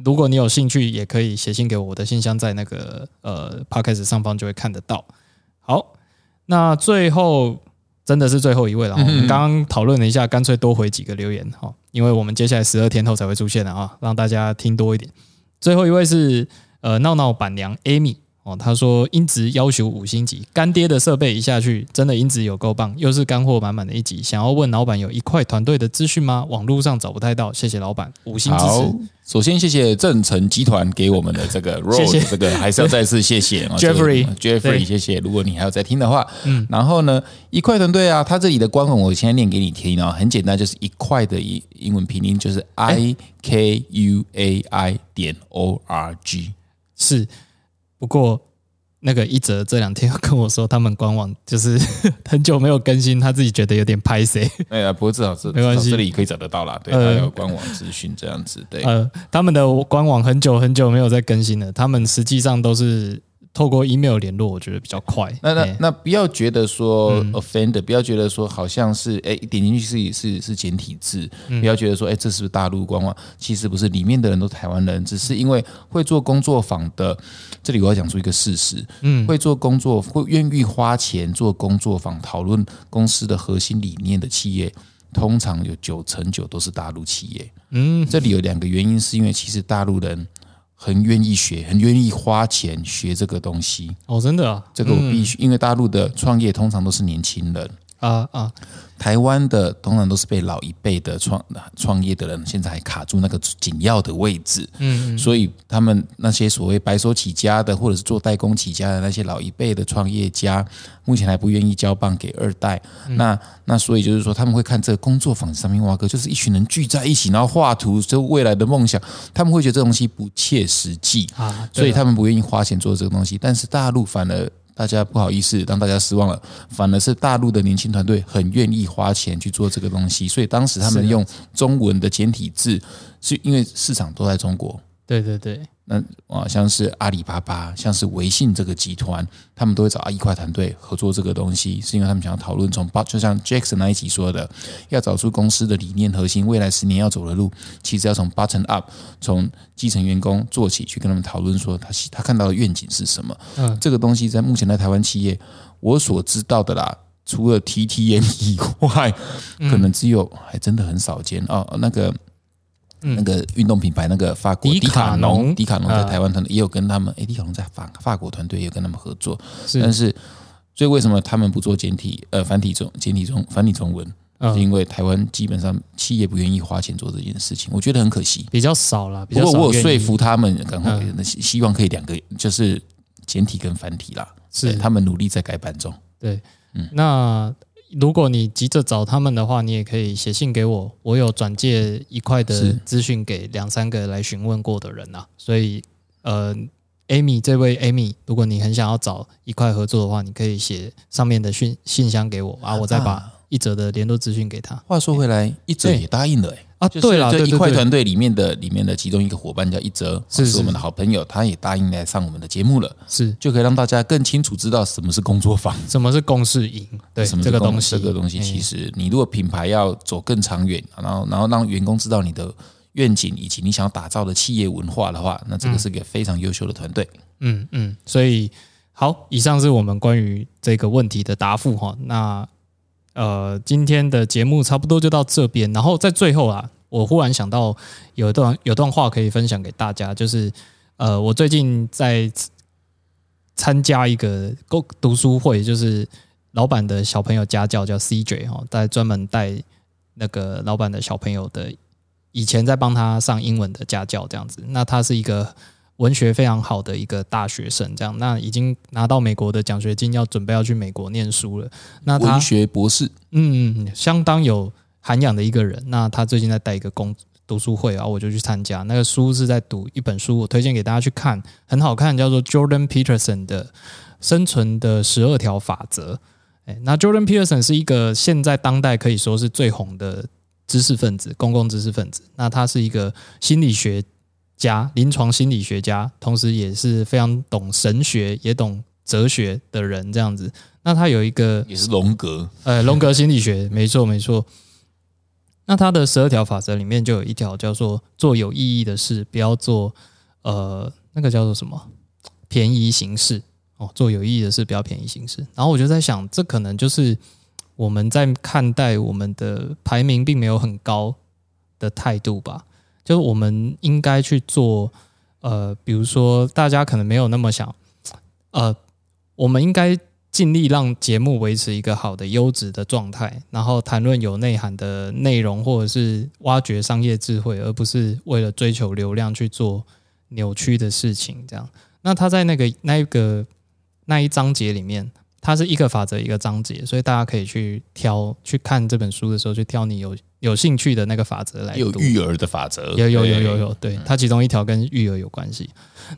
Speaker 3: 如果你有兴趣，也可以写信给我，我的信箱在那个呃 podcast 上方就会看得到。好，那最后真的是最后一位了、哦。我们刚刚讨论了一下，干脆多回几个留言哈、哦，因为我们接下来十二天后才会出现的啊，让大家听多一点。最后一位是呃闹闹板娘 Amy 哦，他说音质要求五星级，干爹的设备一下去，真的音质有够棒，又是干货满满的一集。想要问老板有一块团队的资讯吗？网络上找不太到，谢谢老板，五星支
Speaker 1: 好
Speaker 3: 持。，
Speaker 1: 首先谢谢正成集团给我们的这个 r o
Speaker 3: 谢
Speaker 1: a
Speaker 3: 谢
Speaker 1: 这个还是要再次谢谢啊
Speaker 3: Jeffrey
Speaker 1: 这个
Speaker 3: 对
Speaker 1: Jeffrey，谢谢。如果你还有在听的话，嗯，然后呢，一块团队啊，他这里的官网我现在念给你听啊，很简单，就是一块的英英文拼音就是 I K U A I 点 O R G。
Speaker 3: 是，不过那个一哲这两天跟我说，他们官网就是 很久没有更新，他自己觉得有点拍谁。
Speaker 1: 哎呀，不过至少是
Speaker 3: 没关系
Speaker 1: 这里可以找得到啦，对，
Speaker 3: 呃
Speaker 1: 它有官网资讯这样子，对。
Speaker 3: 呃，他们的官网很久很久没有在更新了，他们实际上都是透过 email 联络，我觉得比较快。
Speaker 1: 那那
Speaker 3: 哎
Speaker 1: 那不要觉得说 offender，不要觉得说好像是哎点进去是是是简体字，不要觉得说哎这是不是大陆官网？其实不是，里面的人都台湾人，只是因为会做工作坊的，这里我要讲出一个事实，嗯，会做工作会愿意花钱做工作坊，讨论公司的核心理念的企业。通常有九成九都是大陆企业，嗯，这里有两个原因，是因为其实大陆人很愿意学，很愿意花钱学这个东西，
Speaker 3: 哦，真的啊，
Speaker 1: 这个我必须，因为大陆的创业通常都是年轻人，
Speaker 3: 啊啊，
Speaker 1: 台湾的通常都是被老一辈的创创业的人，现在还卡住那个紧要的位置，嗯，所以他们那些所谓白手起家的，或者是做代工起家的那些老一辈的创业家，目前还不愿意交棒给二代，那那所以就是说他们会看这个工作坊上面，哇哥就是一群人聚在一起，然后画图，就未来的梦想，他们会觉得这东西不切实际
Speaker 3: 啊。
Speaker 1: 所以他们不愿意花钱做这个东西，但是大陆反而。大家不好意思，让大家失望了。反而是大陆的年轻团队很愿意花钱去做这个东西，所以当时他们用中文的简体字，是因为市场都在中国。
Speaker 3: 对对对，
Speaker 1: 那啊，像是阿里巴巴，像是微信这个集团，他们都会找阿一块团队合作这个东西，是因为他们想要讨论从八，就像 Jackson 那一集说的，要找出公司的理念核心，未来十年要走的路，其实要从 button up，从基层员工做起，去跟他们讨论说他他看到的愿景是什么。
Speaker 3: 嗯
Speaker 1: 这个东西在目前在台湾企业，我所知道的啦。除了 TTM 以外，可能只有还真的很少见哦。那个那个运动品牌，那个法国
Speaker 3: 迪卡侬
Speaker 1: 迪卡侬在
Speaker 3: 啊
Speaker 1: 台湾团队也有跟他们，诶，迪卡侬在法法国团队也有跟他们合作，
Speaker 3: 是。
Speaker 1: 但是所以为什么他们不做简体呃繁体中简体中繁体中文？
Speaker 3: 嗯。
Speaker 1: 是因为台湾基本上企业不愿意花钱做这件事情，我觉得很可惜。
Speaker 3: 比较少了，比
Speaker 1: 不过
Speaker 3: 较少愿意。
Speaker 1: 我有说服他们，赶快希希望可以两个就是简体跟繁体啦，
Speaker 3: 是。
Speaker 1: 他们努力在改版中。
Speaker 3: 对，嗯。那如果你急着找他们的话，你也可以写信给我，我有转借一块的资讯给两三个来询问过的人啊，所以呃，Amy 这位 Amy，如果你很想要找一块合作的话，你可以写上面的信信箱给我啊，我再把一则的联络资讯给他
Speaker 1: 话说回来，一哲也答应了、欸，
Speaker 3: 啊。
Speaker 1: 就是
Speaker 3: 对了，
Speaker 1: 这一块团队里面的里面的其中一个伙伴叫一哲，
Speaker 3: 是
Speaker 1: 我们的好朋友，他也答应来上我们的节目了，
Speaker 3: 是
Speaker 1: 就可以让大家更清楚知道什么是工作坊。
Speaker 3: 什么是共事营？对
Speaker 1: 什么
Speaker 3: 这个东西，
Speaker 1: 这个东西
Speaker 3: 哎
Speaker 1: 其实你如果品牌要走更长远，然后然后让员工知道你的愿景以及你想要打造的企业文化的话，那这个是个非常优秀的团队。
Speaker 3: 嗯嗯，所以好，以上是我们关于这个问题的答复哈。那呃，今天的节目差不多就到这边。然后在最后啊，我忽然想到有一段有段话可以分享给大家，就是呃，我最近在参加一个读读书会，就是老板的小朋友家教叫 CJ 哈，在专门带那个老板的小朋友的，以前在帮他上英文的家教这样子。那他是一个。文学非常好的一个大学生，这样那已经拿到美国的奖学金，要准备要去美国念书了。那他
Speaker 1: 文学博士，
Speaker 3: 嗯，相当有涵养的一个人。那他最近在带一个公读书会啊，我就去参加。那个书是在读一本书，我推荐给大家去看，很好看，叫做 Jordan Peterson 的《生存的十二条法则》。哎，那 Jordan Peterson 是一个现在当代可以说是最红的知识分子，公共知识分子。那他是一个心理学。家临床心理学家，同时也是非常懂神学也懂哲学的人，这样子。那他有一个
Speaker 1: 也是荣格，
Speaker 3: 呃，荣格心理学，没错没错。那他的十二条法则里面就有一条叫做做有意义的事，不要做呃那个叫做什么便宜行事哦，做有意义的事，不要便宜行事。然后我就在想，这可能就是我们在看待我们的排名并没有很高的态度吧。就是我们应该去做，呃，比如说大家可能没有那么想，呃，我们应该尽力让节目维持一个好的优质的状态，然后谈论有内涵的内容，或者是挖掘商业智慧，而不是为了追求流量去做扭曲的事情。这样，那他在那个那一个那一章节里面。它是一个法则一个章节，所以大家可以去挑去看这本书的时候，去挑你有有兴趣的那个法则来
Speaker 1: 有育儿的法则，
Speaker 3: 有有有有有，对，它其中一条跟育儿有关系。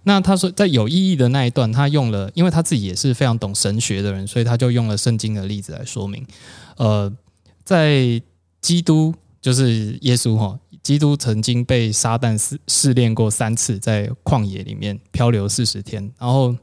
Speaker 3: 那他说在有意义的那一段，他用了，因为他自己也是非常懂神学的人，所以他就用了圣经的例子来说明。呃，在基督就是耶稣哈，基督曾经被撒旦试试炼过三次，在旷野里面漂流四十天，然后。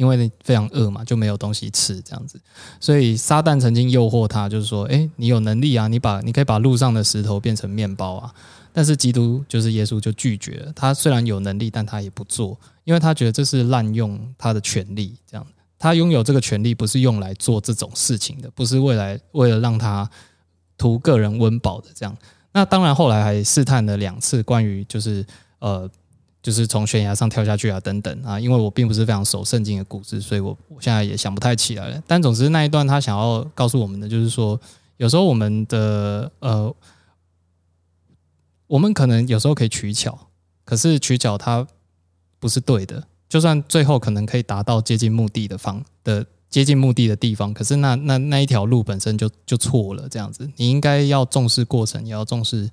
Speaker 3: 因为非常饿嘛，就没有东西吃，这样子，所以撒旦曾经诱惑他，就是说，哎，你有能力啊，你把你可以把路上的石头变成面包啊。但是基督就是耶稣就拒绝了，他虽然有能力，但他也不做，因为他觉得这是滥用他的权利。这样，他拥有这个权利不是用来做这种事情的，不是未来为了让他图个人温饱的。这样，那当然后来还试探了两次，关于就是呃。就是从悬崖上跳下去啊，等等啊，因为我并不是非常熟圣经的故事，所以我我现在也想不太起来了。但总之那一段他想要告诉我们的，就是说有时候我们的呃，我们可能有时候可以取巧，可是取巧它不是对的。就算最后可能可以达到接近目的的方的接近目的的地方，可是那那那一条路本身就就错了。这样子，你应该要重视过程，也要重视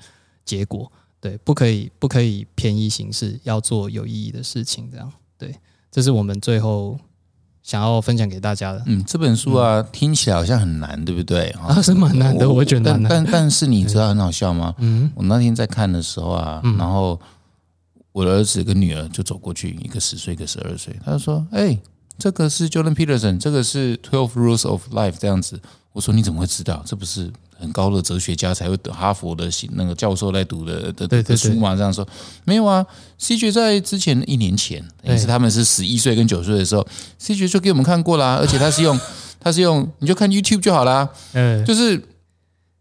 Speaker 3: 结果。对，不可以，不可以便宜行事，要做有意义的事情。这样，对，这是我们最后想要分享给大家的。
Speaker 1: 嗯，这本书啊，听起来好像很难，对不对？
Speaker 3: 啊，是蛮难的，我觉得。
Speaker 1: 但但 但是你知道很好笑吗？嗯，我那天在看的时候啊，然后我的儿子跟女儿就走过去，一个十岁，一个十二岁，他就说：“哎，这个是 Jordan Peterson，这个是 Twelve Rules of Life。”这样子，我说：“你怎么会知道？这不是？”很高的哲学家才会得哈佛的那个教授来读的的的书嘛？这样说没有啊？C 爵在之前一年前，也是他们是十一岁跟九岁的时候，C 爵就给我们看过啦，而且他是用他是用你就看 YouTube 就好啦，嗯，就是。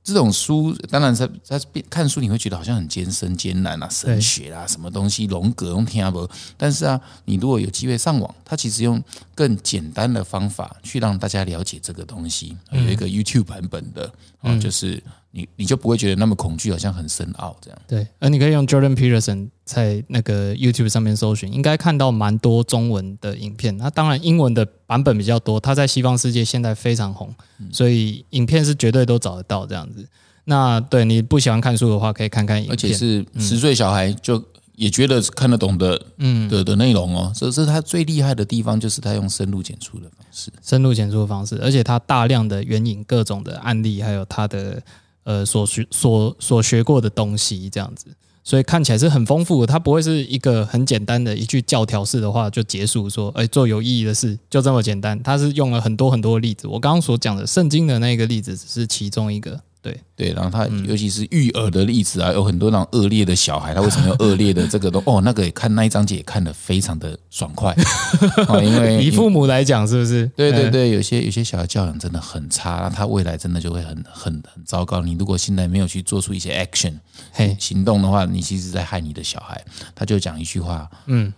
Speaker 1: 这种书，当然它它看书你会觉得好像很艰深艰难啊，神学啊，什么东西，龙格用听不？但是啊，你如果有机会上网，它其实用更简单的方法去让大家了解这个东西，有一个 YouTube 版本的，啊，就是。你你就不会觉得那么恐惧，好像很深奥这样。
Speaker 3: 对，而你可以用 Jordan Peterson 在那个 YouTube 上面搜寻，应该看到蛮多中文的影片。那当然英文的版本比较多，它在西方世界现在非常红，所以影片是绝对都找得到这样子。那对你不喜欢看书的话，可以看看影片。而
Speaker 1: 且是十岁小孩就也觉得看得懂的，嗯的的内容哦。这是他最厉害的地方，就是他用深入浅出的方式，
Speaker 3: 深入浅出的方式，而且他大量的援引各种的案例，还有他的。呃，所学所所学过的东西这样子，所以看起来是很丰富的。它不会是一个很简单的一句教条式的话就结束，说哎做有意义的事就这么简单。它是用了很多很多例子。我刚刚所讲的圣经的那个例子只是其中一个。对，
Speaker 1: 对，然后他尤其是育儿的例子啊，有很多那种恶劣的小孩，他为什么有恶劣的这个都 哦，那个也看那一章节也看得非常的爽快，哦，因为
Speaker 3: 以父母来讲，是不是？嗯，
Speaker 1: 对对对，有些有些小孩教养真的很差，那他未来真的就会很很很糟糕。你如果现在没有去做出一些 action
Speaker 3: 嘿，
Speaker 1: 行动的话，你其实在害你的小孩。他就讲一句话，
Speaker 3: 嗯，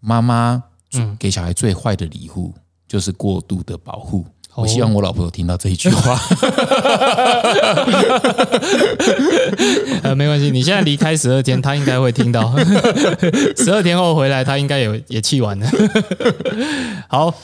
Speaker 1: 妈妈给小孩最坏的礼物就是过度的保护。我希望我老婆有听到这一句话。
Speaker 3: 呃，没关系，你现在离开十二天，他应该会听到。十二天后回来，他应该也也气完了。好，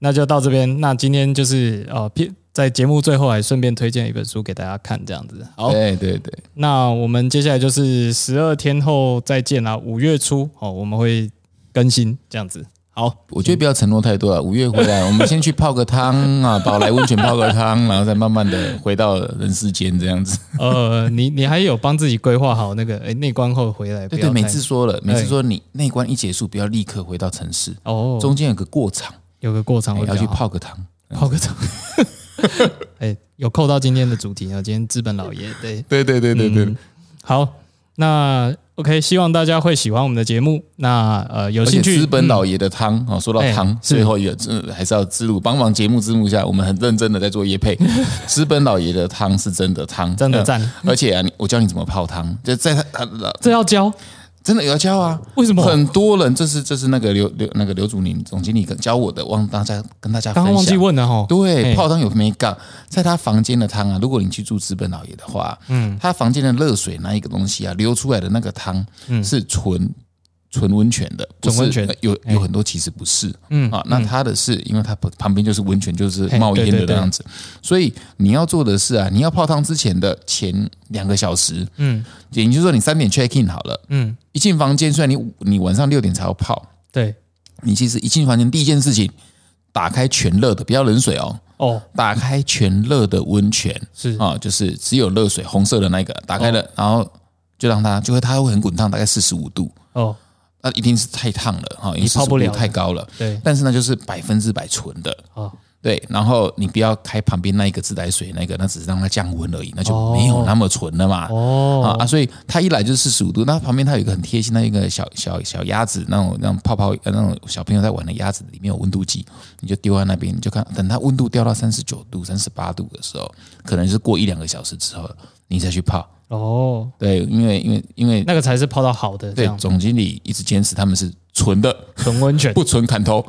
Speaker 3: 那就到这边。那今天就是呃，片在节目最后还顺便推荐一本书给大家看，这样子。好，
Speaker 1: 对对对，
Speaker 3: 那我们接下来就是十二天后再见啦，五月初哦，我们会更新这样子。好，
Speaker 1: 我觉得不要承诺太多了。五月回来，我们先去泡个汤啊，宝来温泉泡个汤，然后再慢慢的回到人世间这样子。
Speaker 3: 呃，你你还有帮自己规划好那个哎内关后回来，
Speaker 1: 对对，每次说了，每次说你内关一结束，不要立刻回到城市，
Speaker 3: 哦，
Speaker 1: 中间有个过场，
Speaker 3: 有个过场我
Speaker 1: 要去泡个汤。
Speaker 3: 泡个汤。哎，有扣到今天的主题啊，今天资本老爷对，
Speaker 1: 对对对对对
Speaker 3: 嗯，好，那 OK，希望大家会喜欢我们的节目。那呃，有兴趣
Speaker 1: 资本
Speaker 3: 嗯。
Speaker 1: 老爷的汤哦，说到
Speaker 3: 哎
Speaker 1: 汤，
Speaker 3: 是。
Speaker 1: 最后一个真还是要自录，帮忙节目自录一下，我们很认真的在做业配。资本老爷的汤是真的汤，呃
Speaker 3: 真的赞，
Speaker 1: 而且啊，你我教你怎么泡汤，就在他他
Speaker 3: 这要教
Speaker 1: 真的有要教啊。
Speaker 3: 为什么？
Speaker 1: 很多人，这是这是那个刘刘那个刘祖宁总经理教我的，忘大家跟大家分
Speaker 3: 刚刚忘记。问了哈。
Speaker 1: 对，
Speaker 3: 哎
Speaker 1: 泡汤有没干，在他房间的汤啊，如果你去住资本老爷的话，嗯，他房间的热水那一个东西啊，流出来的那个汤是纯纯温泉的，
Speaker 3: 纯温泉。
Speaker 1: 呃有有很多其实不是，
Speaker 3: 嗯
Speaker 1: 啊，那它的是因为它旁旁边就是温泉，就是冒烟的那样子，所以你要做的是啊，你要泡汤之前的前两个小时，
Speaker 3: 嗯。
Speaker 1: 也就是说你三点 check in 好了，
Speaker 3: 嗯，
Speaker 1: 一进房间，虽然你你晚上六点才要泡，
Speaker 3: 对。
Speaker 1: 你其实一进房间第一件事情，打开全热的，不要冷水哦，
Speaker 3: 哦，
Speaker 1: 打开全热的温泉
Speaker 3: 是。
Speaker 1: 啊，就是只有热水，红色的那个，打开了，然后就让它就会它会很滚烫，大概四十五度，
Speaker 3: 哦，
Speaker 1: 那一定是太烫了哈，因为45
Speaker 3: 你泡不了
Speaker 1: 太高了。
Speaker 3: 对
Speaker 1: 但是呢，就是百分之百纯的，
Speaker 3: 哦
Speaker 1: 对。然后你不要开旁边那一个自来水，那个那只是让它降温而已，那就
Speaker 3: 哦
Speaker 1: 没有那么纯了嘛。
Speaker 3: 哦
Speaker 1: 啊啊！所以它一来就是四十五度，那旁边它有一个很贴心的一个小小小鸭子，那种那种泡泡呃那种小朋友在玩的鸭子，里面有温度计，你就丢在那边，你就看等它温度掉到三十九度、三十八度的时候，可能是过一两个小时之后，你再去泡。
Speaker 3: 哦，
Speaker 1: 对，因为因为因为
Speaker 3: 那个才是泡到好的，这
Speaker 1: 对总经理一直坚持他们是纯的，
Speaker 3: 纯温泉，
Speaker 1: 不纯砍头。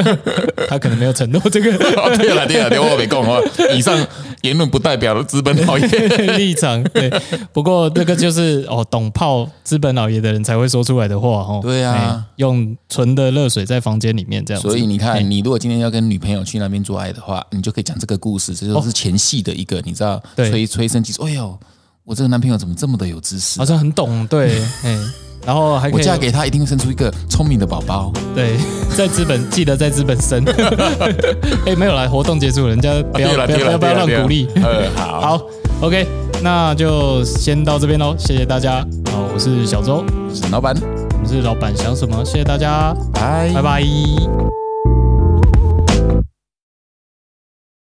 Speaker 3: 他可能没有承诺这个
Speaker 1: 哦，对了对了，对我没讲哦。以上言论不代表资本老爷。
Speaker 3: 立场。对，不过这个就是哦，懂泡资本老爷的人才会说出来的话哦。
Speaker 1: 对啊
Speaker 3: 哎用纯的热水在房间里面这样子。
Speaker 1: 所以你
Speaker 3: 哎
Speaker 1: 看，你如果今天要跟女朋友去那边做爱的话，你就可以讲这个故事，这就是前戏的一个，你知道，
Speaker 3: 对
Speaker 1: 催催生技术。哎呦，我这个男朋友怎么这么的有知识
Speaker 3: 好？像很懂，对，哎，然后还
Speaker 1: 我嫁给他一定会生出一个聪明的宝宝。
Speaker 3: 对，在资本记得在资本生。哎，没有啦，活动结束了，人家不要不要不要不要乱鼓励。
Speaker 1: 呃，好，
Speaker 3: 好，OK，那就先到这边喽，谢谢大家。好，我是小周，
Speaker 1: 沈老板，
Speaker 3: 我们是老板想什么，谢谢大家，
Speaker 1: 拜
Speaker 3: 拜拜。